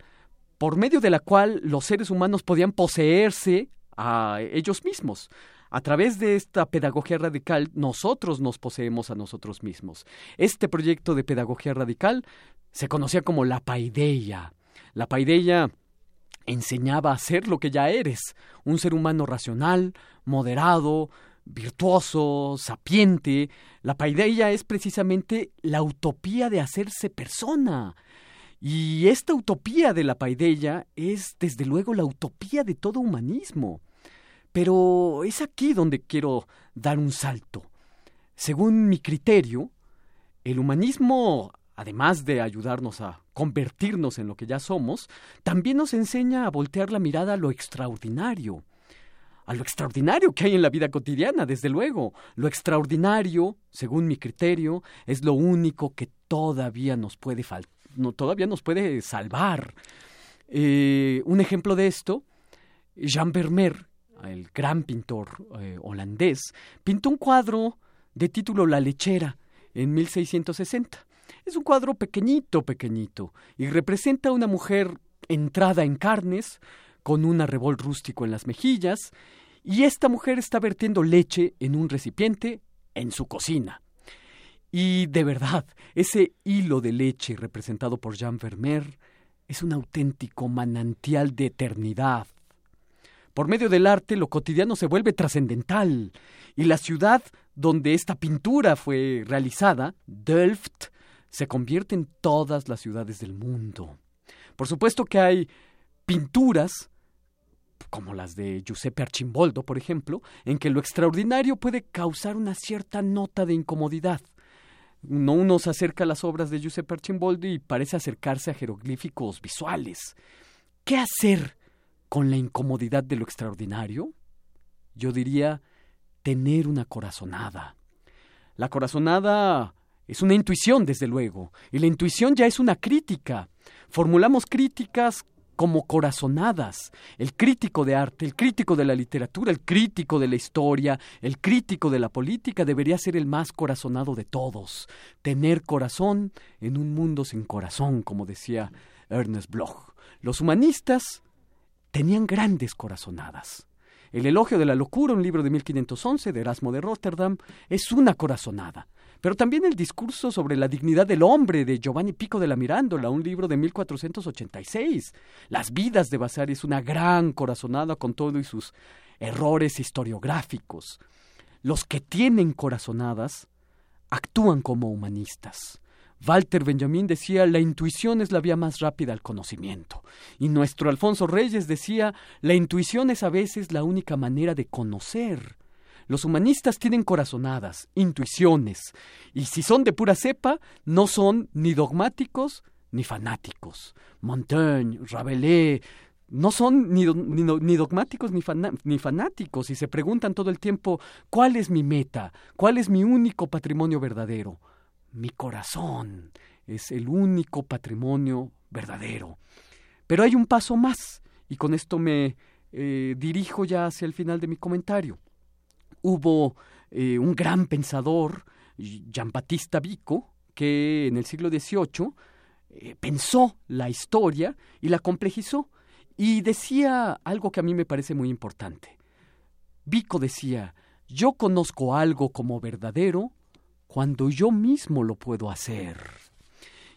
por medio de la cual los seres humanos podían poseerse a ellos mismos. A través de esta pedagogía radical, nosotros nos poseemos a nosotros mismos. Este proyecto de pedagogía radical se conocía como la paideia. La paideia enseñaba a ser lo que ya eres, un ser humano racional, moderado, virtuoso, sapiente. La paideia es precisamente la utopía de hacerse persona. Y esta utopía de la paideia es, desde luego, la utopía de todo humanismo. Pero es aquí donde quiero dar un salto. Según mi criterio, el humanismo, además de ayudarnos a convertirnos en lo que ya somos, también nos enseña a voltear la mirada a lo extraordinario. A lo extraordinario que hay en la vida cotidiana, desde luego. Lo extraordinario, según mi criterio, es lo único que todavía nos puede no, todavía nos puede salvar. Eh, un ejemplo de esto, Jean Vermeer, el gran pintor eh, holandés, pintó un cuadro de título La lechera en 1660. Es un cuadro pequeñito, pequeñito, y representa a una mujer entrada en carnes, con un arrebol rústico en las mejillas, y esta mujer está vertiendo leche en un recipiente en su cocina. Y de verdad, ese hilo de leche representado por Jean Vermeer es un auténtico manantial de eternidad, por medio del arte lo cotidiano se vuelve trascendental y la ciudad donde esta pintura fue realizada, Delft, se convierte en todas las ciudades del mundo. Por supuesto que hay pinturas como las de Giuseppe Archimboldo, por ejemplo, en que lo extraordinario puede causar una cierta nota de incomodidad. Uno, se acerca a las obras de Giuseppe Archimboldo y parece acercarse a jeroglíficos visuales. ¿Qué hacer con la incomodidad de lo extraordinario? Yo diría tener una corazonada. La corazonada es una intuición, desde luego, y la intuición ya es una crítica. Formulamos críticas como corazonadas. El crítico de arte, el crítico de la literatura, el crítico de la historia, el crítico de la política debería ser el más corazonado de todos. Tener corazón en un mundo sin corazón, como decía Ernest Bloch. Los humanistas tenían grandes corazonadas. El elogio de la locura, un libro de 1511 de Erasmo de Rotterdam, es una corazonada. Pero también el discurso sobre la dignidad del hombre de Giovanni Pico de la Mirandola, un libro de 1486. Las vidas de Vasari es una gran corazonada con todo y sus errores historiográficos. Los que tienen corazonadas actúan como humanistas. Walter Benjamin decía la intuición es la vía más rápida al conocimiento. Y nuestro Alfonso Reyes decía la intuición es a veces la única manera de conocer. Los humanistas tienen corazonadas, intuiciones, y si son de pura cepa, no son ni dogmáticos ni fanáticos. Montaigne, Rabelais, no son ni, ni, dogmáticos ni, ni, fanáticos y se preguntan todo el tiempo cuál es mi meta, cuál es mi único patrimonio verdadero. Mi corazón es el único patrimonio verdadero. Pero hay un paso más y con esto me eh, dirijo ya hacia el final de mi comentario hubo eh, un gran pensador, Jean Baptiste Vico, que en el siglo XVIII eh, pensó la historia y la complejizó y decía algo que a mí me parece muy importante. Vico decía, yo conozco algo como verdadero cuando yo mismo lo puedo hacer.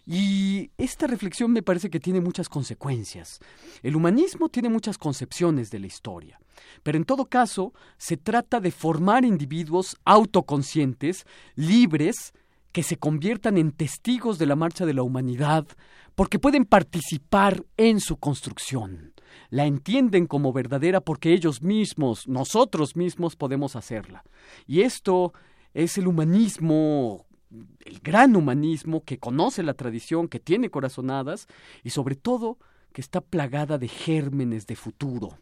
Y esta reflexión me parece que tiene muchas consecuencias. El humanismo tiene muchas concepciones de la historia, pero en todo caso se trata de formar individuos autoconscientes, libres, que se conviertan en testigos de la marcha de la humanidad, porque pueden participar en su construcción. La entienden como verdadera porque ellos mismos, nosotros mismos podemos hacerla. Y esto es el humanismo el gran humanismo que conoce la tradición, que tiene corazonadas y sobre todo que está plagada de gérmenes de futuro.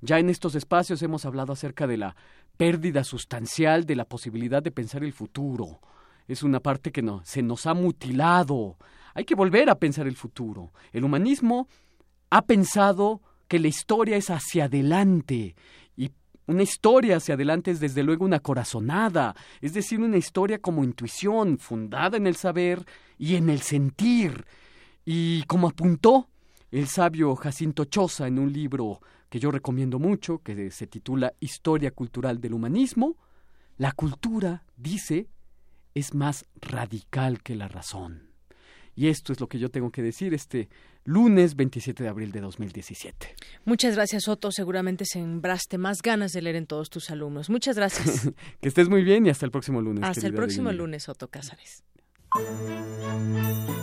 Ya en estos espacios hemos hablado acerca de la pérdida sustancial de la posibilidad de pensar el futuro. Es una parte que no, se nos ha mutilado. Hay que volver a pensar el futuro. El humanismo ha pensado que la historia es hacia adelante una historia hacia adelante es desde luego una corazonada, es decir, una historia como intuición, fundada en el saber y en el sentir. Y como apuntó el sabio Jacinto Choza en un libro que yo recomiendo mucho, que se titula Historia Cultural del Humanismo, la cultura, dice, es más radical que la razón. Y esto es lo que yo tengo que decir este lunes 27 de abril de 2017. Muchas gracias, Otto. Seguramente sembraste más ganas de leer en todos tus alumnos. Muchas gracias. que estés muy bien y hasta el próximo lunes. Hasta el próximo lunes, Otto Cázares.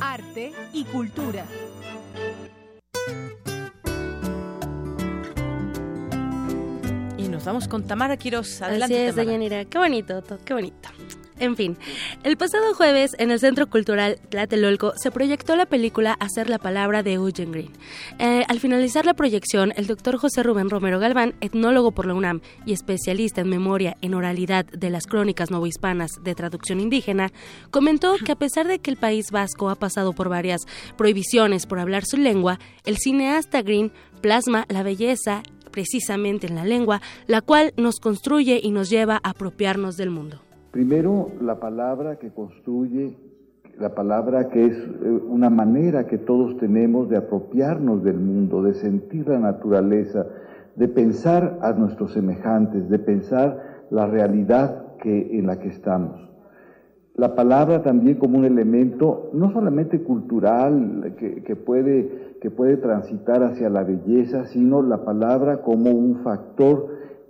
Arte y cultura. Y nos vamos con Tamara Quiroz. Adelante, Así es, Qué bonito, Otto, qué bonito. En fin, el pasado jueves en el Centro Cultural Tlatelolco se proyectó la película Hacer la Palabra de Eugene Green. Eh, al finalizar la proyección, el doctor José Rubén Romero Galván, etnólogo por la UNAM y especialista en memoria en oralidad de las crónicas novohispanas de traducción indígena, comentó que a pesar de que el País Vasco ha pasado por varias prohibiciones por hablar su lengua, el cineasta Green plasma la belleza precisamente en la lengua, la cual nos construye y nos lleva a apropiarnos del mundo. Primero, la palabra que construye, la palabra que es eh, una manera que todos tenemos de apropiarnos del mundo, de sentir la naturaleza, de pensar a nuestros semejantes, de pensar la realidad que, en la que estamos. La palabra también como un elemento no solamente cultural que, puede, que puede transitar hacia la belleza, sino la palabra como un factor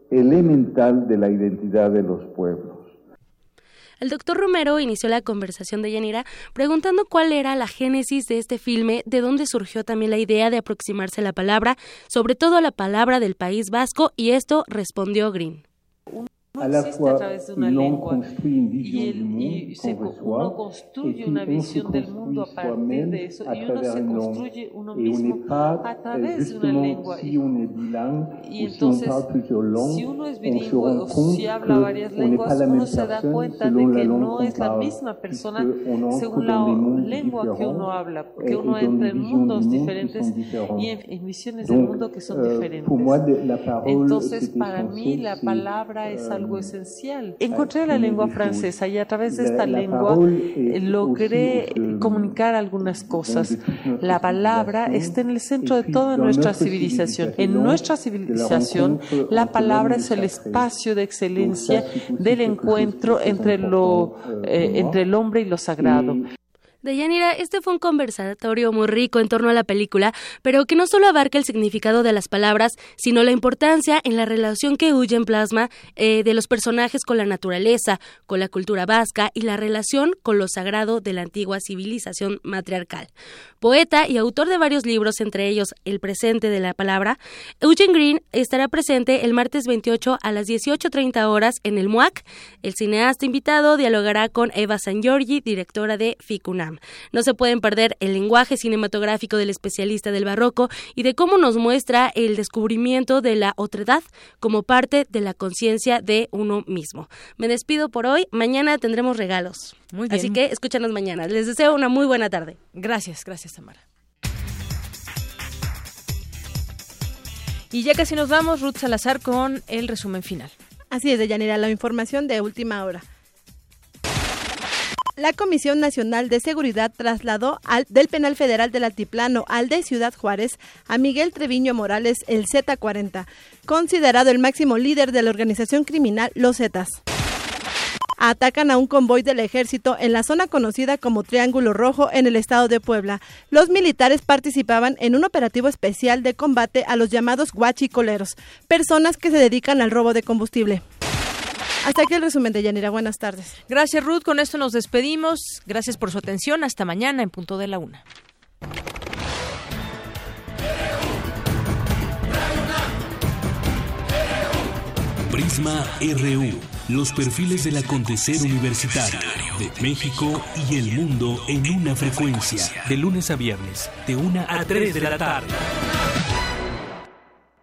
elemental de la identidad de los pueblos. El doctor Romero inició la conversación de Yanira preguntando cuál era la génesis de este filme, de dónde surgió también la idea de aproximarse a la palabra, sobre todo a la palabra del País Vasco, y esto respondió Green. A la fois, l'on construit une vision du monde qu'on reçoit, et puis on se construit soi-même à travers une langue. Et on n'est pas, justement, si on est bilingue, ou si on parle plusieurs langues, on se rend compte qu'on n'est pas la même personne selon la langue qu'on parle, puisqu'on entre dans des mondes différents, et dans des visions du monde qui sont différentes. Donc, pour moi, la parole, c'est essentiel, algo esencial. Encontré la lengua francesa y a través de esta lengua eh, logré comunicar algunas cosas. La palabra está en el centro de toda nuestra civilización. En nuestra civilización, la palabra es el espacio de excelencia del encuentro entre, lo, eh, entre el hombre y lo sagrado. Deyanira, este fue un conversatorio muy rico en torno a la película, pero que no solo abarca el significado de las palabras, sino la importancia en la relación que huye en plasma eh, de los personajes con la naturaleza, con la cultura vasca y la relación con lo sagrado de la antigua civilización matriarcal. Poeta y autor de varios libros, entre ellos El presente de la palabra, Eugene Green estará presente el martes 28 a las 18.30 horas en el MUAC. El cineasta invitado dialogará con Eva San Giorgi, directora de FICUNAM. No se pueden perder el lenguaje cinematográfico del especialista del barroco y de cómo nos muestra el descubrimiento de la otredad como parte de la conciencia de uno mismo. Me despido por hoy, mañana tendremos regalos. Muy bien. Así que escúchanos mañana. Les deseo una muy buena tarde. Gracias, gracias Tamara. Y ya casi nos vamos, Ruth Salazar con el resumen final. Así es, de Yanira, la información de última hora. La Comisión Nacional de Seguridad trasladó al, del Penal Federal del Altiplano al de Ciudad Juárez a Miguel Treviño Morales, el Z40, considerado el máximo líder de la organización criminal Los Zetas. Atacan a un convoy del ejército en la zona conocida como Triángulo Rojo en el estado de Puebla. Los militares participaban en un operativo especial de combate a los llamados guachicoleros, personas que se dedican al robo de combustible. Hasta aquí el resumen de Yanira. Buenas tardes. Gracias, Ruth. Con esto nos despedimos. Gracias por su atención. Hasta mañana en punto de la una. Prisma RU. Los perfiles del acontecer universitario de México y el mundo en una frecuencia. De lunes a viernes, de una a tres de la tarde.